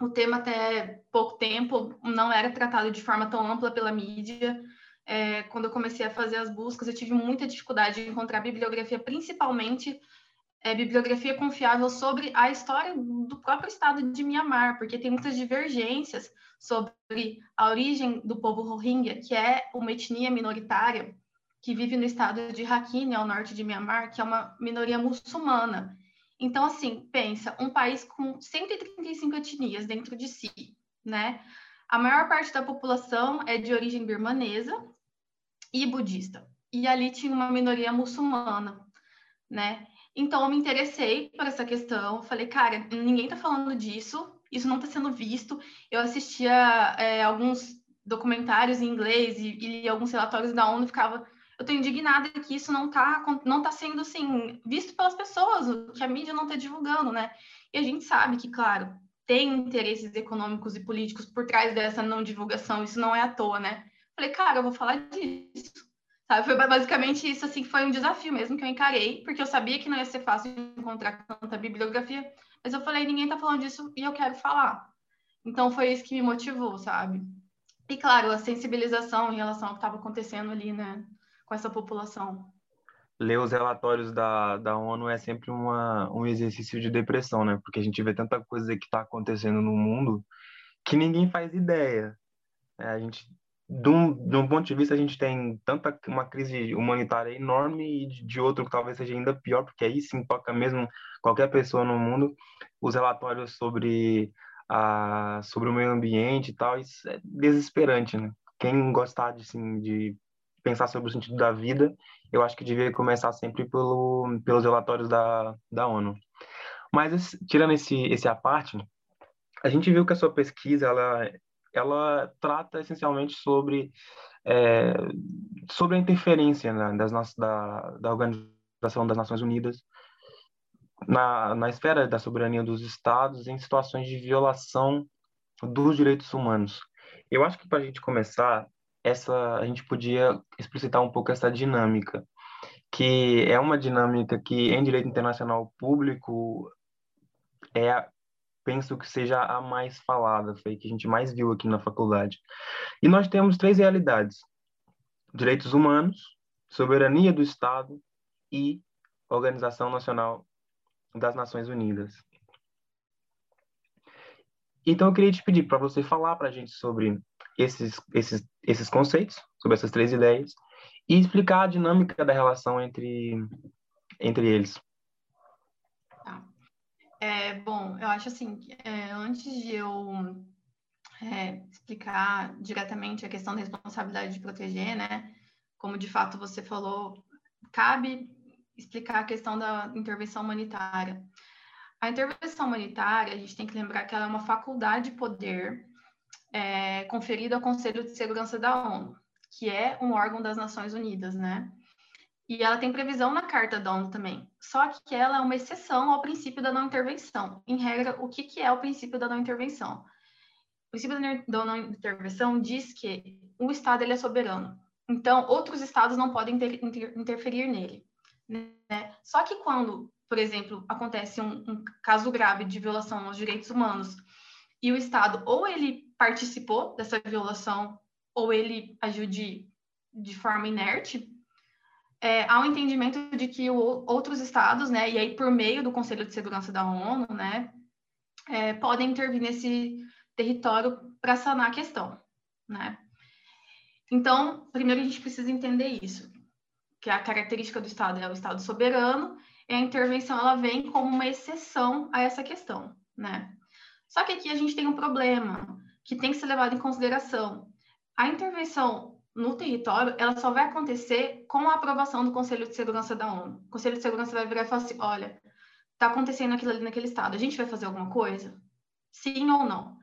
o tema até pouco tempo não era tratado de forma tão ampla pela mídia. É, quando eu comecei a fazer as buscas, eu tive muita dificuldade de encontrar bibliografia, principalmente é, bibliografia confiável sobre a história do próprio estado de Myanmar, porque tem muitas divergências sobre a origem do povo Rohingya, que é uma etnia minoritária que vive no estado de Rakhine, ao norte de Myanmar, que é uma minoria muçulmana. Então, assim, pensa, um país com 135 etnias dentro de si, né? A maior parte da população é de origem birmanesa e budista. E ali tinha uma minoria muçulmana, né? Então, eu me interessei por essa questão. Falei, cara, ninguém está falando disso, isso não está sendo visto. Eu assistia é, alguns documentários em inglês e, e alguns relatórios da ONU ficava eu estou indignada que isso não está não tá sendo assim visto pelas pessoas, que a mídia não está divulgando, né? E a gente sabe que, claro, tem interesses econômicos e políticos por trás dessa não divulgação, isso não é à toa, né? Falei, cara, eu vou falar disso. Sabe? Foi basicamente isso, assim, foi um desafio mesmo que eu encarei, porque eu sabia que não ia ser fácil encontrar tanta bibliografia, mas eu falei, ninguém está falando disso e eu quero falar. Então foi isso que me motivou, sabe? E claro, a sensibilização em relação ao que estava acontecendo ali, né? com essa população. ler os relatórios da, da ONU é sempre uma, um exercício de depressão, né? Porque a gente vê tanta coisa que está acontecendo no mundo que ninguém faz ideia. É, a gente, de um, de um ponto de vista, a gente tem tanta uma crise humanitária enorme e de, outro que talvez seja ainda pior, porque aí sim toca mesmo qualquer pessoa no mundo. Os relatórios sobre a, sobre o meio ambiente e tal, isso é desesperante, né? Quem gostar de, assim, de pensar sobre o sentido da vida, eu acho que devia começar sempre pelo, pelos relatórios da, da ONU. Mas, tirando esse, esse à parte, a gente viu que a sua pesquisa, ela, ela trata essencialmente sobre, é, sobre a interferência né, das, da, da Organização das Nações Unidas na, na esfera da soberania dos estados em situações de violação dos direitos humanos. Eu acho que para a gente começar, essa a gente podia explicitar um pouco essa dinâmica, que é uma dinâmica que em direito internacional público é penso que seja a mais falada, foi que a gente mais viu aqui na faculdade. E nós temos três realidades: direitos humanos, soberania do Estado e Organização Nacional das Nações Unidas. Então, eu queria te pedir para você falar para a gente sobre esses, esses, esses conceitos, sobre essas três ideias, e explicar a dinâmica da relação entre, entre eles. É, bom, eu acho assim, é, antes de eu é, explicar diretamente a questão da responsabilidade de proteger, né, como de fato você falou, cabe explicar a questão da intervenção humanitária. A intervenção humanitária, a gente tem que lembrar que ela é uma faculdade de poder é, conferida ao Conselho de Segurança da ONU, que é um órgão das Nações Unidas, né? E ela tem previsão na Carta da ONU também. Só que ela é uma exceção ao princípio da não intervenção. Em regra, o que, que é o princípio da não intervenção? O princípio da não intervenção diz que o Estado ele é soberano. Então, outros estados não podem inter inter interferir nele. Né? Só que quando, por exemplo, acontece um, um caso grave de violação aos direitos humanos e o Estado ou ele participou dessa violação ou ele agiu de, de forma inerte, é, há um entendimento de que o, outros estados, né, e aí por meio do Conselho de Segurança da ONU, né, é, podem intervir nesse território para sanar a questão, né. Então, primeiro a gente precisa entender isso que a característica do Estado é o Estado soberano, e a intervenção ela vem como uma exceção a essa questão, né? Só que aqui a gente tem um problema que tem que ser levado em consideração. A intervenção no território, ela só vai acontecer com a aprovação do Conselho de Segurança da ONU. O Conselho de Segurança vai virar e falar assim, olha, está acontecendo aquilo ali naquele estado, a gente vai fazer alguma coisa? Sim ou não?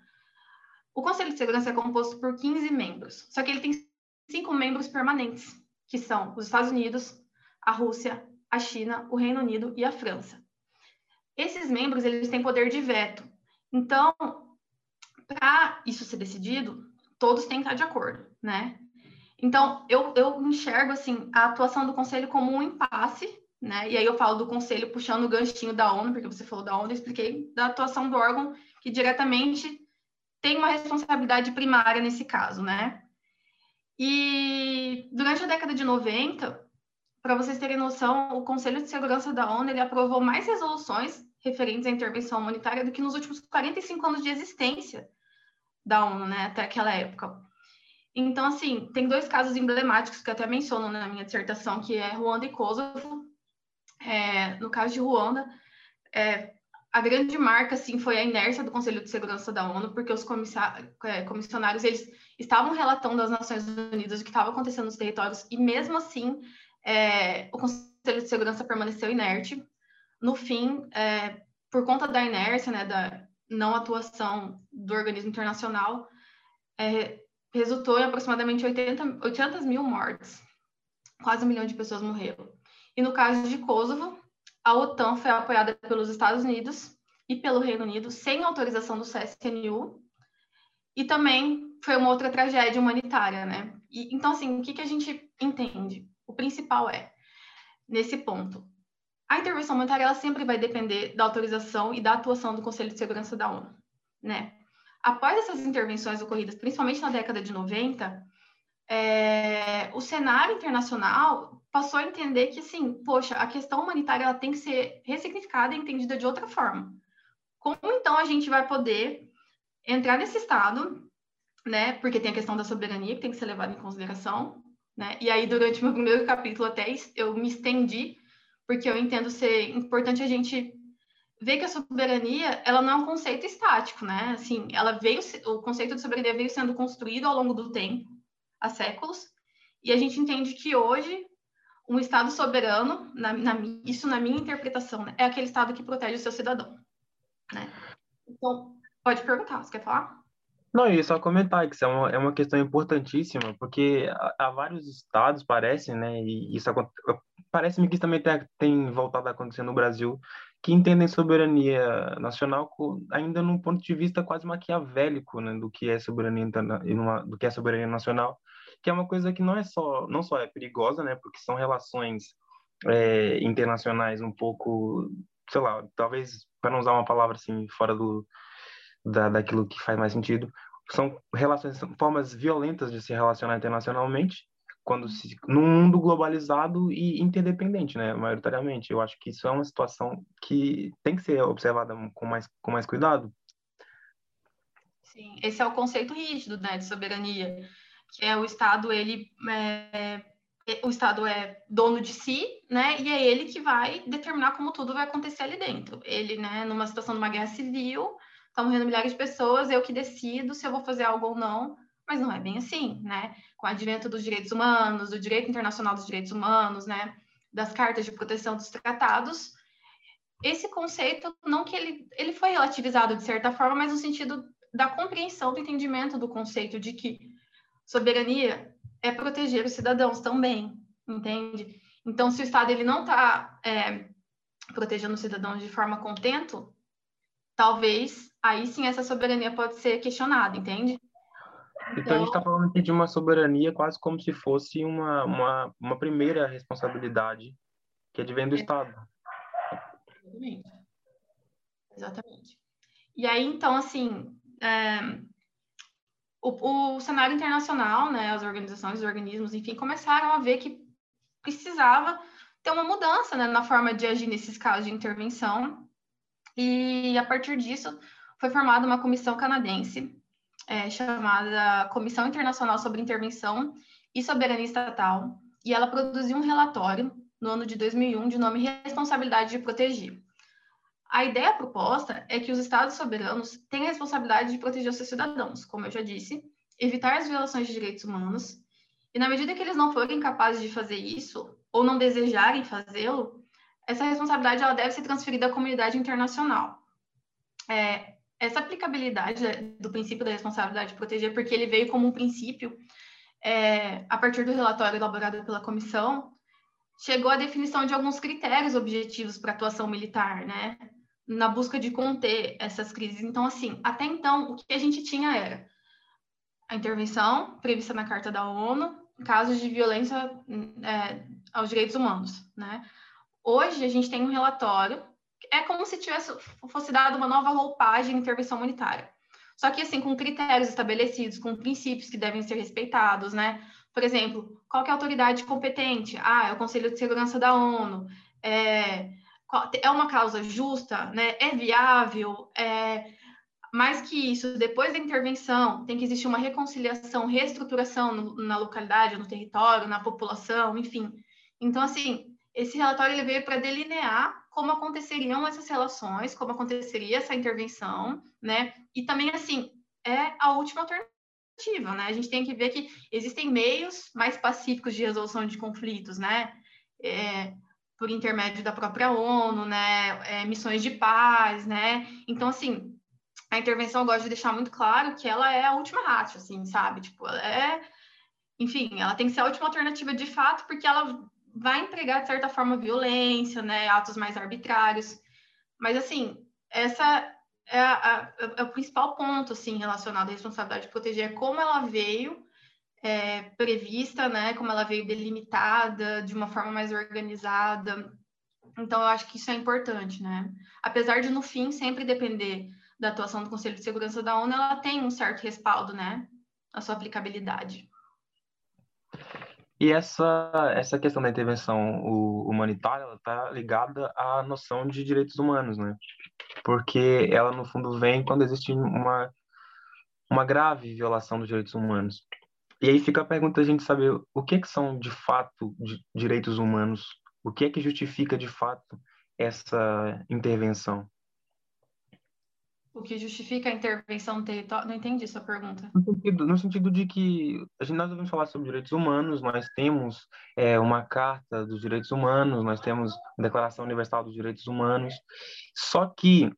O Conselho de Segurança é composto por 15 membros, só que ele tem cinco membros permanentes que são os Estados Unidos, a Rússia, a China, o Reino Unido e a França. Esses membros eles têm poder de veto. Então, para isso ser decidido, todos têm que estar de acordo, né? Então, eu, eu enxergo assim a atuação do Conselho como um impasse, né? E aí eu falo do Conselho puxando o ganchinho da ONU, porque você falou da ONU, eu expliquei da atuação do órgão que diretamente tem uma responsabilidade primária nesse caso, né? E durante a década de 90, para vocês terem noção, o Conselho de Segurança da ONU ele aprovou mais resoluções referentes à intervenção humanitária do que nos últimos 45 anos de existência da ONU, né, até aquela época. Então, assim, tem dois casos emblemáticos que eu até menciono na minha dissertação, que é Ruanda e Kosovo. É, no caso de Ruanda, é, a grande marca, assim, foi a inércia do Conselho de Segurança da ONU, porque os é, comissionários, eles estavam relatando às Nações Unidas o que estava acontecendo nos territórios, e mesmo assim, é, o Conselho de Segurança permaneceu inerte. No fim, é, por conta da inércia, né, da não atuação do organismo internacional, é, resultou em aproximadamente 80, 80 mil mortes. Quase um milhão de pessoas morreram. E no caso de Kosovo, a OTAN foi apoiada pelos Estados Unidos e pelo Reino Unido sem autorização do CSNU e também foi uma outra tragédia humanitária, né? E, então, assim, o que, que a gente entende? O principal é, nesse ponto, a intervenção humanitária ela sempre vai depender da autorização e da atuação do Conselho de Segurança da ONU, né? Após essas intervenções ocorridas, principalmente na década de 90, é, o cenário internacional passou a entender que, assim, poxa, a questão humanitária ela tem que ser ressignificada e entendida de outra forma. Como então a gente vai poder entrar nesse estado, né? Porque tem a questão da soberania que tem que ser levada em consideração, né? E aí, durante o meu primeiro capítulo até eu me estendi, porque eu entendo ser importante a gente ver que a soberania, ela não é um conceito estático, né? Assim, ela veio, o conceito de soberania veio sendo construído ao longo do tempo, há séculos, e a gente entende que hoje um Estado soberano, na, na, isso na minha interpretação, né, é aquele Estado que protege o seu cidadão. Né? Então, pode perguntar, você quer falar? Não, e só comentar que isso é uma, é uma questão importantíssima, porque há, há vários estados, parece, né, e isso parece-me que isso também tem, tem voltado a acontecer no Brasil, que entendem soberania nacional ainda num ponto de vista quase maquiavélico, né, do que é soberania do que é soberania nacional, que é uma coisa que não é só não só é perigosa, né, porque são relações é, internacionais um pouco, sei lá, talvez para não usar uma palavra assim fora do da, daquilo que faz mais sentido, são relações, são formas violentas de se relacionar internacionalmente, quando se, num mundo globalizado e interdependente, né, maioritariamente. Eu acho que isso é uma situação que tem que ser observada com mais, com mais cuidado. Sim, esse é o conceito rígido, né, de soberania, que é o Estado, ele é, o Estado é dono de si, né, e é ele que vai determinar como tudo vai acontecer ali dentro. Ele, né, numa situação de uma guerra civil, estão morrendo milhares de pessoas, eu que decido se eu vou fazer algo ou não, mas não é bem assim, né? Com o advento dos direitos humanos, do direito internacional dos direitos humanos, né? Das cartas de proteção dos tratados, esse conceito, não que ele, ele foi relativizado de certa forma, mas no sentido da compreensão, do entendimento do conceito de que soberania é proteger os cidadãos também, entende? Então, se o Estado ele não está é, protegendo os cidadãos de forma contento, talvez aí sim essa soberania pode ser questionada, entende? Então, então a gente está então falando aqui de uma soberania quase como se fosse uma, uma, uma primeira responsabilidade que advém do Estado. Exatamente. Exatamente. E aí, então, assim, é, o, o cenário internacional, né, as organizações, os organismos, enfim, começaram a ver que precisava ter uma mudança né, na forma de agir nesses casos de intervenção. E a partir disso, foi formada uma comissão canadense é, chamada Comissão Internacional sobre Intervenção e Soberania Estatal, e ela produziu um relatório no ano de 2001 de nome Responsabilidade de Proteger. A ideia proposta é que os Estados soberanos têm a responsabilidade de proteger os seus cidadãos, como eu já disse, evitar as violações de direitos humanos, e na medida que eles não forem capazes de fazer isso, ou não desejarem fazê-lo, essa responsabilidade ela deve ser transferida à comunidade internacional. É, essa aplicabilidade do princípio da responsabilidade de proteger, porque ele veio como um princípio, é, a partir do relatório elaborado pela comissão, chegou à definição de alguns critérios objetivos para atuação militar, né? Na busca de conter essas crises. Então, assim, até então, o que a gente tinha era a intervenção prevista na Carta da ONU, casos de violência é, aos direitos humanos, né? Hoje, a gente tem um relatório é como se tivesse fosse dada uma nova roupagem de intervenção humanitária. Só que assim, com critérios estabelecidos, com princípios que devem ser respeitados, né? Por exemplo, qual é a autoridade competente? Ah, é o Conselho de Segurança da ONU. É, é uma causa justa, né? É viável, é mais que isso, depois da intervenção, tem que existir uma reconciliação, reestruturação no, na localidade, no território, na população, enfim. Então, assim, esse relatório ele veio para delinear como aconteceriam essas relações, como aconteceria essa intervenção, né? E também, assim, é a última alternativa, né? A gente tem que ver que existem meios mais pacíficos de resolução de conflitos, né? É, por intermédio da própria ONU, né? É, missões de paz, né? Então, assim, a intervenção eu gosto de deixar muito claro que ela é a última rácio, assim, sabe? Tipo, é... Enfim, ela tem que ser a última alternativa de fato, porque ela vai empregar, de certa forma, violência, né, atos mais arbitrários. Mas, assim, essa é, a, é o principal ponto, assim, relacionado à responsabilidade de proteger, é como ela veio é, prevista, né, como ela veio delimitada de uma forma mais organizada. Então, eu acho que isso é importante, né? Apesar de, no fim, sempre depender da atuação do Conselho de Segurança da ONU, ela tem um certo respaldo, né, a sua aplicabilidade. E essa, essa questão da intervenção humanitária está ligada à noção de direitos humanos, né? Porque ela, no fundo, vem quando existe uma, uma grave violação dos direitos humanos. E aí fica a pergunta a gente saber o que, que são, de fato, direitos humanos, o que é que justifica, de fato, essa intervenção. O que justifica a intervenção territorial? Não entendi sua pergunta. No sentido, no sentido de que a gente, nós devemos falar sobre direitos humanos, nós temos é, uma Carta dos Direitos Humanos, nós temos a Declaração Universal dos Direitos Humanos, só que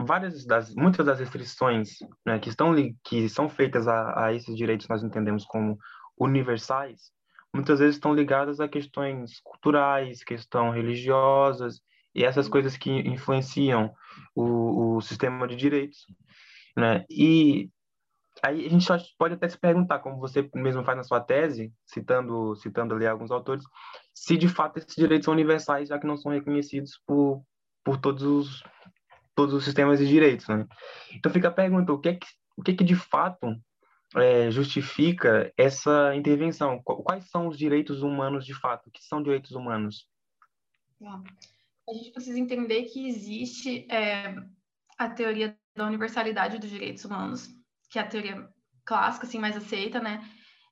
várias das, muitas das restrições né, que, estão, que são feitas a, a esses direitos nós entendemos como universais, muitas vezes estão ligadas a questões culturais, questões religiosas, e essas coisas que influenciam o, o sistema de direitos, né? E aí a gente pode até se perguntar, como você mesmo faz na sua tese, citando citando ali alguns autores, se de fato esses direitos são universais, já que não são reconhecidos por por todos os todos os sistemas de direitos, né? Então fica a pergunta, o que é que o que, é que de fato é, justifica essa intervenção? Quais são os direitos humanos de fato? O que são direitos humanos? A gente precisa entender que existe é, a teoria da universalidade dos direitos humanos, que é a teoria clássica, assim, mais aceita, né?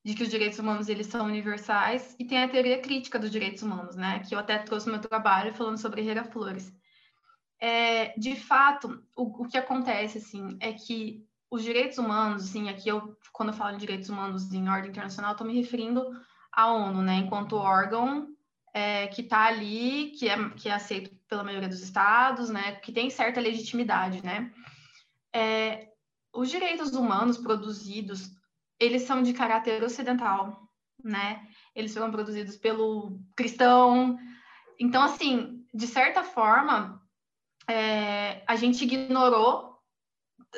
De que os direitos humanos, eles são universais. E tem a teoria crítica dos direitos humanos, né? Que eu até trouxe no meu trabalho falando sobre Herrera Flores. É, de fato, o, o que acontece, assim, é que os direitos humanos, assim, aqui eu, quando eu falo de direitos humanos em ordem internacional, estou me referindo à ONU, né? Enquanto órgão é, que está ali, que é, que é aceito pela maioria dos estados, né, que tem certa legitimidade, né. É, os direitos humanos produzidos, eles são de caráter ocidental, né, eles foram produzidos pelo cristão, então, assim, de certa forma, é, a gente ignorou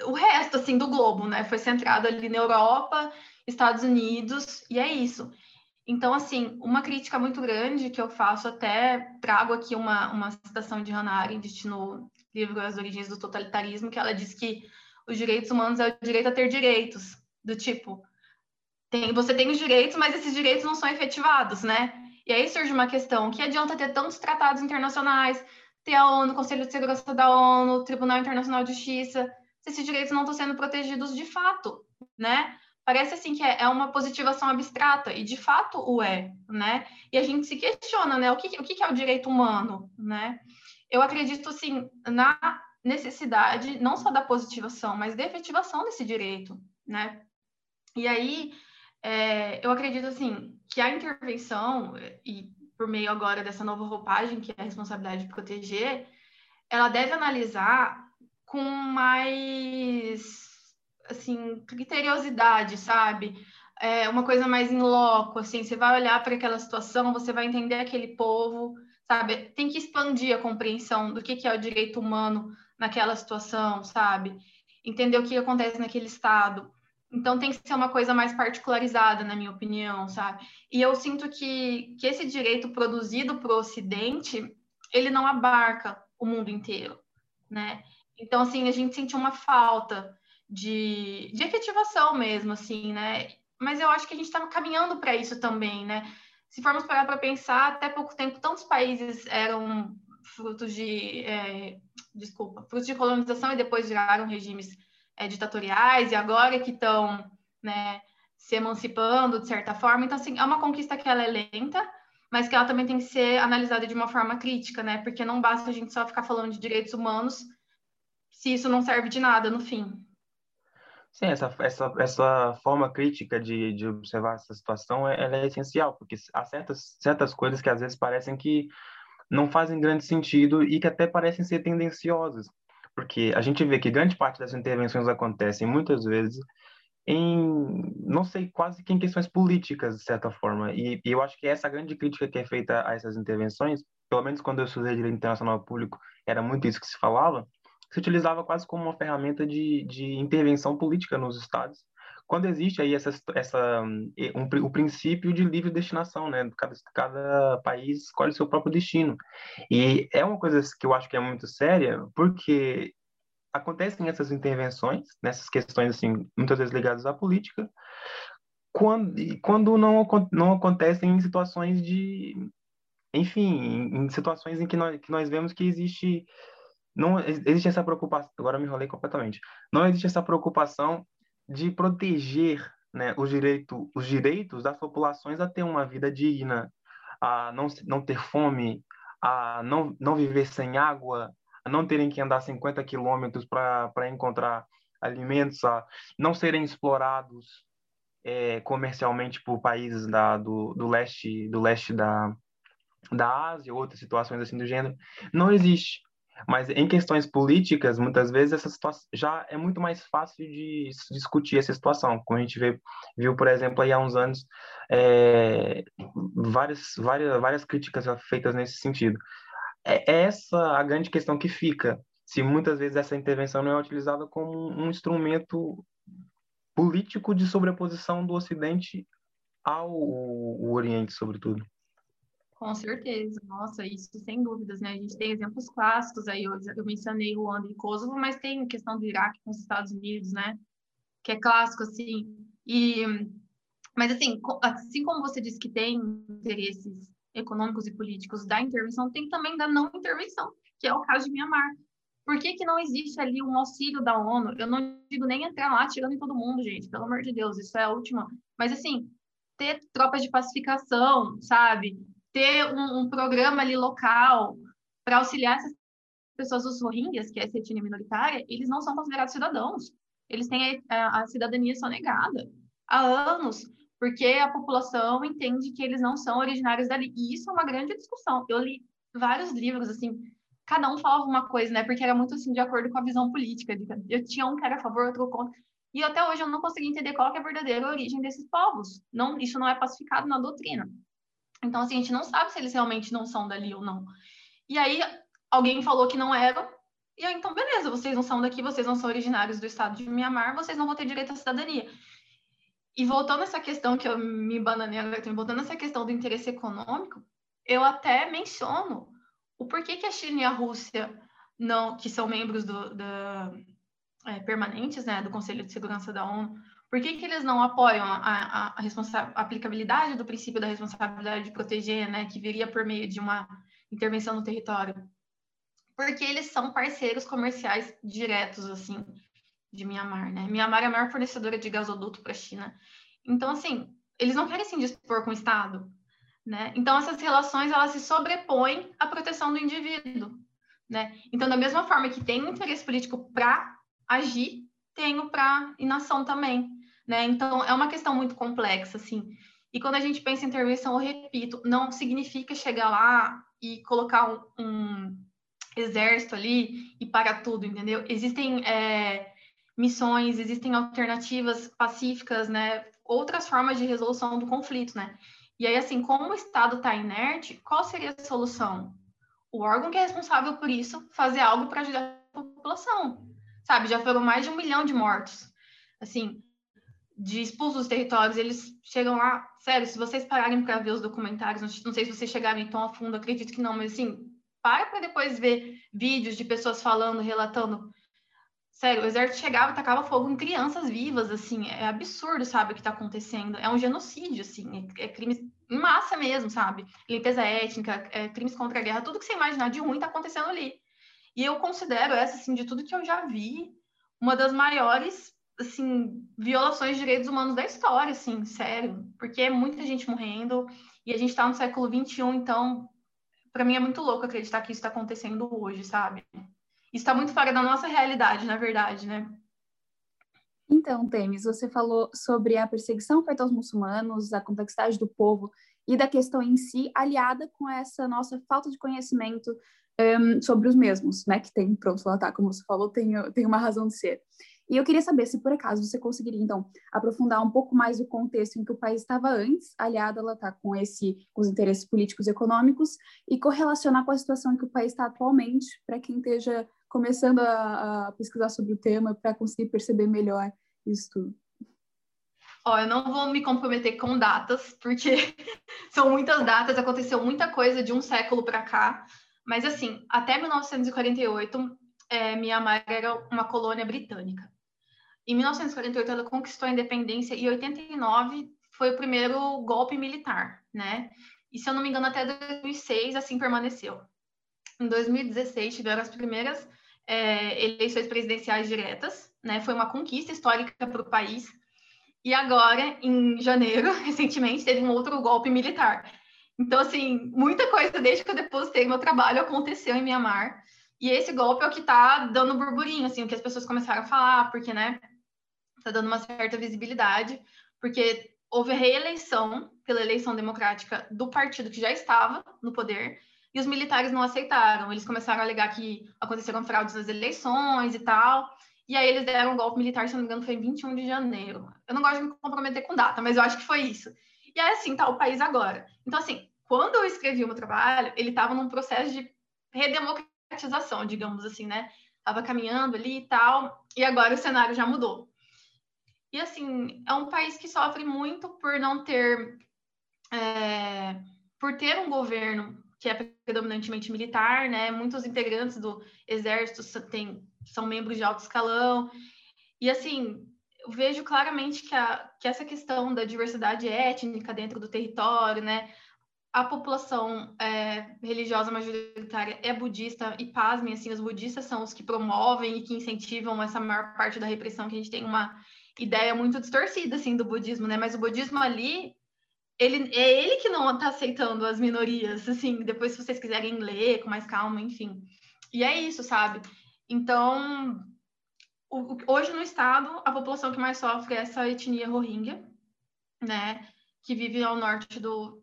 o resto, assim, do globo, né, foi centrado ali na Europa, Estados Unidos, e é isso. Então, assim, uma crítica muito grande que eu faço, até trago aqui uma, uma citação de Hannah Arendt no livro As Origens do Totalitarismo, que ela diz que os direitos humanos é o direito a ter direitos, do tipo, tem, você tem os direitos, mas esses direitos não são efetivados, né? E aí surge uma questão, que adianta ter tantos tratados internacionais, ter a ONU, Conselho de Segurança da ONU, Tribunal Internacional de Justiça, se esses direitos não estão sendo protegidos de fato, né? Parece assim que é, é uma positivação abstrata e de fato o é, né? E a gente se questiona, né? O que, o que é o direito humano, né? Eu acredito assim na necessidade não só da positivação, mas da efetivação desse direito, né? E aí é, eu acredito assim que a intervenção e por meio agora dessa nova roupagem que é a responsabilidade de proteger, ela deve analisar com mais assim, criteriosidade, sabe? É uma coisa mais em loco, assim, você vai olhar para aquela situação, você vai entender aquele povo, sabe? Tem que expandir a compreensão do que, que é o direito humano naquela situação, sabe? Entender o que acontece naquele estado. Então tem que ser uma coisa mais particularizada, na minha opinião, sabe? E eu sinto que, que esse direito produzido para o Ocidente, ele não abarca o mundo inteiro, né? Então, assim, a gente sente uma falta de, de efetivação mesmo, assim, né? Mas eu acho que a gente está caminhando para isso também, né? Se formos parar para pensar, até pouco tempo, tantos países eram frutos de, é, desculpa, frutos de colonização e depois viraram regimes é, ditatoriais e agora que estão, né, se emancipando de certa forma. Então, assim, é uma conquista que ela é lenta, mas que ela também tem que ser analisada de uma forma crítica, né? Porque não basta a gente só ficar falando de direitos humanos se isso não serve de nada no fim. Sim, essa, essa, essa forma crítica de, de observar essa situação é, ela é essencial, porque há certas, certas coisas que às vezes parecem que não fazem grande sentido e que até parecem ser tendenciosas, porque a gente vê que grande parte das intervenções acontecem muitas vezes em, não sei, quase que em questões políticas, de certa forma, e, e eu acho que essa grande crítica que é feita a essas intervenções, pelo menos quando eu estudei Direito Internacional Público, era muito isso que se falava, se utilizava quase como uma ferramenta de, de intervenção política nos estados, quando existe aí essa, essa um, o princípio de livre destinação, né? Cada, cada país escolhe seu próprio destino. E é uma coisa que eu acho que é muito séria, porque acontecem essas intervenções, nessas questões, assim, muitas vezes ligadas à política, quando, quando não, não acontecem em situações de. Enfim, em situações em que nós, que nós vemos que existe. Não existe essa preocupação. Agora me enrolei completamente. Não existe essa preocupação de proteger né, os, direito, os direitos das populações a ter uma vida digna, a não, não ter fome, a não, não viver sem água, a não terem que andar 50 quilômetros para encontrar alimentos, a não serem explorados é, comercialmente por países da, do, do leste do leste da, da Ásia, outras situações assim do gênero, não existe. Mas em questões políticas, muitas vezes essa situação já é muito mais fácil de discutir essa situação. Como a gente vê, viu, por exemplo, aí há uns anos, é, várias, várias, várias críticas feitas nesse sentido. É essa a grande questão que fica, se muitas vezes essa intervenção não é utilizada como um instrumento político de sobreposição do Ocidente ao Oriente, sobretudo. Com certeza, nossa, isso sem dúvidas, né? A gente tem exemplos clássicos aí, eu, mencionei Ruanda e Kosovo, mas tem a questão do Iraque com os Estados Unidos, né? Que é clássico, assim. E, mas, assim, assim como você disse que tem interesses econômicos e políticos da intervenção, tem também da não intervenção, que é o caso de Mianmar. Por que, que não existe ali um auxílio da ONU? Eu não digo nem entrar lá tirando em todo mundo, gente, pelo amor de Deus, isso é a última. Mas, assim, ter tropas de pacificação, sabe? Ter um, um programa ali local para auxiliar essas pessoas dos Rohingyas, que é essa etnia minoritária, eles não são considerados cidadãos. Eles têm a, a cidadania só negada há anos, porque a população entende que eles não são originários dali. E isso é uma grande discussão. Eu li vários livros, assim, cada um falava uma coisa, né? Porque era muito, assim, de acordo com a visão política. Eu tinha um que era a favor, outro contra. E até hoje eu não consegui entender qual é a verdadeira origem desses povos. Não, isso não é pacificado na doutrina. Então, assim, a gente não sabe se eles realmente não são dali ou não. E aí, alguém falou que não eram, e aí, então, beleza, vocês não são daqui, vocês não são originários do estado de Mianmar, vocês não vão ter direito à cidadania. E voltando a essa questão que eu me bananei agora, voltando a essa questão do interesse econômico, eu até menciono o porquê que a China e a Rússia, não, que são membros do, da, é, permanentes né, do Conselho de Segurança da ONU, por que, que eles não apoiam a, a, a, aplicabilidade do princípio da responsabilidade de proteger, né, que viria por meio de uma intervenção no território? Porque eles são parceiros comerciais diretos, assim, de Mianmar, né? Mianmar é a maior fornecedora de gasoduto para a China. Então, assim, eles não querem se indispor com o Estado, né? Então, essas relações, elas se sobrepõem à proteção do indivíduo, né? Então, da mesma forma que tem interesse político para agir, tenho para inação também né? Então, é uma questão muito complexa, assim. E quando a gente pensa em intervenção, eu repito, não significa chegar lá e colocar um, um exército ali e parar tudo, entendeu? Existem é, missões, existem alternativas pacíficas, né? Outras formas de resolução do conflito, né? E aí, assim, como o Estado está inerte, qual seria a solução? O órgão que é responsável por isso fazer algo para ajudar a população, sabe? Já foram mais de um milhão de mortos. Assim, de expulsos dos territórios, eles chegam lá, sério, se vocês pararem para ver os documentários, não sei se vocês chegarem tão a fundo, acredito que não, mas assim, para para depois ver vídeos de pessoas falando, relatando. Sério, o exército chegava e tacava fogo em crianças vivas, assim, é absurdo, sabe, o que está acontecendo. É um genocídio, assim, é, é crimes em massa mesmo, sabe? Limpeza étnica, é, crimes contra a guerra, tudo que você imaginar de ruim está acontecendo ali. E eu considero essa, assim, de tudo que eu já vi, uma das maiores assim, violações de direitos humanos da história, assim, sério, porque é muita gente morrendo e a gente está no século XXI, então, para mim é muito louco acreditar que isso está acontecendo hoje, sabe? Isso está muito fora da nossa realidade, na verdade, né? Então, Temis, você falou sobre a perseguição feita aos muçulmanos, a complexidade do povo e da questão em si, aliada com essa nossa falta de conhecimento um, sobre os mesmos, né? Que tem, pronto, lá tá, como você falou, tem, tem uma razão de ser. E eu queria saber se, por acaso, você conseguiria, então, aprofundar um pouco mais o contexto em que o país estava antes, aliado ela está com, esse, com os interesses políticos e econômicos, e correlacionar com a situação em que o país está atualmente, para quem esteja começando a, a pesquisar sobre o tema, para conseguir perceber melhor isso tudo. Ó, eu não vou me comprometer com datas, porque são muitas datas, aconteceu muita coisa de um século para cá. Mas, assim, até 1948, é, Mianmar era uma colônia britânica. Em 1948, ela conquistou a independência e em 89 foi o primeiro golpe militar, né? E se eu não me engano, até 2006 assim permaneceu. Em 2016 tiveram as primeiras é, eleições presidenciais diretas, né? Foi uma conquista histórica para o país. E agora, em janeiro, recentemente, teve um outro golpe militar. Então, assim, muita coisa desde que eu depositei meu trabalho aconteceu em Mianmar. E esse golpe é o que está dando burburinho, assim, o que as pessoas começaram a falar, porque, né, está dando uma certa visibilidade, porque houve reeleição pela eleição democrática do partido que já estava no poder, e os militares não aceitaram. Eles começaram a alegar que aconteceram fraudes nas eleições e tal. E aí eles deram um golpe militar, se não me engano, foi em 21 de janeiro. Eu não gosto de me comprometer com data, mas eu acho que foi isso. E é assim, tá o país agora. Então, assim, quando eu escrevi o meu trabalho, ele estava num processo de redemocratização, digamos assim, né? Estava caminhando ali e tal, e agora o cenário já mudou. E, assim, é um país que sofre muito por não ter... É, por ter um governo que é predominantemente militar, né? Muitos integrantes do exército têm, são membros de alto escalão. E, assim, eu vejo claramente que, a, que essa questão da diversidade étnica dentro do território, né? A população é, religiosa majoritária é budista e, pasmem, assim, os budistas são os que promovem e que incentivam essa maior parte da repressão, que a gente tem uma ideia muito distorcida, assim, do budismo, né? Mas o budismo ali, ele, é ele que não está aceitando as minorias, assim, depois se vocês quiserem ler com mais calma, enfim. E é isso, sabe? Então, hoje no estado, a população que mais sofre é essa etnia Rohingya, né, que vive ao norte do,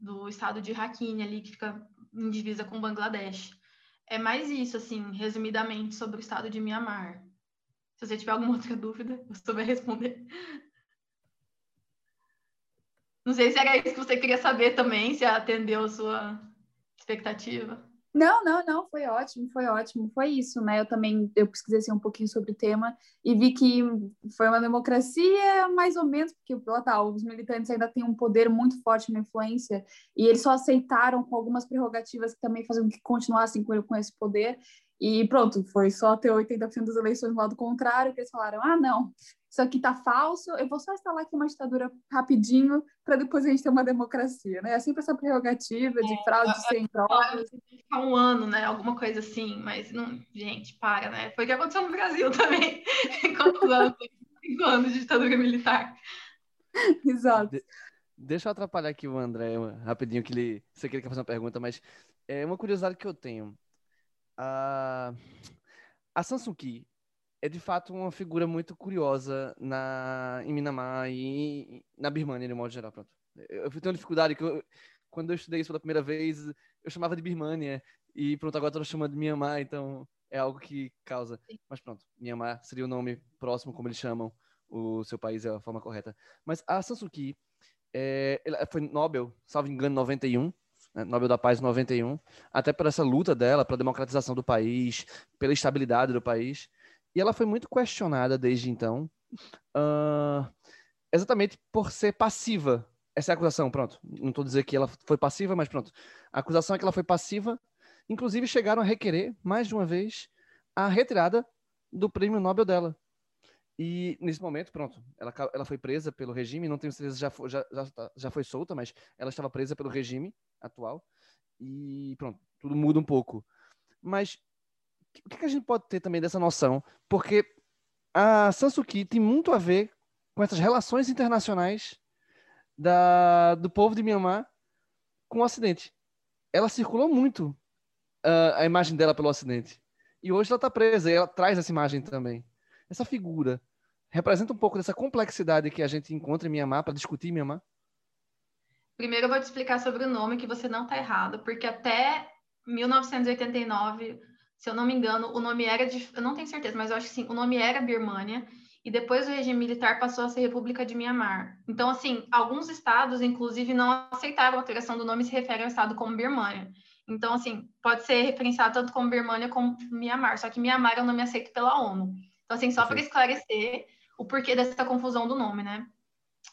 do estado de Rakhine, ali, que fica em divisa com Bangladesh. É mais isso, assim, resumidamente, sobre o estado de Mianmar. Se você tiver alguma outra dúvida, eu souber responder. Não sei se era isso que você queria saber também, se atendeu a sua expectativa. Não, não, não, foi ótimo, foi ótimo, foi isso, né? Eu também eu pesquisei assim, um pouquinho sobre o tema e vi que foi uma democracia mais ou menos, porque lá tá, os militantes ainda têm um poder muito forte, uma influência, e eles só aceitaram com algumas prerrogativas que também faziam que continuassem com, com esse poder, e pronto, foi só ter 80% das eleições do lado contrário, que eles falaram: ah, não, isso aqui tá falso, eu vou só instalar aqui uma ditadura rapidinho para depois a gente ter uma democracia, né? É sempre essa prerrogativa de é, fraude sem provas. Ficar um ano, né? Alguma coisa assim, mas não, gente, para, né? Foi o que aconteceu no Brasil também. Quantos anos? Cinco anos de ditadura militar. Exato. De deixa eu atrapalhar aqui o André rapidinho, que ele. Você quer fazer uma pergunta, mas é uma curiosidade que eu tenho. A, a Samsung Ki é de fato uma figura muito curiosa na, em Minamar e na Birmania, de modo geral. Pronto. Eu tenho uma dificuldade que eu, quando eu estudei isso pela primeira vez, eu chamava de Birmania e pronto, agora estou chamando de Myanmar, então é algo que causa. Mas pronto, Myanmar seria o nome próximo, como eles chamam o seu país, é a forma correta. Mas a Sansuki é, ela foi Nobel, salvo engano, 91, né, Nobel da Paz 91, até por essa luta dela pela democratização do país, pela estabilidade do país. E ela foi muito questionada desde então, uh, exatamente por ser passiva. Essa é a acusação, pronto. Não estou dizendo que ela foi passiva, mas pronto. A acusação é que ela foi passiva. Inclusive, chegaram a requerer, mais de uma vez, a retirada do prêmio Nobel dela. E nesse momento, pronto, ela, ela foi presa pelo regime, não tenho certeza se já, já, já, já foi solta, mas ela estava presa pelo regime atual. E pronto, tudo muda um pouco. Mas o que a gente pode ter também dessa noção? Porque a Sansuki tem muito a ver com essas relações internacionais da, do povo de Myanmar com o Ocidente. Ela circulou muito uh, a imagem dela pelo Ocidente. E hoje ela está presa e ela traz essa imagem também. Essa figura representa um pouco dessa complexidade que a gente encontra em Myanmar para discutir Myanmar? Primeiro eu vou te explicar sobre o nome, que você não está errado, porque até 1989 se eu não me engano, o nome era de, eu não tenho certeza, mas eu acho que sim, o nome era Birmânia e depois o regime militar passou a ser República de Mianmar. Então, assim, alguns estados, inclusive, não aceitaram a alteração do nome e se referem ao estado como Birmânia. Então, assim, pode ser referenciado tanto como Birmânia como Mianmar, só que Mianmar é um nome aceito pela ONU. Então, assim, só para esclarecer o porquê dessa confusão do nome, né?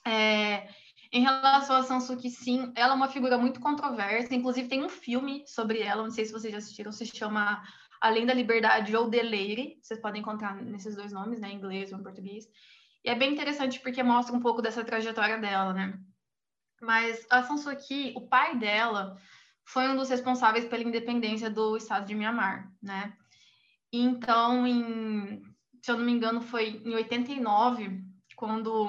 É, em relação a Sansuki, sim, ela é uma figura muito controversa, inclusive tem um filme sobre ela, não sei se vocês já assistiram, se chama Além da Liberdade ou Deleire, vocês podem encontrar nesses dois nomes, né, em inglês ou em português. E é bem interessante porque mostra um pouco dessa trajetória dela, né? Mas a Kyi, o pai dela, foi um dos responsáveis pela independência do estado de Myanmar, né? Então, em, se eu não me engano, foi em 89, quando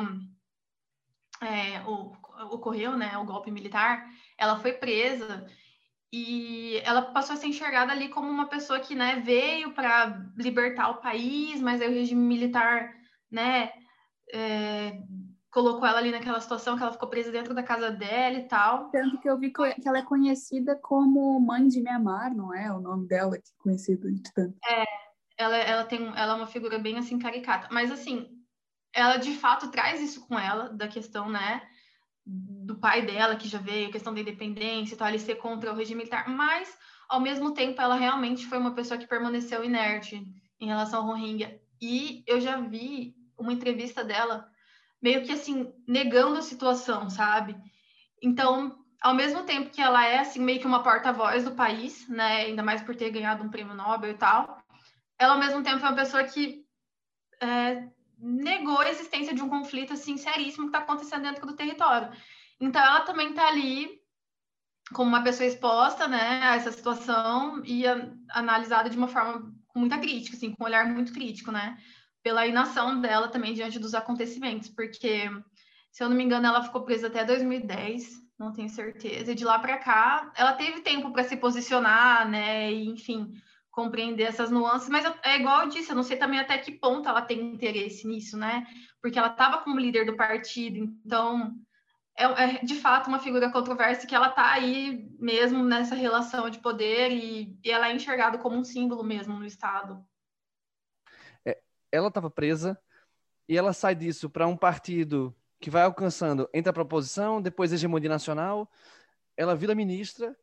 é, o, ocorreu né, o golpe militar, ela foi presa e ela passou a ser enxergada ali como uma pessoa que né, veio para libertar o país, mas aí o regime militar né, é, colocou ela ali naquela situação que ela ficou presa dentro da casa dela e tal. Tanto que eu vi que ela é conhecida como Mãe de Mianmar, não é? O nome dela que é conhecido de tanto. É, ela, ela, tem, ela é uma figura bem assim caricata. Mas assim, ela de fato traz isso com ela, da questão, né? Do pai dela, que já veio, questão da independência e tal, ele ser contra o regime militar, mas ao mesmo tempo ela realmente foi uma pessoa que permaneceu inerte em relação ao Rohingya. E eu já vi uma entrevista dela meio que assim, negando a situação, sabe? Então, ao mesmo tempo que ela é assim, meio que uma porta-voz do país, né? Ainda mais por ter ganhado um prêmio Nobel e tal, ela ao mesmo tempo é uma pessoa que é, negou a existência de um conflito assim seríssimo que está acontecendo dentro do território. Então, ela também está ali como uma pessoa exposta, né, a essa situação e a, analisada de uma forma com muita crítica, assim, com um olhar muito crítico, né? pela inação dela também diante dos acontecimentos, porque, se eu não me engano, ela ficou presa até 2010, não tenho certeza, e de lá para cá ela teve tempo para se posicionar, né, e, enfim, compreender essas nuances, mas é igual eu disse, eu não sei também até que ponto ela tem interesse nisso, né, porque ela estava como líder do partido, então é, é, de fato uma figura controversa que ela está aí mesmo nessa relação de poder e, e ela é enxergada como um símbolo mesmo no Estado ela estava presa e ela sai disso para um partido que vai alcançando entre a proposição, depois a hegemonia nacional, ela vira ministra.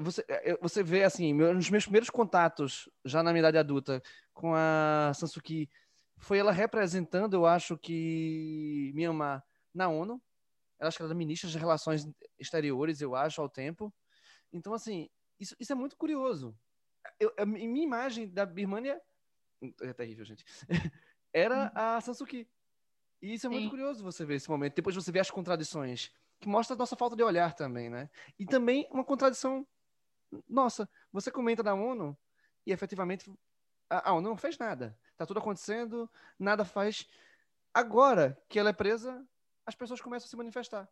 Você, é, você vê, assim, nos meus primeiros contatos, já na minha idade adulta, com a Sansuki, foi ela representando, eu acho que, Myanmar na ONU. Ela acho que era ministra de Relações Exteriores, eu acho, ao tempo. Então, assim, isso, isso é muito curioso. Eu, a minha imagem da Birmania é terrível, gente. Era a Sansuki. E isso é muito Sim. curioso você ver esse momento. Depois você vê as contradições, que mostra a nossa falta de olhar também, né? E também uma contradição nossa. Você comenta da ONU e efetivamente a ONU não fez nada. Tá tudo acontecendo, nada faz. Agora que ela é presa, as pessoas começam a se manifestar.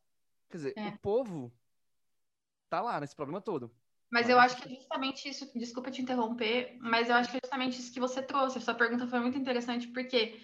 Quer dizer, é. o povo tá lá nesse problema todo. Mas eu acho que é justamente isso, desculpa te interromper, mas eu acho que é justamente isso que você trouxe. A sua pergunta foi muito interessante, porque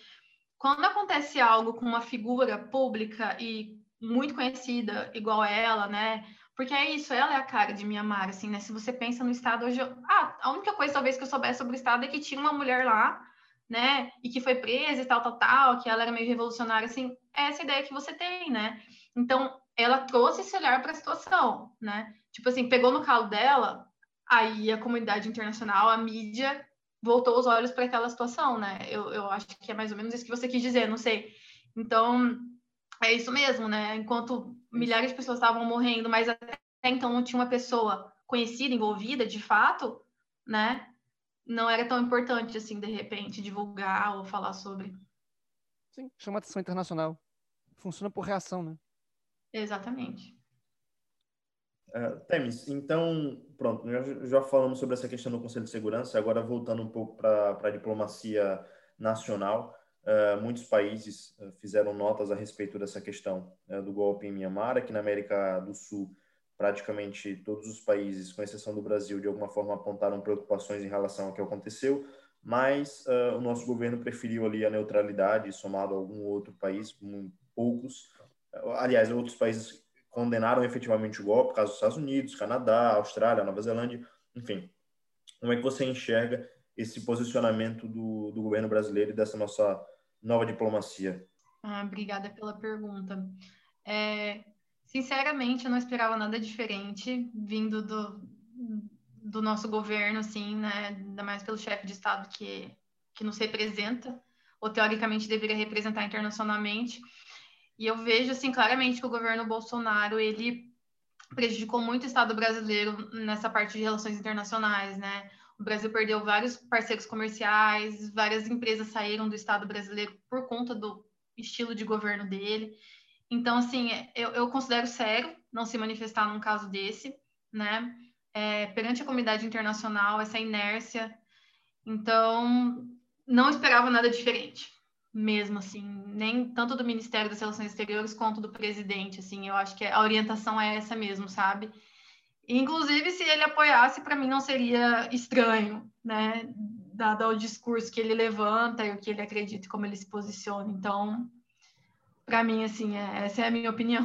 quando acontece algo com uma figura pública e muito conhecida, igual ela, né? Porque é isso, ela é a cara de Mianmar, assim, né? Se você pensa no Estado hoje. Ah, a única coisa talvez que eu soubesse sobre o Estado é que tinha uma mulher lá, né? E que foi presa e tal, tal, tal, que ela era meio revolucionária, assim. É essa ideia que você tem, né? Então, ela trouxe esse olhar para a situação, né? Tipo assim, pegou no calo dela, aí a comunidade internacional, a mídia, voltou os olhos para aquela situação, né? Eu, eu acho que é mais ou menos isso que você quis dizer, não sei. Então, é isso mesmo, né? Enquanto milhares de pessoas estavam morrendo, mas até então não tinha uma pessoa conhecida, envolvida, de fato, né? Não era tão importante, assim, de repente, divulgar ou falar sobre. Sim, chama atenção internacional. Funciona por reação, né? Exatamente. Uh, Temis, então, pronto, já, já falamos sobre essa questão do Conselho de Segurança, agora voltando um pouco para a diplomacia nacional, uh, muitos países uh, fizeram notas a respeito dessa questão do golpe em Myanmar, aqui na América do Sul, praticamente todos os países, com exceção do Brasil, de alguma forma apontaram preocupações em relação ao que aconteceu, mas o nosso governo preferiu ali a neutralidade, somado a algum outro país, poucos, aliás, outros países condenaram efetivamente o golpe, caso dos Estados Unidos, Canadá, Austrália, Nova Zelândia, enfim. Como é que você enxerga esse posicionamento do, do governo brasileiro e dessa nossa nova diplomacia? Ah, obrigada pela pergunta. É, sinceramente, eu não esperava nada diferente vindo do, do nosso governo, assim, né? Ainda mais pelo chefe de Estado que, que nos representa, ou teoricamente deveria representar internacionalmente. E eu vejo, assim, claramente que o governo Bolsonaro, ele prejudicou muito o Estado brasileiro nessa parte de relações internacionais, né? O Brasil perdeu vários parceiros comerciais, várias empresas saíram do Estado brasileiro por conta do, estilo de governo dele. Então, assim, eu, eu considero sério não se manifestar num caso desse, né? É, perante a comunidade internacional, essa inércia. Então, não esperava nada diferente, mesmo assim, nem tanto do Ministério das Relações Exteriores quanto do presidente, assim, eu acho que a orientação é essa mesmo, sabe? Inclusive, se ele apoiasse, para mim não seria estranho, né? Dado o discurso que ele levanta e o que ele acredita e como ele se posiciona. Então, para mim, assim, é, essa é a minha opinião.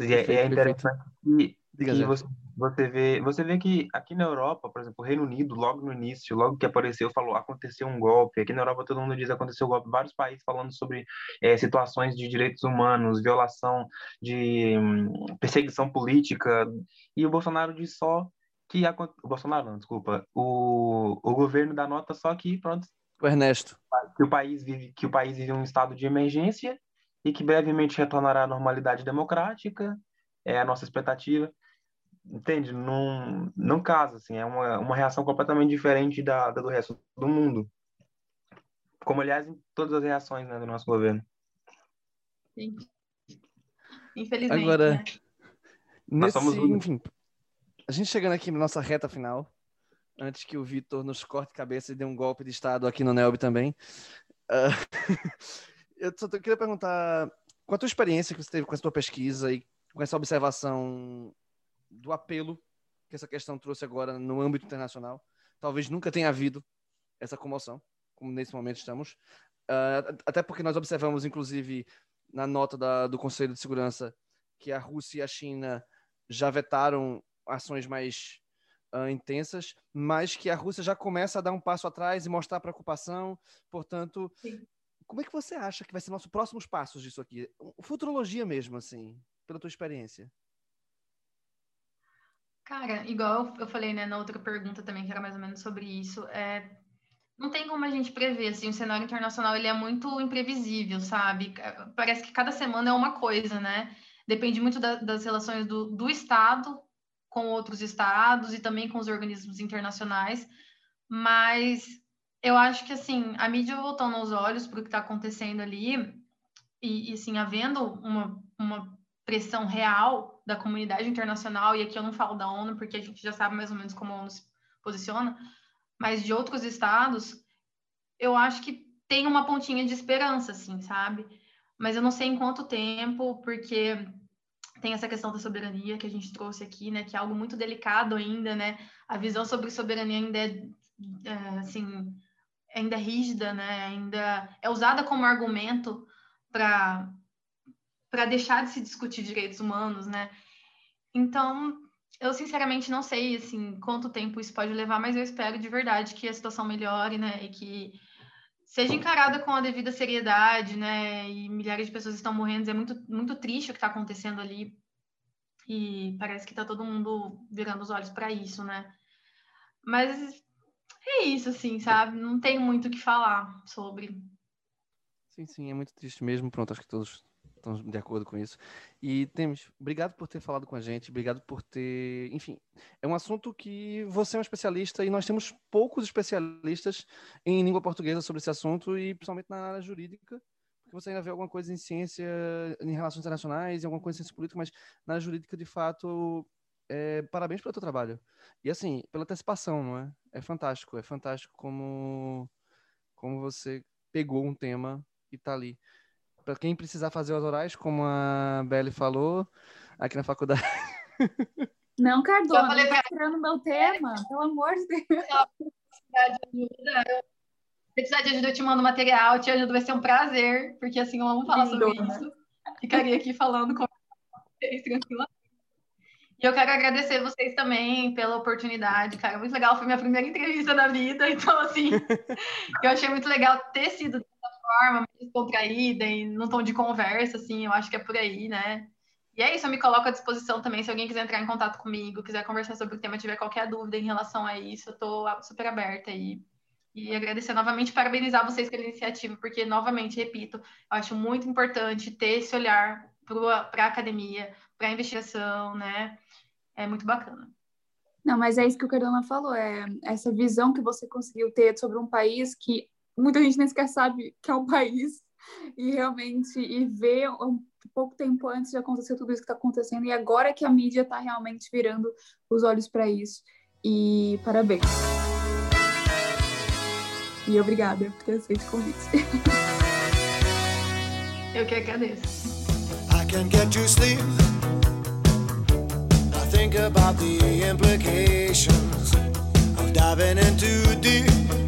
E é, é interessante que, que você, você vê, você vê que aqui na Europa, por exemplo, o Reino Unido, logo no início, logo que apareceu, falou, aconteceu um golpe. Aqui na Europa todo mundo diz aconteceu um golpe. Vários países falando sobre eh, situações de direitos humanos, violação de hum, perseguição política. E o Bolsonaro diz só que acon- o Bolsonaro, não, desculpa, o, o governo dá nota só que pronto, O Ernesto. que o país vive que o país vive um estado de emergência e que brevemente retornará à normalidade democrática é a nossa expectativa entende não não casa assim é uma, uma reação completamente diferente da, da do resto do mundo como aliás em todas as reações né, do nosso governo Sim. Infelizmente. Agora, né? Nós nesse, somos um. enfim, a gente chegando aqui na nossa reta final, antes que o Vitor nos corte cabeça e dê um golpe de Estado aqui no Nelb também, ah, eu só queria perguntar qual a tua experiência que você teve com essa tua pesquisa e com essa observação do apelo que essa questão trouxe agora no âmbito internacional. Talvez nunca tenha havido essa comoção, como nesse momento estamos. Ah, até porque nós observamos, inclusive, na nota da- do Conselho de Segurança, que a Rússia e a China já vetaram ações mais ah, intensas, mas que a Rússia já começa a dar um passo atrás e mostrar preocupação. Portanto, Sim. como é que você acha que vai ser nossos próximos passos disso aqui? Futurologia mesmo, assim, pela tua experiência. Cara, igual eu- falei, né, na outra pergunta também, que era mais ou menos sobre isso, é, não tem como a gente prever, assim, o cenário internacional, ele é muito imprevisível, sabe? Parece que cada semana é uma coisa, né? Depende muito da- das relações do, do Estado com outros estados e também com os organismos internacionais, mas eu acho que, assim, a mídia voltando os olhos para o que está acontecendo ali e, e, assim, havendo uma, uma pressão real da comunidade internacional, e aqui eu não falo da ONU, porque a gente já sabe mais ou menos como a ONU se posiciona, mas de outros estados, eu acho que tem uma pontinha de esperança, assim, sabe? Mas eu não sei em quanto tempo, porque tem essa questão da soberania que a gente trouxe aqui, né? Que é algo muito delicado ainda, né? A visão sobre soberania ainda é, é, assim, ainda é rígida, né? Ainda é usada como argumento para para deixar de se discutir direitos humanos, né? Então, eu sinceramente não sei assim quanto tempo isso pode levar, mas eu espero de verdade que a situação melhore, né? E que seja encarada com a devida seriedade, né? E milhares de pessoas estão morrendo, é muito muito triste o que está acontecendo ali. E parece que está todo mundo virando os olhos para isso, né? Mas é isso, assim, sabe? Não tenho muito o que falar sobre. Sim, sim, é muito triste mesmo. Pronto, acho que todos estão de acordo com isso. E Temes, obrigado por ter falado com a gente, obrigado por ter. Enfim, é um assunto que você é um especialista e nós temos poucos especialistas em língua portuguesa sobre esse assunto e principalmente na área jurídica. Porque você ainda vê alguma coisa em ciência, em relações internacionais, em alguma coisa em ciência política, mas na jurídica, de fato, é, parabéns pelo teu trabalho. E assim, pela antecipação, não é? É fantástico, é fantástico como, como você pegou um tema e tá ali. Para quem precisar fazer os orais, como a Belle falou, aqui na faculdade. Não, Cardona, falei não pra tá tirando meu tema, pelo amor de Deus. eu- se precisar de ajuda, eu te mando material, eu te ajudo, vai ser um prazer, porque assim, eu amo falar sobre Lindona. isso. Ficaria aqui falando com vocês tranquilamente. E eu quero agradecer vocês também pela oportunidade, cara. Muito legal, foi minha primeira entrevista na vida, então, assim, eu achei muito legal ter sido forma, mais descontraída e num tom de conversa, assim, eu acho que é por aí, né? E é isso, eu me coloco à disposição também, se alguém quiser entrar em contato comigo, quiser conversar sobre o tema, tiver qualquer dúvida em relação a isso, eu tô super aberta aí. E agradecer novamente, parabenizar vocês pela iniciativa, porque, novamente, repito, eu acho muito importante ter esse olhar para a academia, para a investigação, né? É muito bacana. Não, mas é isso que o Cardona falou, é essa visão que você conseguiu ter sobre um país que muita gente nem sequer sabe que é um país, e realmente e ver um pouco tempo antes de acontecer tudo isso que está acontecendo e agora que a mídia está realmente virando os olhos para isso. E parabéns. E obrigada por ter aceito o convite. Eu que agradeço. I can get you sleep. I think about the implications of diving into deep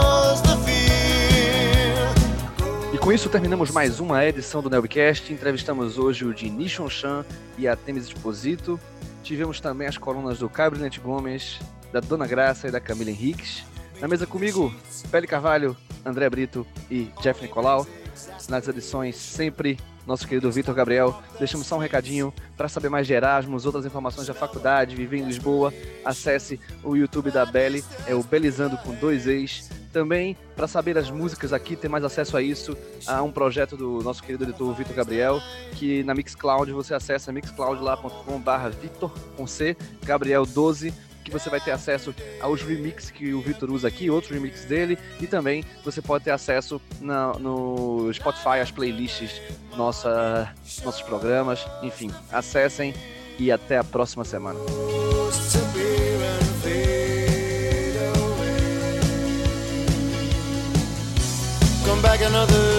com isso terminamos mais uma edição do Nelbcast. Entrevistamos hoje o Nishon Chan e a Temis Exposito. Tivemos também as colunas do Caio Brilhante Gomes, da Dona Graça e da Camila Henriques. Na mesa comigo, Pele Carvalho, André Brito e Jeff Nicolau. Nas edições, sempre nosso querido Vitor Gabriel. Deixamos só um recadinho para saber mais de Erasmus, outras informações da faculdade, viver em Lisboa. Acesse o YouTube da Beli, é o Belizando com dois ex. Também, para saber as músicas aqui, ter mais acesso a isso, há um projeto do nosso querido editor Vitor Gabriel, que na Mixcloud você acessa mixcloud.com.br Vitor com C, Gabriel 12 você vai ter acesso aos remixes que o Vitor usa aqui, outros remixes dele, e também você pode ter acesso na- no Spotify, as playlists, nossa, nossos programas, enfim, acessem e até a próxima semana. back another